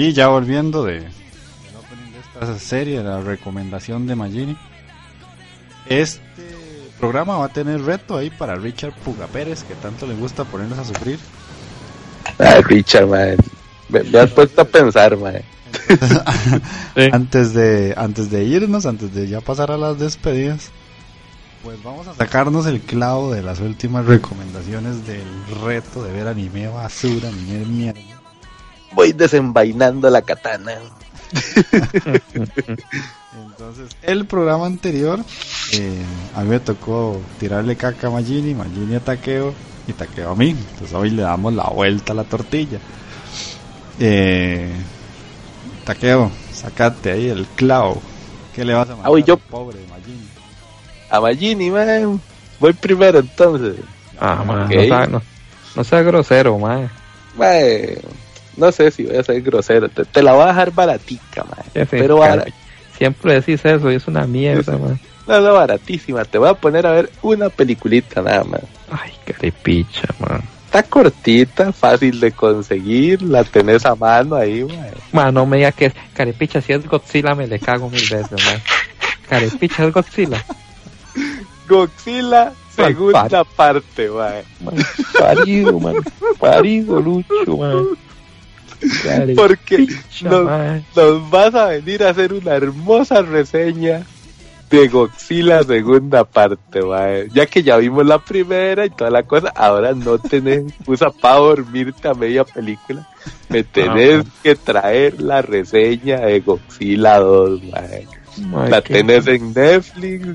Y ya volviendo de, opening de esta serie, la recomendación de Magini. Este programa va a tener reto ahí para Richard Puga Pérez, que tanto le gusta ponernos a sufrir. Ay, Richard, man. Me, me has puesto a pensar, man. Sí. Antes de antes de irnos, antes de ya pasar a las despedidas, pues vamos a sacarnos el clavo de las últimas recomendaciones del reto de ver anime basura, anime mierda. Voy desenvainando la katana. Entonces, el programa anterior, eh, a mí me tocó tirarle caca a Magini, Magini a Takeo y Takeo a mí. Entonces hoy le damos la vuelta a la tortilla. Eh, Takeo, sacate ahí el clavo. ¿Qué le vas a mandar Ah, yo. al pobre Magini? A Magini, man. Voy primero entonces. Ah, man, no, sea, no, no sea grosero, man. Man, no sé si voy a ser grosero. Te, te la voy a dejar baratica, man. Sí, Pero Siempre decís eso y es una mierda, man. no, no, baratísima. Te voy a poner a ver una peliculita nada más. Ay, carepicha, man. Está cortita, fácil de conseguir. La tenés a mano ahí, man. Man, no me diga que es carepicha. Si es Godzilla, me le cago mil veces, man. Carepicha es Godzilla. Godzilla, segunda parte, man. Man, parido, man. Parido, Lucho, man. Porque nos, vas a venir a hacer una hermosa reseña de Godzilla segunda parte, mae. Ya que ya vimos la primera y toda la cosa, ahora no tenés excusa para dormirte a media película. Me tenés que traer la reseña de Godzilla 2, mae. La tenés en Netflix.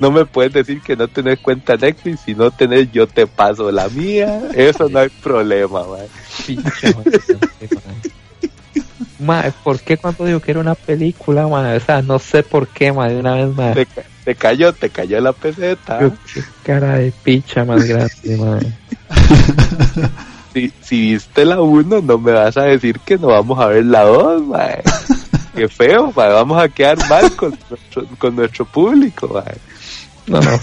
No me puedes decir que no tenés cuenta Netflix. Si no tenés, yo te paso la mía. Eso no hay problema, man. Man, ¿por qué cuando digo que era una película, man? O sea, no sé por qué, man, de una vez, man. Te, ca- te cayó, te cayó la peseta. Qué cara de picha más grande, man. Si, si viste la 1, no me vas a decir que no vamos a ver la 2, mae. Qué feo. Vamos a quedar mal con nuestro, con nuestro público, mae. No, no,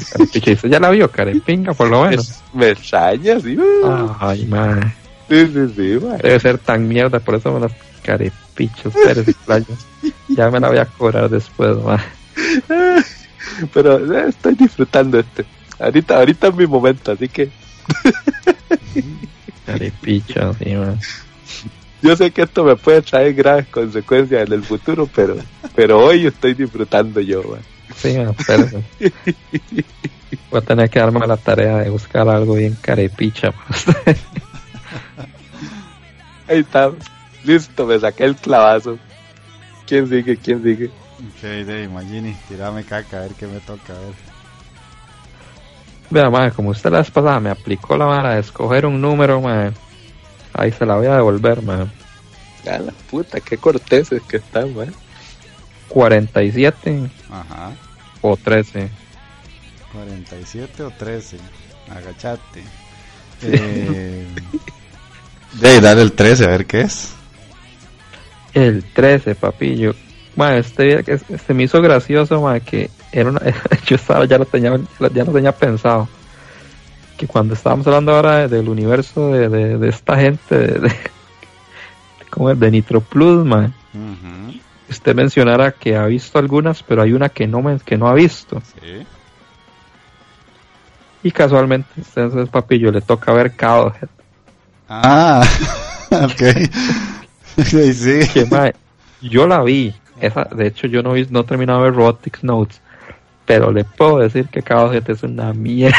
ya la vio, carepinga, por lo menos. Me extraña, sí. Ay, man. Sí, sí, sí, mae. Debe ser tan mierda, por eso me las carepichos, Playa. Ya me la voy a cobrar después, man. Pero eh, estoy disfrutando este. Ahorita, ahorita es mi momento, así que Carepicha, sí, man. yo sé que esto me puede traer graves consecuencias en el futuro, pero, pero hoy estoy disfrutando yo, mae. Sí, man, espérate. Voy a tener que darme la tarea de buscar algo bien carepicha. man. Ahí está. Listo, me saqué el clavazo. ¿Quién sigue? ¿Quién sigue? Ok, de Magini, tirame caca, a ver qué me toca, a ver. Vea, man, como usted la vez pasada me aplicó la vara de escoger un número, man. Ahí se la voy a devolver, man. A la puta, qué corteses que están, man. 47 Ajá. o 13. 47 o 13. Agachate. Eh, de dale el 13, a ver qué es. El 13, papillo. Man, este, día que se me hizo gracioso, man, que era una, yo estaba, ya lo tenía, ya lo tenía pensado. Que cuando estábamos hablando ahora de- del universo de, de, de esta gente, de, de, ¿cómo es? de Nitro Plus, man, usted mencionara que ha visto algunas, pero hay una que no, me, que no ha visto. Sí. Y casualmente, entonces, papillo, le toca ver Cowhead. Ah, ok. Sí, sí. que mae, yo la vi esa de hecho yo no vi, no he terminado de ver Robotics Notes pero le puedo decir que Cowhead es una mierda.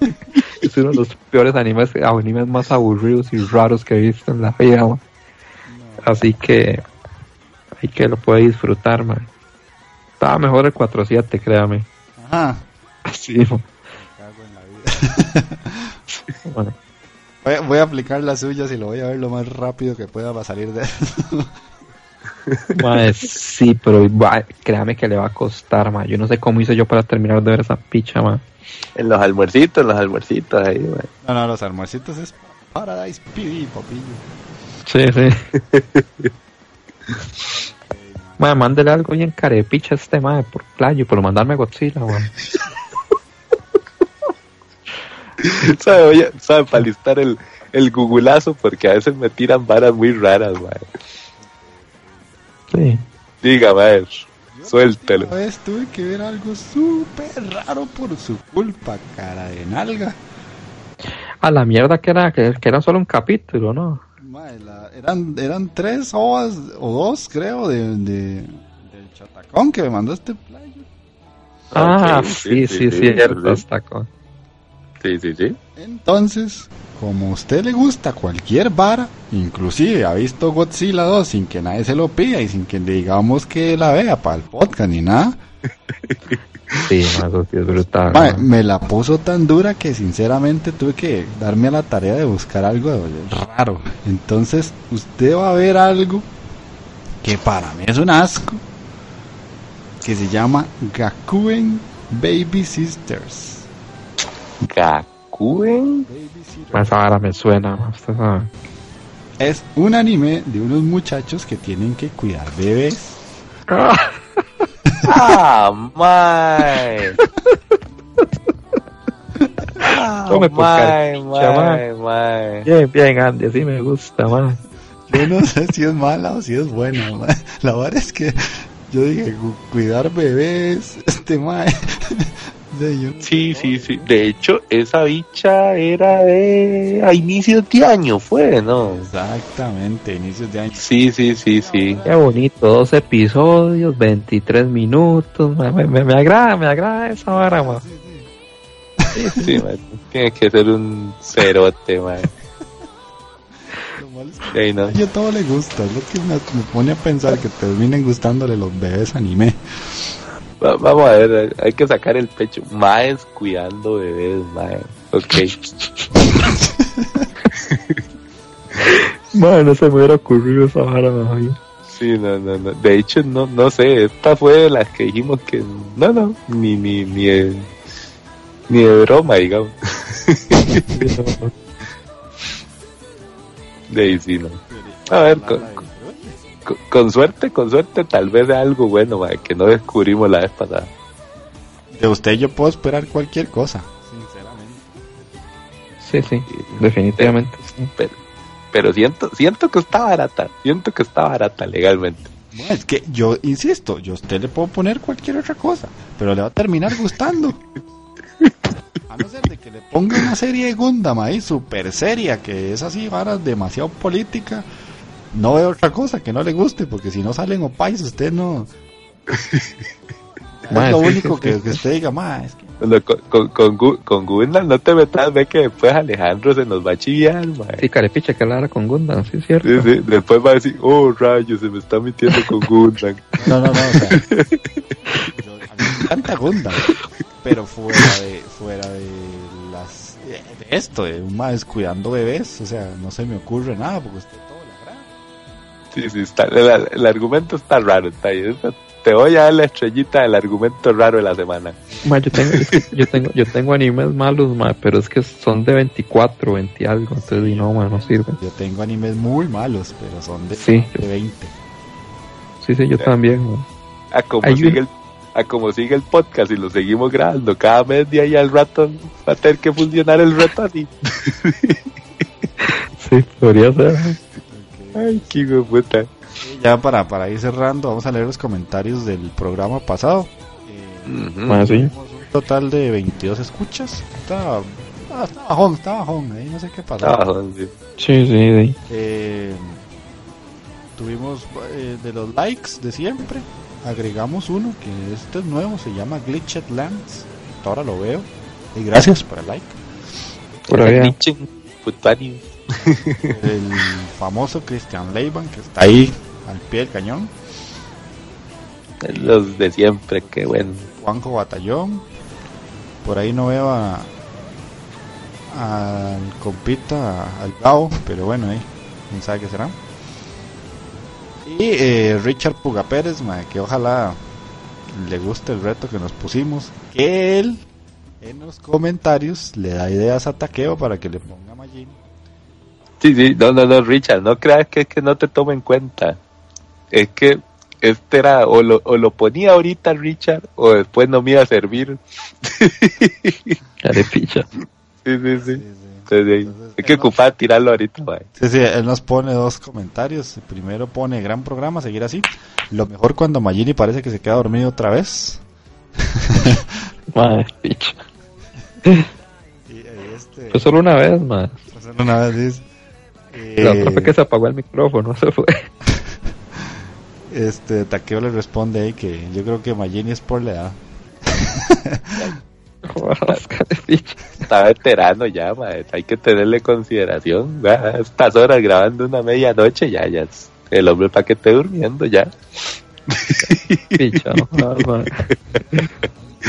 Es uno de los peores animes animes más aburridos y raros que he visto en la vida así que hay que lo puede disfrutar man. estaba mejor el 4-7 créame. Ajá. la vida. bueno, Voy, a- voy a aplicar las suyas y lo voy a ver lo más rápido que pueda para salir de mae, sí pero va- créame que le va a costar man. yo no sé cómo hice yo para terminar de ver esa picha man. En los almuercitos, en los almuercitos ahí, man. No, no, los almuercitos es Paradise PD, papillo. Sí, sí. Mae, mándele algo bien carepicha a este mae por playo, por mandarme Godzilla, weón. ¿Sabe, oye, sabe, para listar el, el googleazo, porque a veces me tiran varas muy raras, man. Sí. Diga, maestro. Suéltelo. Una vez tuve que ver algo súper raro por su culpa, cara de nalga. A la mierda que era, que, que era solo un capítulo, ¿no? La- eran, eran tres ovas o dos, creo, de, de- del chatacón que me mandó este playo. Ah, Ok, sí, sí, cierto, sí. está con. Sí, sí, sí. Entonces, como a usted le gusta cualquier vara, inclusive ha visto Godzilla 2 sin que nadie se lo pida y sin que le digamos que la vea para el podcast ni nada, Sí, eso sí es brutal. ma. me la puso tan dura que sinceramente tuve que darme a la tarea de buscar algo raro. Entonces, usted va a ver algo que para mí es un asco, que se llama Gakuen Baby Sisters. Gakuen. Ma, Esa vara me suena, ma, usted sabe. Es un anime de unos muchachos que tienen que cuidar bebés. Ah, mae. Mae, carpicha, mae, mae. Bien, bien, Andy, así me gusta, ma. Yo no sé si es mala o si es buena. ma. La verdad es que yo dije, cu- cuidar bebés, este mae. De yo- Sí, sí, sí. De hecho, esa bicha era de a inicios de año, fue, ¿no? Exactamente, inicios de año. Sí, sí, sí, sí. Qué bonito, dos episodios, 23 minutos, me, me, me agrada, me agrada esa vara. Sí, mae. Tiene que ser un cerote, Ey, no. a yo todo le gusta, es lo que me, me pone a pensar que terminen gustándole los bebés anime. Va- vamos a ver, hay que sacar el pecho. Maes cuidando bebés, mae. Ok. Ma, no se me hubiera ocurrido esa vara, ma. Sí, no, no, no. De hecho, no, no sé. Esta fue de las que dijimos que no, no, ni, ni, ni, de, ni de broma, digamos. De ahí sí, no. A ver, con, con- con suerte, con suerte, tal vez de algo bueno, que no descubrimos la vez pasada. De usted yo puedo esperar cualquier cosa. Sinceramente. Sí, sí, definitivamente. sí. Pero, pero siento, siento que está barata, siento que está barata legalmente. Bueno, es que yo insisto, yo a usted le puedo poner cualquier otra cosa, pero le va a terminar gustando. A no ser de que le ponga una serie de Gundam ahí super seria, que es así, vara demasiado política. No veo otra cosa que no le guste, porque si no salen opais, usted no. Es lo único que, usted diga, ma, es que. Cuando con, con, con, Gu- con Gundam no te metas, ve que después Alejandro se nos va a chiviar, mae. Sí, carepicha que la vara con Gundam, sí, es cierto. Sí, sí, Después va a decir, oh rayos, se me está metiendo con Gundam. No, no, no, o sea. yo- a mí me encanta Gundam, pero fuera de, fuera de las. de esto, de un más cuidando bebés, o sea, no se me ocurre nada, porque usted. Sí, sí, está, el, el argumento está raro, está ahí. Te voy a dar la estrellita del argumento raro de la semana. Ma, yo tengo, es que yo tengo, yo tengo animes malos, ma, pero es que son de 24, 20 algo, entonces y no, ma, no sirve. Yo tengo animes muy malos, pero son de, Sí. de 20. Sí, sí, yo también, ma. A como, sigue el, a como sigue el podcast y lo seguimos grabando cada mes de ahí al rato va a tener que funcionar el reto así. Sí, podría ser. Ay, qué puta. Ya para, para ir cerrando, vamos a leer los comentarios del programa pasado. Eh, Ujú. Ma, sí. tuvimos un total de 22 escuchas. Está, ah, está bajón, está bajón, ahí no sé qué pasó. Ah, sí. Sí, sí, sí. Eh, tuvimos eh, de los likes de siempre. Agregamos uno que este es nuevo, se llama Glitched Lands. Ahora lo veo. Y gracias por el like. Por allá. El famoso Christian Leiban que está ahí al pie del cañón. Los de siempre, qué bueno. Juanjo Batallón. Por ahí no veo a al compita, al Gao, pero bueno, ahí, quién sabe qué será. Y eh, Richard Puga Pérez, que ojalá le guste el reto que nos pusimos. Que él en los comentarios le da ideas a Taqueo para que le ponga. Sí, sí, no, no, no, Richard, no creas que es que no te tome en cuenta. Es que este era, o lo, o lo ponía ahorita Richard, o después no me iba a servir. Carepicha. Sí, sí, sí. Sí, sí. Entonces, hay que él nos- ocupar tirarlo ahorita, mae. Sí, sí, él nos pone dos comentarios. El primero pone gran programa, seguir así. Lo mejor cuando Magini parece que se queda dormido otra vez. Madre, picha. Y, eh, este, Fue solo una vez, man. pues, una vez dice, La otra fue eh, que se apagó el micrófono, se fue. este Takeo le responde ahí que yo creo que Magini es por la edad. Oscar, picha. Está veterano ya, mae. Hay que tenerle consideración. A Estas horas grabando una medianoche, ya, ya. El hombre para que esté durmiendo ya. No.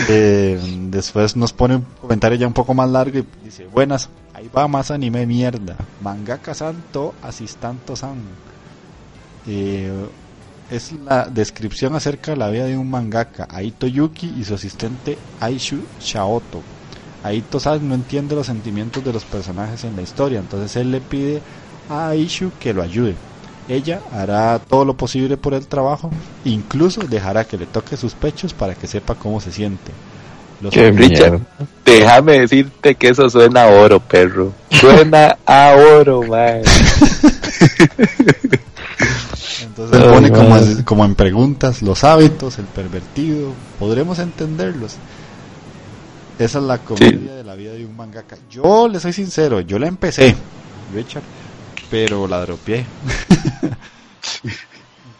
Eh, después nos pone un comentario ya un poco más largo y dice, buenas, ahí va más anime mierda. Mangaka Santo, Asistanto San. Eh, es la descripción acerca de la vida de un mangaka, Aito Yuki y su asistente Aishu Shaoto. Aito San no entiende los sentimientos de los personajes en la historia, entonces él le pide a Aishu que lo ayude. Ella hará todo lo posible por el trabajo, incluso dejará que le toque sus pechos para que sepa cómo se siente. Richard. Déjame decirte que eso suena a oro, perro. Suena a oro, mae. Entonces él pone como, como en preguntas los hábitos, el pervertido, podremos entenderlos. Esa es la comedia de la vida de un mangaka. Yo le soy sincero, yo la empecé, Richard, pero la dropeé.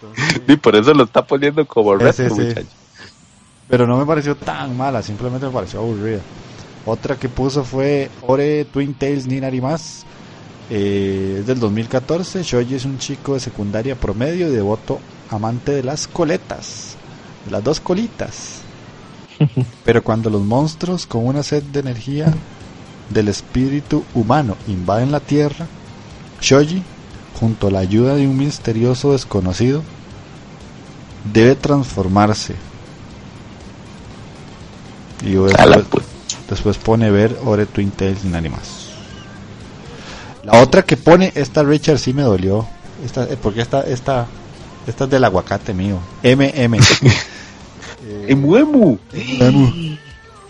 Entonces, Y por eso lo está poniendo como Sí, reto, sí, sí. muchacho. Pero no me pareció tan mala, simplemente me pareció aburrida. Otra que puso fue Ore Twin Tails ni Narimas. Eh, es del 2014. Shoji es un chico de secundaria promedio y devoto amante de las coletas, de las dos colitas. Pero cuando los monstruos con una sed de energía del espíritu humano invaden la tierra, Shoji, junto a la ayuda de un misterioso desconocido, debe transformarse. Y después, puta. después pone ver Ore Twin Tails sin animas. La otra que pone, esta Richard sí me dolió. Esta, eh, porque esta, esta, esta es del aguacate mío. MM. Eh, ¡En muemu! Emu.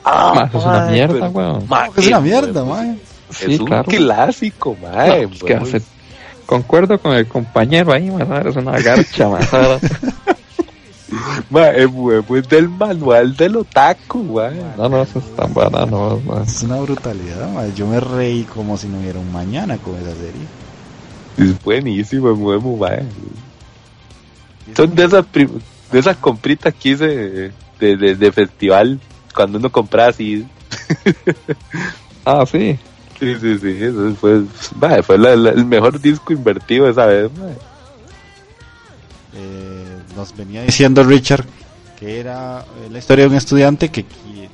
Ah, Ma, eso es una mierda, weón. Es una mierda, mae. Sí, es un claro. clásico, No, mae. hace- Concuerdo con el compañero ahí, man, es una garcha, man. Ma, el huevo es del manual del otaku, mae. No, no, eso es tan banano. Es una brutalidad, mae. Yo me reí como si no hubiera un mañana con esa serie. Es buenísimo el huevo, mae. Son de esas, de esas compritas que hice de, de, de festival cuando uno compraba así. Ah, sí. Sí, sí, sí. Eso fue, mae, fue la- la- el mejor disco invertido esa vez. Eh, nos venía diciendo Richard que era eh, la historia de un estudiante que,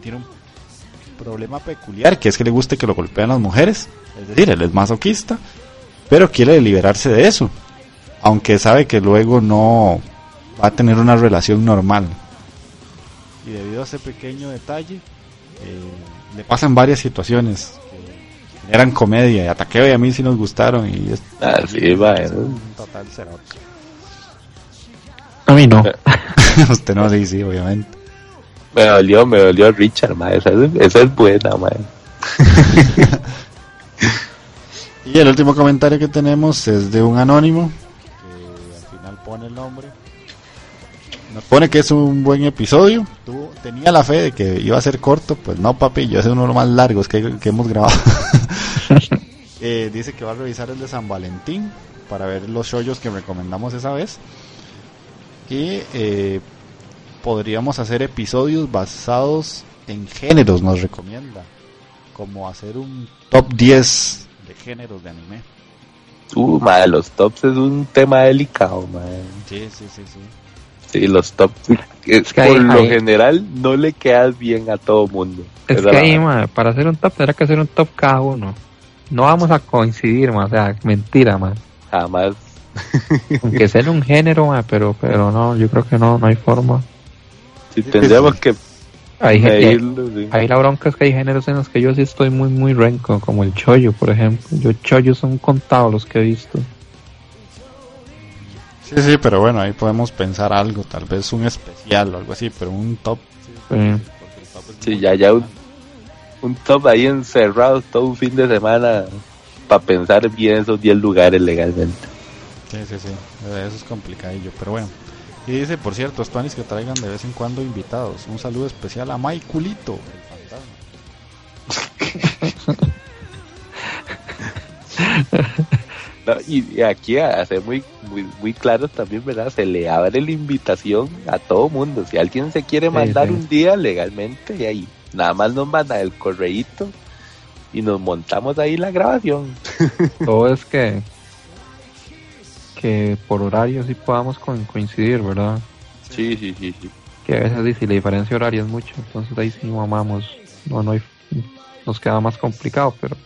tiene un problema peculiar, que es que le guste que lo golpean las mujeres, es decir, él es masoquista, pero quiere liberarse de eso, aunque sabe que luego no va a tener una relación normal. Y debido a ese pequeño detalle, eh, le pasan varias situaciones que eran comedia, y a Takeo y a mí sí nos gustaron y es, Ah, sí, mae. es un total cerote. A mí no. Usted no, sí, sí, obviamente. Me dolió, me dolió Richard, mae. Esa es, esa es buena, mae. Y el último comentario que tenemos es de un anónimo, que al final pone el nombre. Nos pone que es un buen episodio. Tenía la fe de que iba a ser corto, pues no, papi, yo es uno de los más largos que, que hemos grabado. Eh, dice que va a revisar el de San Valentín para ver los shoyos que recomendamos esa vez. Y eh, podríamos hacer episodios basados en géneros, nos recomienda. Como hacer un top 10 de géneros de anime. Uh, mae, los tops es un tema delicado, mae. Sí, sí, sí, sí. Sí, los tops. Es, que por ahí- lo ahí- general no le quedas bien a todo mundo. Es que la- ahí, man, para hacer un top tendrá que hacer un top cada uno. No vamos a coincidir, o sea, mentira, man. Jamás. Aunque sea en un género, pero, pero no, yo creo que no, no hay forma. Si tendríamos que Hay, sí. la bronca es que hay géneros en los que yo sí estoy muy, muy renco, como el chollo, por ejemplo. Yo chollos son contados los que he visto. Sí, sí, pero bueno, ahí podemos pensar algo, tal vez un especial o algo así, pero un top. Sí, ya, ya un, un top ahí encerrado todo un fin de semana para pensar bien esos 10 lugares legalmente. Sí, sí, sí. Eso es complicadillo, pero bueno. Y dice, por cierto, Spanis que traigan de vez en cuando invitados. Un saludo especial a Mike Culito, el fantasma. No, y, aquí a ser muy, muy, muy claros también, ¿verdad? Se le abre la invitación a todo mundo. Si alguien se quiere Sí, mandar sí. un día legalmente, y ahí nada más nos manda el correíto y nos montamos ahí la grabación. Todo es que que por horario sí podamos co- coincidir, ¿verdad? Sí, sí, sí, sí. Que a veces dice la diferencia horaria es mucho, entonces ahí sí mamamos, no, no hay, nos queda más complicado, pero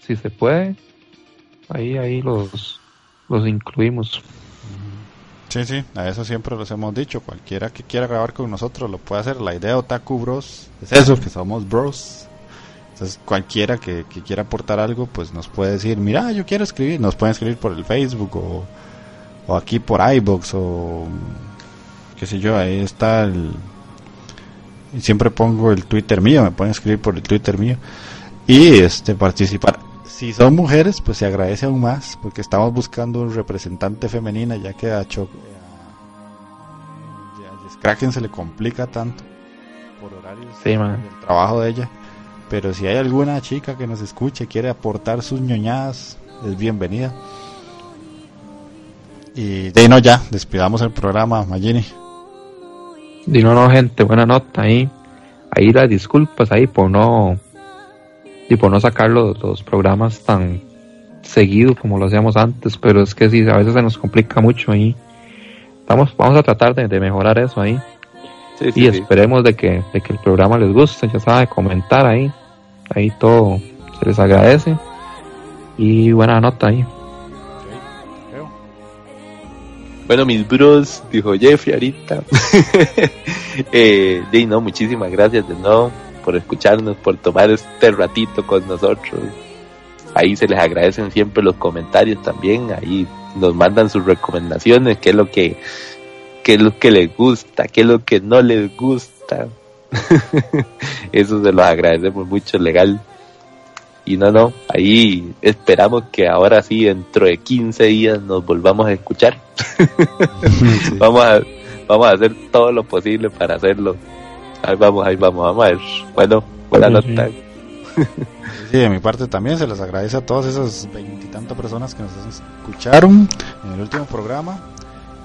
si se puede, ahí, ahí los, los incluimos. Sí, sí, a eso siempre los hemos dicho. Cualquiera que quiera grabar con nosotros lo puede hacer. La idea de Otaku Bros es eso, que somos bros. Entonces, cualquiera que, que quiera aportar algo, pues nos puede decir, mira, yo quiero escribir. Nos pueden escribir por el Facebook o, o aquí por iBox o qué sé yo, ahí está el... Siempre pongo el Twitter mío, me pueden escribir por el Twitter mío. Y este participar. Si son mujeres, pues se agradece aún más, porque estamos buscando un representante femenina, ya que a Choc a- a Jess Kraken se le complica tanto por horarios Sí, del trabajo de ella. Pero si hay alguna chica que nos escuche, quiere aportar sus ñoñadas, es bienvenida. Y de no ya, despidamos el programa, Magini. Y no, no, gente, buena nota ahí. Ahí las disculpas ahí por no y por no sacar los, los programas tan seguido como lo hacíamos antes, pero es que sí, a veces se nos complica mucho ahí. Vamos, vamos a tratar de, de mejorar eso ahí. Sí, y sí, sí. esperemos de que, de que el programa les guste, ya sabe, comentar ahí. Ahí todo se les agradece. Y buena nota ahí. Bueno, mis bros, dijo Jeffrey ahorita. eh, ahí, no, muchísimas gracias de nuevo por escucharnos, por tomar este ratito con nosotros. Ahí se les agradecen siempre los comentarios también. Ahí nos mandan sus recomendaciones, qué es lo que, qué es lo que les gusta, qué es lo que no les gusta. Eso se los agradecemos mucho, legal. Y no, no, ahí esperamos que ahora sí, dentro de 15 días, nos volvamos a escuchar. Sí. Vamos a, vamos a hacer todo lo posible para hacerlo. Ahí vamos, ahí vamos, vamos a ver. Bueno, buena Sí, nota. Sí, de mi parte también se les agradece a todas esas veintitantas personas que nos escucharon en el último programa.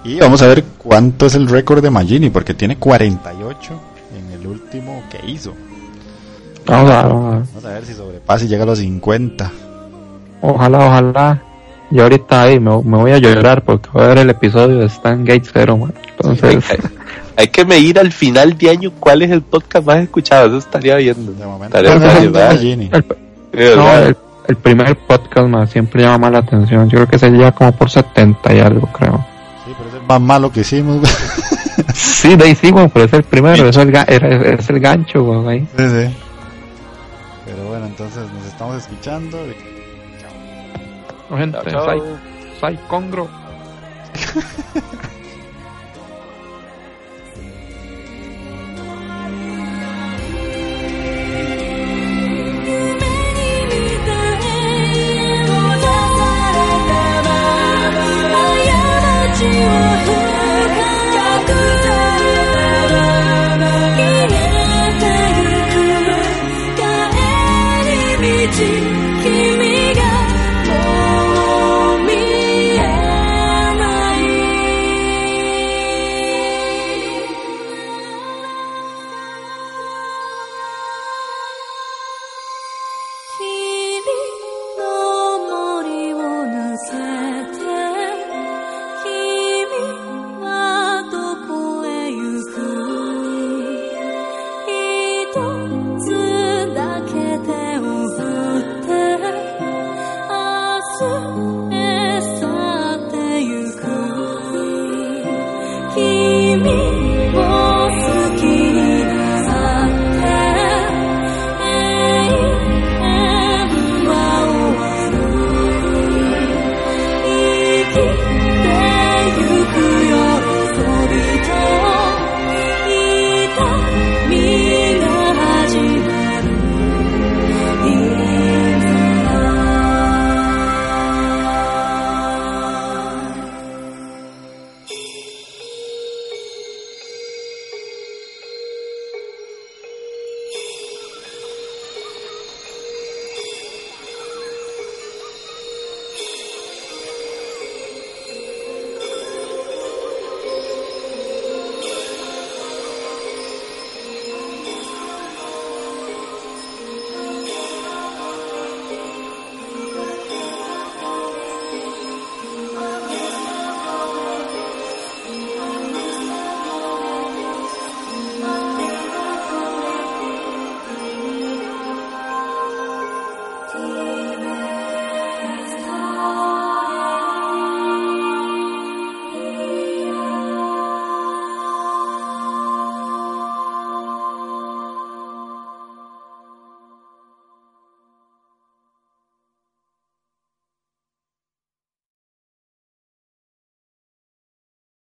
Y vamos a ver cuánto es el récord de Magini, porque tiene 48 en el último que hizo. Vamos a, vamos a- Vamos a ver si sobrepasa y llega a los 50. ojalá, ojalá. Y ahorita ahí me, me voy a llorar porque voy a ver el episodio de Stan Gates 0, man. Entonces, Hay, hay que medir al final de año cuál es el podcast más escuchado. Eso estaría viendo. De momento, no, el primer podcast más siempre llama más la atención. Yo creo que sería como por 70 y algo, creo. Sí, pero es el más malo que hicimos. Sí, de ahí sí, güey, pero es el primero, es el, ga- era- es el gancho, güey. ahí. Sí, sí. Pero bueno, entonces nos estamos escuchando. No, gente, Chao, chao. Sai, Sai Congro.「